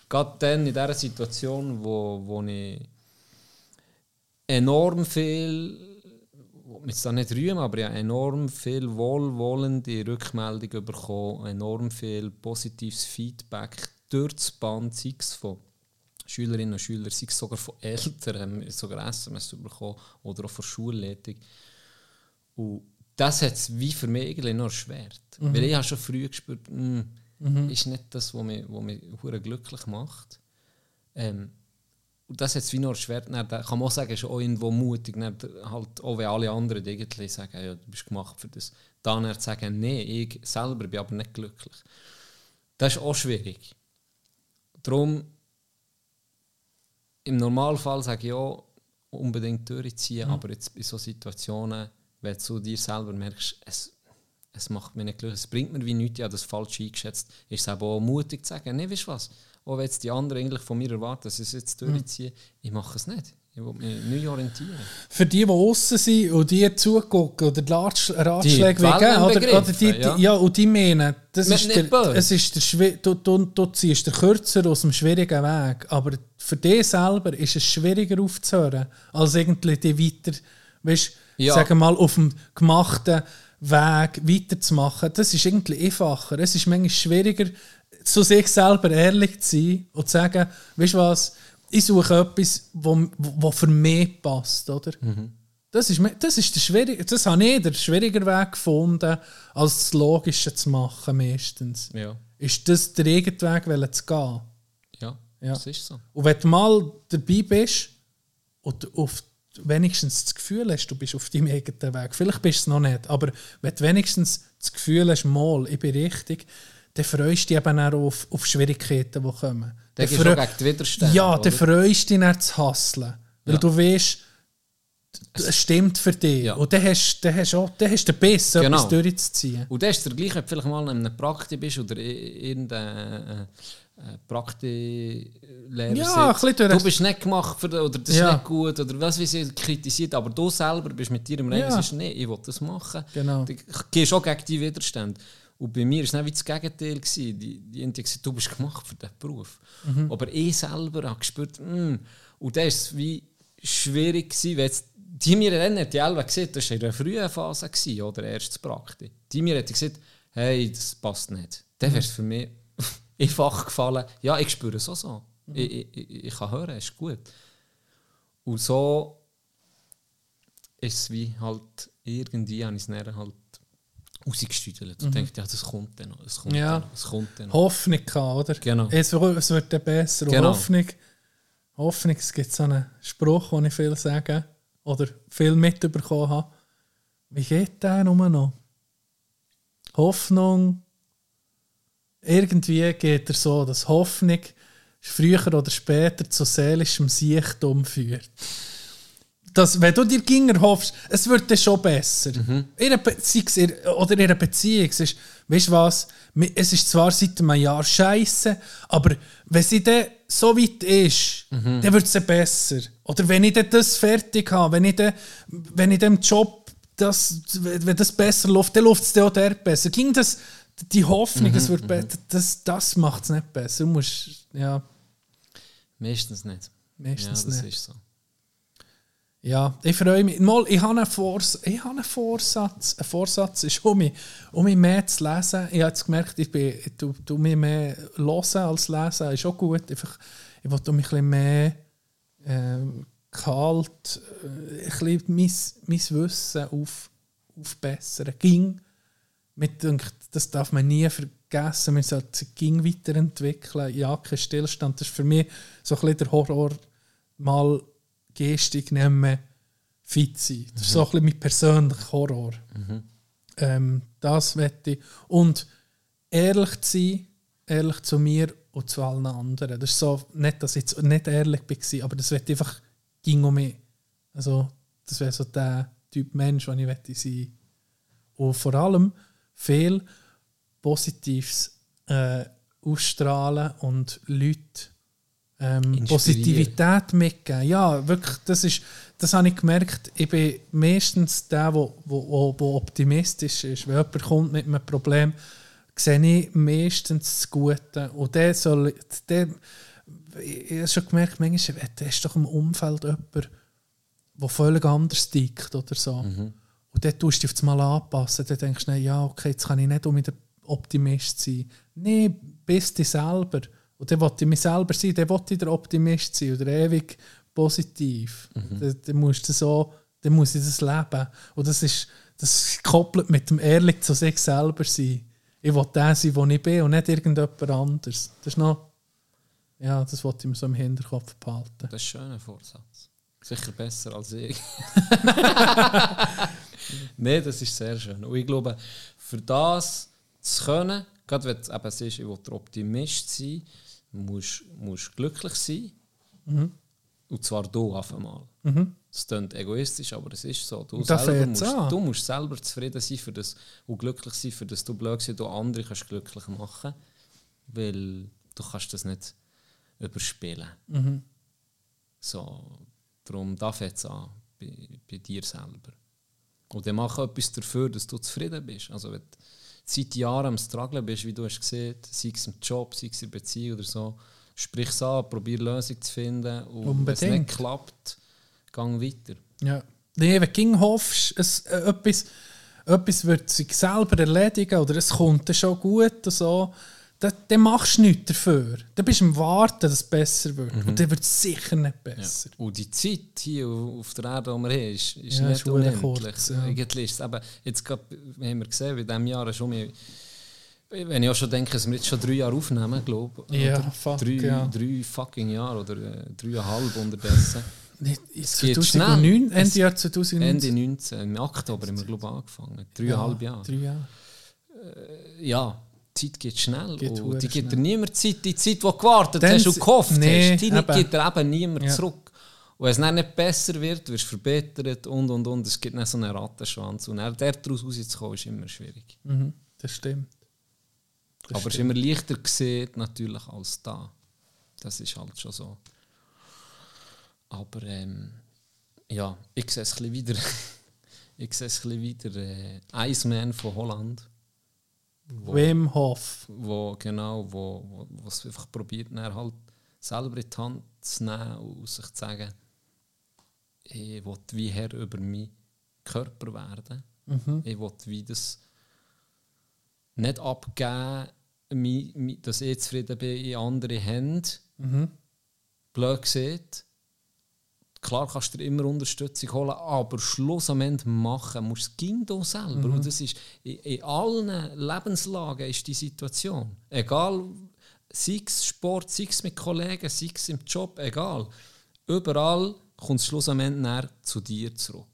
Gerade dann in dieser Situation, wo, wo ich enorm viel, jetzt da nicht rühmen, aber habe enorm viel wohlwollende Rückmeldungen bekommen, enorm viel positives Feedback durch das Band, sei es von Schülerinnen und Schülern, sei es sogar von Eltern, sogar SMS bekommen oder auch von Schulleitung. Und das hat es wie für mich irgendwie noch erschwert. Weil ich habe schon früh gespürt, mm, ist nicht das, was mich, was mich glücklich macht. Ähm, und das hat es wie noch erschwert. Dann, da kann man auch sagen, ist auch irgendwo mutig, dann, halt, auch wenn alle anderen irgendwie sagen, ja, du bist gemacht für das. Dann zu sagen, nee, ich selber bin aber nicht glücklich. Das ist auch schwierig. Darum, im Normalfall sage ich auch, unbedingt durchziehen, aber jetzt in solchen Situationen, wenn du dir selber merkst, es, es macht mich nicht glücklich, es bringt mir wie nichts, ich habe das falsch eingeschätzt, ist es auch mutig zu sagen, nee, weißt du was, auch wenn jetzt die anderen eigentlich von mir erwarten, dass ich es jetzt durchziehe, ich mache es nicht. Ich will mich neu orientieren. Für die, die außen sind und die zugucken oder die Ratsch- Ratschläge geben, oder, oder die, die, ja. ja. und die meinen, das ist der, nicht es ist der du, du, du ziehst den Kürzer aus dem schwierigen Weg, aber für dich selber ist es schwieriger aufzuhören, als irgendwie die weiter, weißt, Ja. sagen mal, auf dem gemachten Weg weiterzumachen. Das ist irgendwie einfacher. Es ist manchmal schwieriger, zu sich selber ehrlich zu sein und zu sagen, weißt du was, ich suche etwas, wo, wo für mich passt, oder? Mhm. Das ist, das ist der schwierige, das habe ich den schwieriger Weg gefunden, als das Logische zu machen, meistens. Ja. Ist das der eigene Weg, zu gehen? Ja, Ja. das ist so. Und wenn du mal dabei bist und auf wenigstens das Gefühl hast, du bist auf deinem eigenen Weg, vielleicht bist du es noch nicht, aber wenn du wenigstens das Gefühl hast, mal, ich bin richtig, dann freust du dich eben auch auf, auf Schwierigkeiten, die kommen. Dann gehst du gegen die Widerstände. ja, dann freust du dich dann zu hasseln. Weil Ja. du weißt, es stimmt für dich. Ja. Und dann hast, dann hast, auch, dann hast du den Biss, Genau. etwas durchzuziehen. Und das ist der gleiche, wenn du vielleicht mal in einem Prakti bist oder irgendein äh, äh, Praktilehrer Ja, durch- Du bist nicht gemacht für oder das ist Ja. nicht gut oder was wie sie kritisiert, aber du selber bist mit dir im Rennen Ja. sagst, nee, ich will das machen. Genau. Du gehst auch gegen die Widerstände. Und bei mir war es nicht wie das Gegenteil. Gewesen. Die, die haben gesagt, du bist gemacht für diesen Beruf. Mhm. Aber ich selber habe gespürt, mm, und das war es wie schwierig, gewesen, weil jetzt, die mir hat die Elva gesagt, das war in einer frühen Phase, gewesen, oder erstes Praktik. Die mir hat gesagt, hey, das passt nicht. Dann wäre es für mich einfach gefallen, ja, ich spüre es auch so. Ich, ich, ich, ich kann hören, es ist gut. Und so ist es wie halt, irgendwie habe ich es halt rausgestüdelt und denkt, ja, das kommt dann noch, das kommt Ja. dann noch, das kommt dann noch. Hoffnung gehabt, oder? Genau. Es, wird- es wird dann besser. Und Genau. Hoffnung, Hoffnung, es gibt so einen Spruch, den ich viel sage oder viel mitbekommen habe. Wie geht der nur noch? Hoffnung, irgendwie geht er so, dass Hoffnung früher oder später zu seelischem Siechtum führt. Dass, wenn du dir Ginger hoffst, es wird dann schon besser. In einer Be sei es in- oder in einer Beziehung. Es ist, weißt du was? Es ist zwar seit einem Jahr scheiße, aber wenn sie dann so weit ist, dann wird es besser. Oder wenn ich dann das fertig habe, wenn ich dann, wenn ich dem Job das, wenn das besser läuft, dann läuft es dann auch dort besser. Ging das, die Hoffnung, es wird besser, das, das macht es nicht besser. Du musst, ja, Meistens nicht. Meistens ja, das nicht. ist so. Ja, ich freue mich. Mal, ich habe einen, Vors ich habe einen Vorsatz. Ein Vorsatz ist, um mich, um mich mehr zu lesen. Ich habe jetzt gemerkt, ich, bin, tu, tu mich mehr hören als lesen. Ist auch gut. Einfach, ich will um mich ein bisschen mehr ähm, kalt, äh, ein bisschen mein, mein Wissen auf, aufbessern. Ging. Mir das darf man nie vergessen. Man sollte sich ging weiterentwickeln. Ja, kein Stillstand. Das ist für mich so ein bisschen der Horror, mal geistig nicht mehr fit sein. Das ist so ein bisschen mein persönlicher Horror. Ähm, das wette ich. Und ehrlich zu sein, ehrlich zu mir und zu allen anderen. Das ist so, nicht, dass ich jetzt nicht ehrlich war, aber das ich einfach, ging um mich. Also, das wäre so der Typ Mensch, den ich wette sein. Und vor allem viel Positives äh, ausstrahlen und Leute ähm. Positivität mitgeben. Ja, wirklich, das ist, das habe ich gemerkt. Ich bin meistens der, der wo, wo optimistisch ist. Wenn jemand kommt mit einem Problem, sehe ich meistens das Gute. Und der soll, der, ich habe schon gemerkt, manchmal da ist doch im Umfeld jemand, der völlig anders tickt oder so. Und dann tust du dich Mal anpassen. Dann denkst du, ja, okay, jetzt kann ich nicht um der Optimist sein. Nein, bist du selber. Und dann will ich mich selber sein, dann will ich der Optimist sein oder ewig positiv. Dann, dann, musst du so, dann muss ich das leben. Und das ist, das ist gekoppelt mit dem ehrlich zu sich selber sein. Ich will der sein, wo ich bin und nicht irgendjemand anderes. Das ist noch, ja, das wollte ich mir so im Hinterkopf behalten. Das ist ein schöner Vorsatz. Sicher besser als ich. Nein, das ist sehr schön. Und ich glaube, für das zu können, gerade wenn du eben siehst, ich will der Optimist sein, musst du glücklich sein. Und zwar du auf einmal. Das klingt egoistisch, aber es ist so. Du, selber musst, an. du musst selber zufrieden sein für das, und glücklich sein, für das du blöd sein, du andere kannst glücklich machen. Weil du kannst das nicht überspielen. So, darum da fängt es an, bei, bei dir selber. Und dann mach etwas dafür, dass du zufrieden bist. Also wenn seit Jahren am Strugglen bist, wie du hast gesehen, sei es im Job, sei es in Beziehung oder so, sprich es an, probier Lösung zu finden. Und wenn es Unbedingt. nicht klappt, gang weiter. Ja. Nee, wenn du hoffst, es, äh, etwas, etwas wird sich selber erledigen oder es kommt dann schon gut und so, dann, dann machst du nichts dafür. Dann bist du im Warten, dass es besser wird. Und dann wird es sicher nicht Ja. besser. Und die Zeit hier auf der Erde, die wir haben, ist, ist Ja, nicht ist unendlich. kurz, ja. Eigentlich ist eben, jetzt grad, haben wir gesehen, in diesem Jahr schon mehr, wenn ich auch schon denke, dass wir jetzt schon drei Jahre aufnehmen, glaube ich. Ja, fuck, drei, ja. drei fucking Jahre oder äh, dreieinhalb unterdessen. Nicht, in geht 2009, schnell. Ende Jahr 2009. Ende 19, im Oktober haben wir glaube ich angefangen. Dreieinhalb Jahre. Drei Jahre. Ja, die Zeit geht schnell. Geht und die gibt dir niemand Zeit. Die Zeit, die du gewartet Dann hast und gehofft nee, hast, die eben. gibt dir eben niemand Ja. zurück. Und wenn es dann nicht besser wird, wirst du verbessert und und und. Es gibt dann so einen Rattenschwanz. Und dann daraus rauszukommen, ist immer schwierig. Mhm, das stimmt. Das Aber es ist immer leichter gesehen natürlich als da. Das ist halt schon so. Aber ähm, ja, ich sehe es ein bisschen wieder. ich sehe es ein bisschen wieder. Äh, Iceman von Holland. Wo, Wim Hof. wo genau, wo, wo, wo es einfach probiert, dann halt selber in die Hand zu nehmen und sich zu sagen, ich will wie Herr über meinen Körper werden. Ich will wie das nicht abgeben, dass ich zufrieden bin in andere Hände. Blöd gesagt. Klar kannst du dir immer Unterstützung holen, aber Schluss am Ende machen musst du es ging du selber. Und das ist in, in allen Lebenslagen ist die Situation. Egal, sei es Sport, sei es mit Kollegen, sei es im Job, egal. Überall kommt es Schluss am Ende näher zu dir zurück.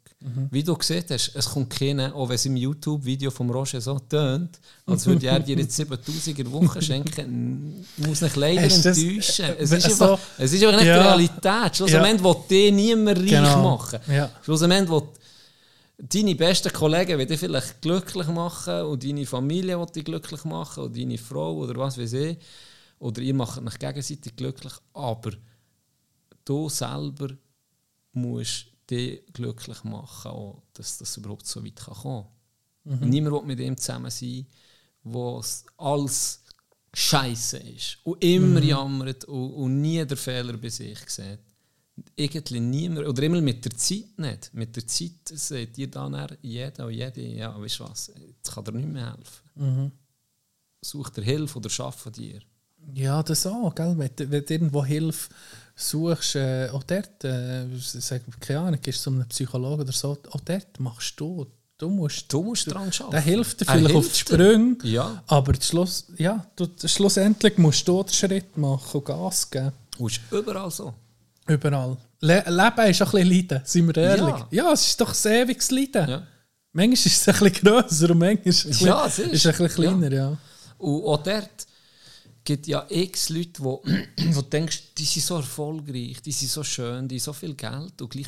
Wie du gesehen hast, es kommt keiner, auch wenn es im YouTube-Video vom Roger so tönt, als würde er dir jetzt 7000 in der Woche schenken, muss ich leider Hast du das- enttäuschen. Es äh, ist, so- einfach, es ist einfach nicht Ja. die Realität. Schluss am Ja. Will dich niemand reich Genau. machen. Ja. Schluss am Ende will deine besten Kollegen will dich vielleicht glücklich machen und deine Familie will dich glücklich machen und deine Frau oder was weiß ich. Oder ihr macht euch gegenseitig glücklich. Aber du selber musst dich glücklich machen, auch, dass das überhaupt so weit kann kommen kann. Niemand will mit ihm zusammen sein, wo es alles scheiße ist und immer jammert und, und nie den Fehler bei sich sieht. Irgendwie niemand, oder immer mit der Zeit nicht. Mit der Zeit seht ihr dann jeder und jede, ja, weißt du was, jetzt kann dir nicht mehr helfen. Such dir Hilfe oder schaff dir. Ja, das auch, gell? Wenn du irgendwo Hilfe suchst, äh, auch dort, äh, sag, keine Ahnung, gehst du zu einem Psychologen oder so, auch dort machst du, du musst, Du musst dran arbeiten. der hilft dir vielleicht auf die hilft. Sprünge, Ja. aber Schluss, ja, du, schlussendlich musst du den Schritt machen und Gas geben. Und ist überall so. Überall. Le Leben ist auch ein bisschen Leiden, sind wir ehrlich. Ja. Ja, es ist doch ein ewiges Leiden. Ja. Manchmal ist es ein bisschen grösser und manchmal ist es ein bisschen, Ja, es ist. ist ein bisschen kleiner, ja. Und auch dort gibt ja x Leute, wo, wo du denkst, die sind so erfolgreich, die sind so schön, die haben so viel Geld und gleich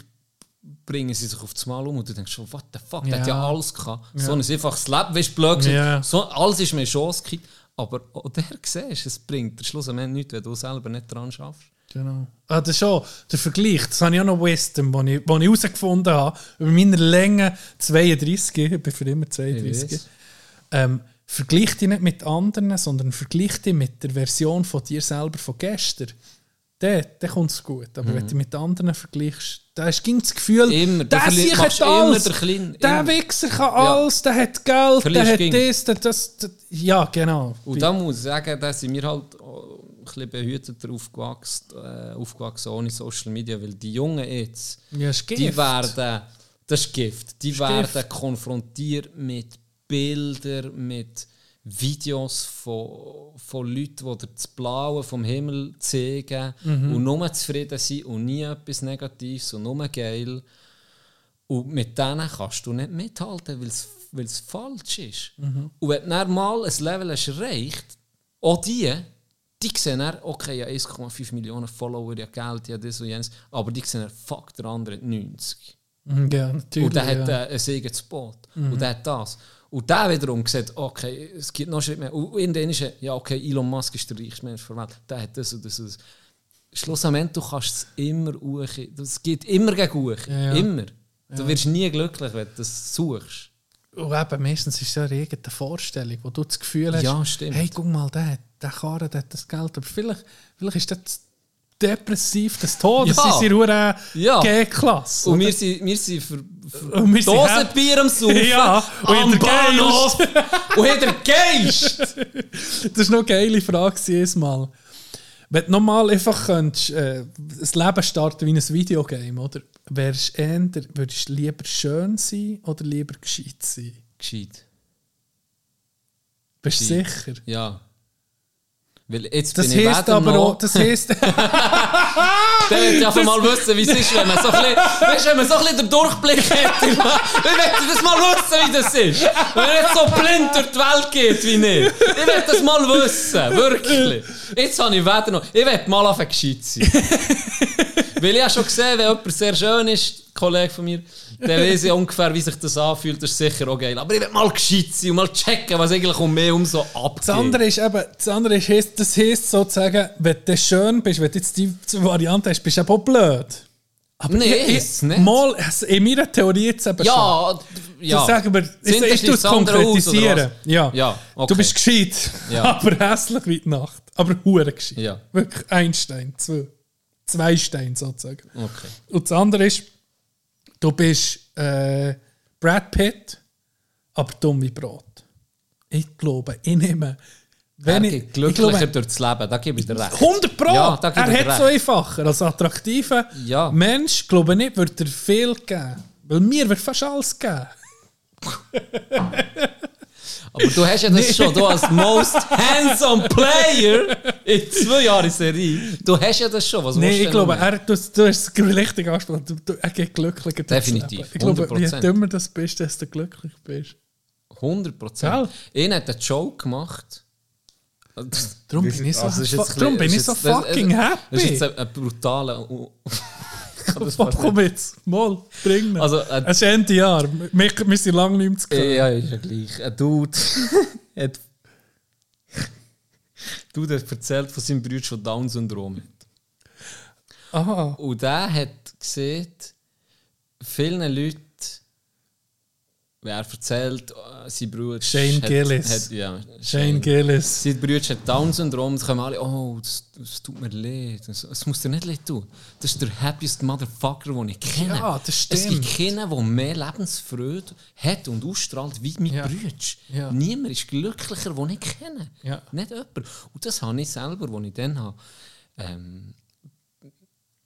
bringen sie sich auf das Mal um und du denkst schon, what the fuck, der hat ja Ja. alles gehabt. So ein einfaches Leben, weißt du, blöd Ja. so, alles ist mir Chance gekriegt. Aber auch der siehst, es bringt dir Schluss am Ende nichts, wenn du selber nicht dran schaffst. Genau. Ah, das ist schon der Vergleich. Das habe ich auch noch Wisdom, den ich, ich herausgefunden habe. Über meine Länge 32, ich bin für immer Ich 32. weiß. Ähm, vergleich dich nicht mit anderen, sondern vergleich dich mit der Version von dir selber von gestern. Dann, dann kommt es gut. Aber wenn du dich mit anderen vergleichst, da hast du das Gefühl, Mhm. Immer, der Sieg hat alles. den Kleinen, der. Wichser kann alles, der hat Geld, Verlierst der hat das, der, das, das. Ja, genau. Und da muss ich sagen, da sind wir halt ein bisschen behüteter aufgewachsen, äh, aufgewachsen ohne Social Media, weil die Jungen jetzt, Ja, die werden, das ist Gift, die Ist werden konfrontiert mit Bildern, mit Videos von, von Leuten, die dir das Blaue vom Himmel zeigen Mhm. und nur zufrieden sind und nie etwas Negatives und nur geil. Und mit denen kannst du nicht mithalten, weil es falsch ist. Mhm. Und wenn du dann mal ein Level hast erreicht auch die, die sehen dann, okay, ja 1,5 Millionen Follower, ja Geld, ja das und jenes, aber die sehen dann, fuck, der andere hat 90. Mhm, Ja. Und der hat ja. äh, ein eigenes Boot. Und der hat das. Und der wiederum sieht, okay, es gibt noch einen Schritt mehr. Und irgendwann ist er, ja, okay, Elon Musk ist der reichste Mensch der Welt. Der hat das und das und das. Schlussendlich, du kannst es immer hoch. Es geht immer gegen hoch. Ja, ja. Immer. Du wirst nie glücklich, wenn du das suchst. Und eben, meistens ist es ja eine eigene Vorstellung, wo du das Gefühl hast, Ja, stimmt. hey, guck mal, der, hat- der Karren der hat das Geld, aber vielleicht, vielleicht ist das depressiv des Todes Ja. in seiner Ja. G-Klasse. Und wir sind, wir sind ver Und wir sind Dose happy. Bier am Saufen. Ja, und am der Bahnhof. und der Geist. Das war noch eine geile Frage jedes Mal. Wenn du nochmal einfach könntest, äh, das Leben starten wie ein Videogame, oder? Wärst eher, würdest du lieber schön sein oder lieber gescheit sein? Gescheit. Bist du sicher? Ja. Weil jetzt Das bin ich aber noch... auch, das heisst, Der will ja einfach mal wissen, wie es ist, wenn man so ein bisschen, so bisschen den Durchblick hat. Ich will das mal wissen, wie das ist. Wenn man nicht so blind durch die Welt geht wie ich. Ich will das mal wissen, wirklich. Jetzt habe ich weder noch... Ich will mal auf gescheit sein. Weil ich habe schon gesehen, wenn jemand sehr schön ist, ein Kollege von mir, dann weiß ich ungefähr, wie sich das anfühlt. Das ist sicher auch geil. Aber ich will mal gescheit sein und mal checken, was eigentlich um mich um so abgeht. das andere ist eben, das andere ist, das heisst sozusagen, wenn du schön bist, wenn du jetzt die Variante hast, bist du eben auch blöd. Aber Nee, ich- ist nicht. Mal, also in meiner Theorie jetzt eben schon. Ja, ja. Das sagen wir, Das ich, ich das konkretisieren. Ja. Ja, okay. Du bist gescheit, Ja. aber hässlich wie die Nacht. Aber hure gescheit. Ja. Wirklich ein Stein, zwei. Zwei Steine sozusagen. Okay. Und das andere ist, du bist äh, Brad Pitt, aber dumm wie Brot. Ich glaube, ich nehme... Wenn Er ich, geht ich glücklicher glaube, durchs Leben, da gebe ich dir recht. 100 Pro! Ja, er hat so recht. einfacher. Als attraktiver Ja. Mensch, glaube ich nicht, würde er viel geben. Weil mir wird fast alles geben. Aber du hast ja das schon, du als most handsome Player in zwei Jahren Serie, du hast ja das schon. Was Nein, du ich glaube, er, du, du hast es richtig angesprochen. Du, du, er geht glücklicher Definitiv. Ich glaube, je 100%. dümmer du bist, desto glücklicher bist 100 Prozent. Ihn hat einen Joke gemacht. Darum bin ich so, Also, ist jetzt ein darum bin bisschen- ich so ist jetzt- fucking Das happy. ist jetzt ein, ein brutaler... Ich kann das fast komm jetzt, mal, bring ihn. Also, äh, es ist Ende Jahr. Wir, wir sind lange nicht mehr zu hören. Ja, ist ja gleich. Ein Dude hat... Dude hat erzählt von seinem Bruder, der Down-Syndrom hat. Aha. Und der hat gesehen, vielen Leuten, er erzählt, äh, sein Bruder Shane hat, Gillis. Hat, ja, Shane Gillis. Sein Bruder hat Down-Syndrom und kommen alle, oh, das, das tut mir leid. Das, das muss dir nicht leid tun. Das ist der happiest Motherfucker, den ich kenne. Ja, das Es gibt stimmt. keinen, der mehr Lebensfreude hat und ausstrahlt wie mein Ja. Bruder. Ja. Niemand ist glücklicher, den ich kenne. Ja. Nicht jemand. Und das habe ich selber, als ich dann habe, ähm,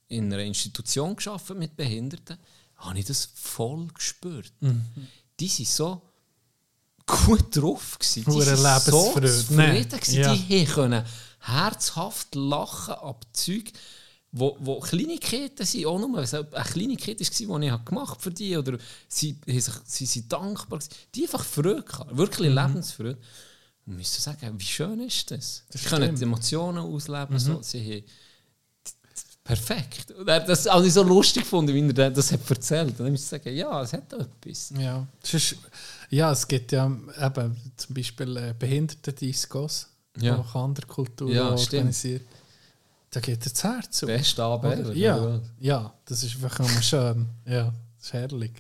in einer Institution geschafft mit Behinderten, habe ich das voll gespürt. Mhm. Die sind so gut drauf gewesen. Die sind so zufrieden gewesen. Ja. Die können herzhaft lachen ab Zeug, wo, wo Kleinigkeiten sind, auch nur, es eine Kleinigkeit war, die ich habe gemacht für die, oder sie, sie sind dankbar gewesen. Die einfach Freude wirklich Mhm. Lebensfreude. Und müssen sagen, wie schön ist das? Das sie können. Mhm. die Emotionen ausleben, so. sie haben Perfekt. Und er- Das habe ich so lustig gefunden, wie er das hat erzählt. Und dann muss ich sagen, ja, es hat etwas. Ja. Das ist, ja, es gibt ja eben zum Beispiel äh, Behindertendiscos, Ja. auch andere Kulturen Ja, stimmt. organisiert. Da geht das Herz zu. Beste Abend. Ja, ja, das ist einfach immer schön. Ja, das ist herrlich.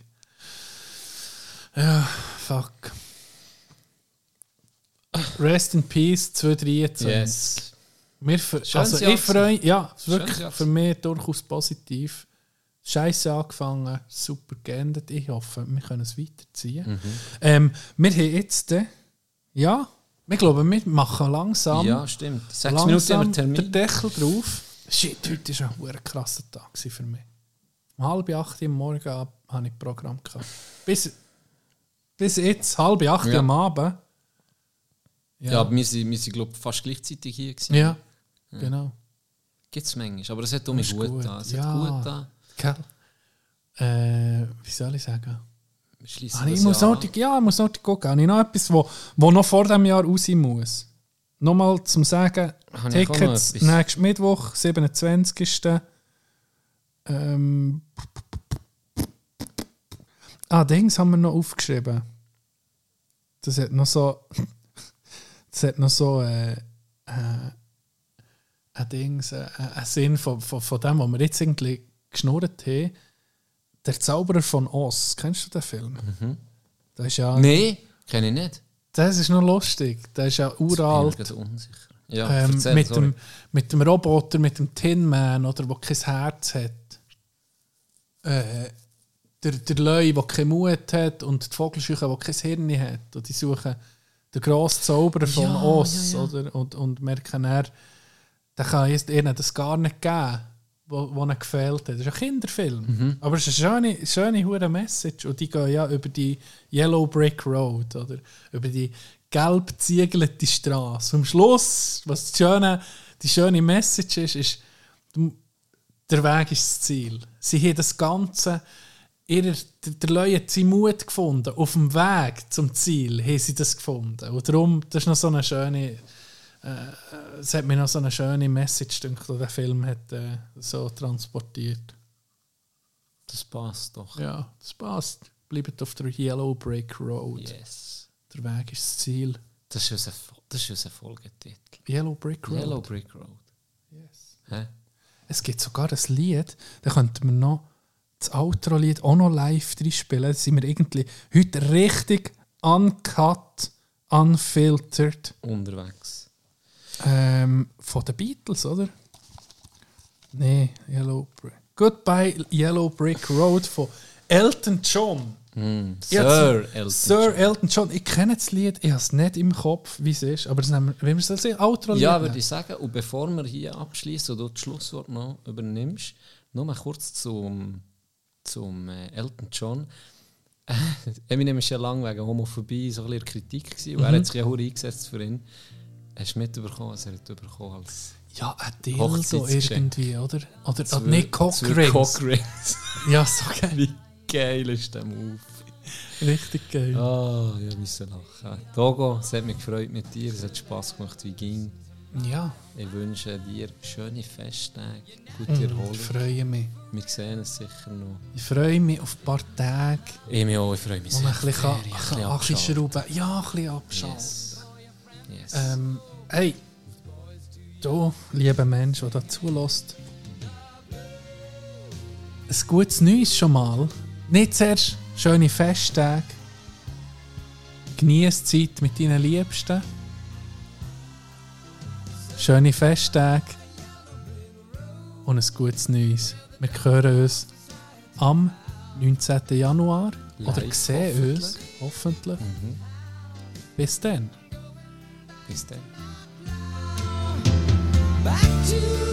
Ja, fuck. Rest in Peace 223. Yes. Ver Schönes also ich freue ja, wirklich für mich durchaus positiv. Scheiße angefangen, super geendet. Ich hoffe, wir können es weiterziehen. Mhm. Ähm, wir haben jetzt, äh, ja, wir glauben, wir machen langsam, Ja, stimmt. Sechs Minuten haben wir langsam den Termin. Deckel drauf. Shit, heute war ein krasser Tag für mich. Um halb acht Uhr am Morgen habe ich Programm gehabt. Bis, bis jetzt, halb acht Ja. am Abend. Ja, aber wir sind, wir sind glaube ich, fast gleichzeitig hier. Gewesen. ja, genau. Gibt es manchmal, aber es hat um mich ist gut gut. da. Es Ja. hat gut da. Gell? Äh, wie soll ich sagen? Ah, ich muss noch, ja, ich muss noch gucken. Habe ich noch etwas, wo, wo noch vor diesem Jahr raus muss? Nochmal zum Sagen, Habe auch Tickets nächsten Mittwoch, 27. Ähm, ah, Dings haben wir noch aufgeschrieben. Das hat noch so. Das hat noch so. Äh, äh, ein Dings, äh, ein Sinn von, von, von dem, was wir jetzt irgendwie geschnurrt haben. Der Zauberer von Oz. Kennst du den Film? Das ist ja. Nein, kenne ich nicht. Das ist noch lustig. Der ist ja uralt. gerade unsicher. Ja, Ähm, erzähl, mit, sorry. dem, mit dem Roboter, mit dem Tin Man, oder, der kein Herz hat. Äh, der, der Löwe, der keinen Mut hat und die Vogelscheuche, die kein Hirn hat. Und die suchen den grossen Zauberer von Ja, Oz ja, ja. Oder? Und, und merken, er, der kann jetzt ihnen das gar nicht geben, wo, wo ihnen gefehlt hat. Das ist ein Kinderfilm. Mhm. Aber es ist eine schöne, schöne hure Message. Und die gehen ja über die Yellow Brick Road oder über die gelb ziegelte Straße. Am Schluss, was die schöne, die schöne Message ist, ist, der Weg ist das Ziel. Sie haben das Ganze, ihrer, der, Leute hat seinen Mut gefunden. Auf dem Weg zum Ziel haben sie das gefunden. Und darum, das ist noch so eine schöne, äh, es hat mir noch so eine schöne Message gedacht, die der Film hat äh, so transportiert. Das passt doch. Ja, das passt. Bleibt auf der Yellow Brick Road. Yes. Der Weg ist das Ziel. Das ist unser, das ist unser Folgetitel. Yellow Brick Road. Yellow Brick Road. Yes. Hä? Es gibt sogar ein Lied, da könnten wir noch das Outro-Lied auch noch live drin spielen. Da sind wir irgendwie heute richtig uncut, unfiltered Unterwegs. Ähm, von den Beatles, oder? Nee, Yellow Brick. Goodbye Yellow Brick Road von Elton John. Mm. Sir Elton Sir John. Elton John. Ich kenne das Lied, ich habe es nicht im Kopf, wie es ist, aber das nehmen wir, wenn wir es als Outro-Lied Ja, nehmen. würde ich sagen. Und bevor wir hier abschließen und du das Schlusswort noch übernimmst, nur mal kurz zum, zum äh, Elton John. Eminem war ja lange wegen Homophobie so ein bisschen Kritik gewesen, und er hat sich ja eingesetzt für ihn. Hast du mitbekommen, was er hat bekommen als Ja, ein Dildo irgendwie, oder? Oder, Zwei- nicht Cockrings. Cockrings. Ja, so geil. Wie geil ist der Move? Richtig geil. Ah, ja, müssen lachen. Togo, es hat mich gefreut mit dir, es hat Spass gemacht wie ging. Ja, Ich wünsche dir schöne Festtage, gute mm, Erholung. ich freue mich. Wir sehen uns sicher noch. Ich freue mich auf ein paar Tage, Ich mich auch, ich freue mich wo sehr. man ein bisschen, kann, kann, kann, ein bisschen abschalten. schrauben Ja, ein bisschen abschalten. Yes. Ähm, hey, du, lieber Mensch, der da zulässt. Ein gutes Neues schon mal. Nicht zuerst schöne Festtage. Genieß die Zeit mit deinen Liebsten. Schöne Festtage. Und ein gutes Neues. Wir hören uns am 19. Januar. Oder Live, sehen uns, hoffentlich. hoffentlich. Mhm. Bis dann. Bis dann. Back to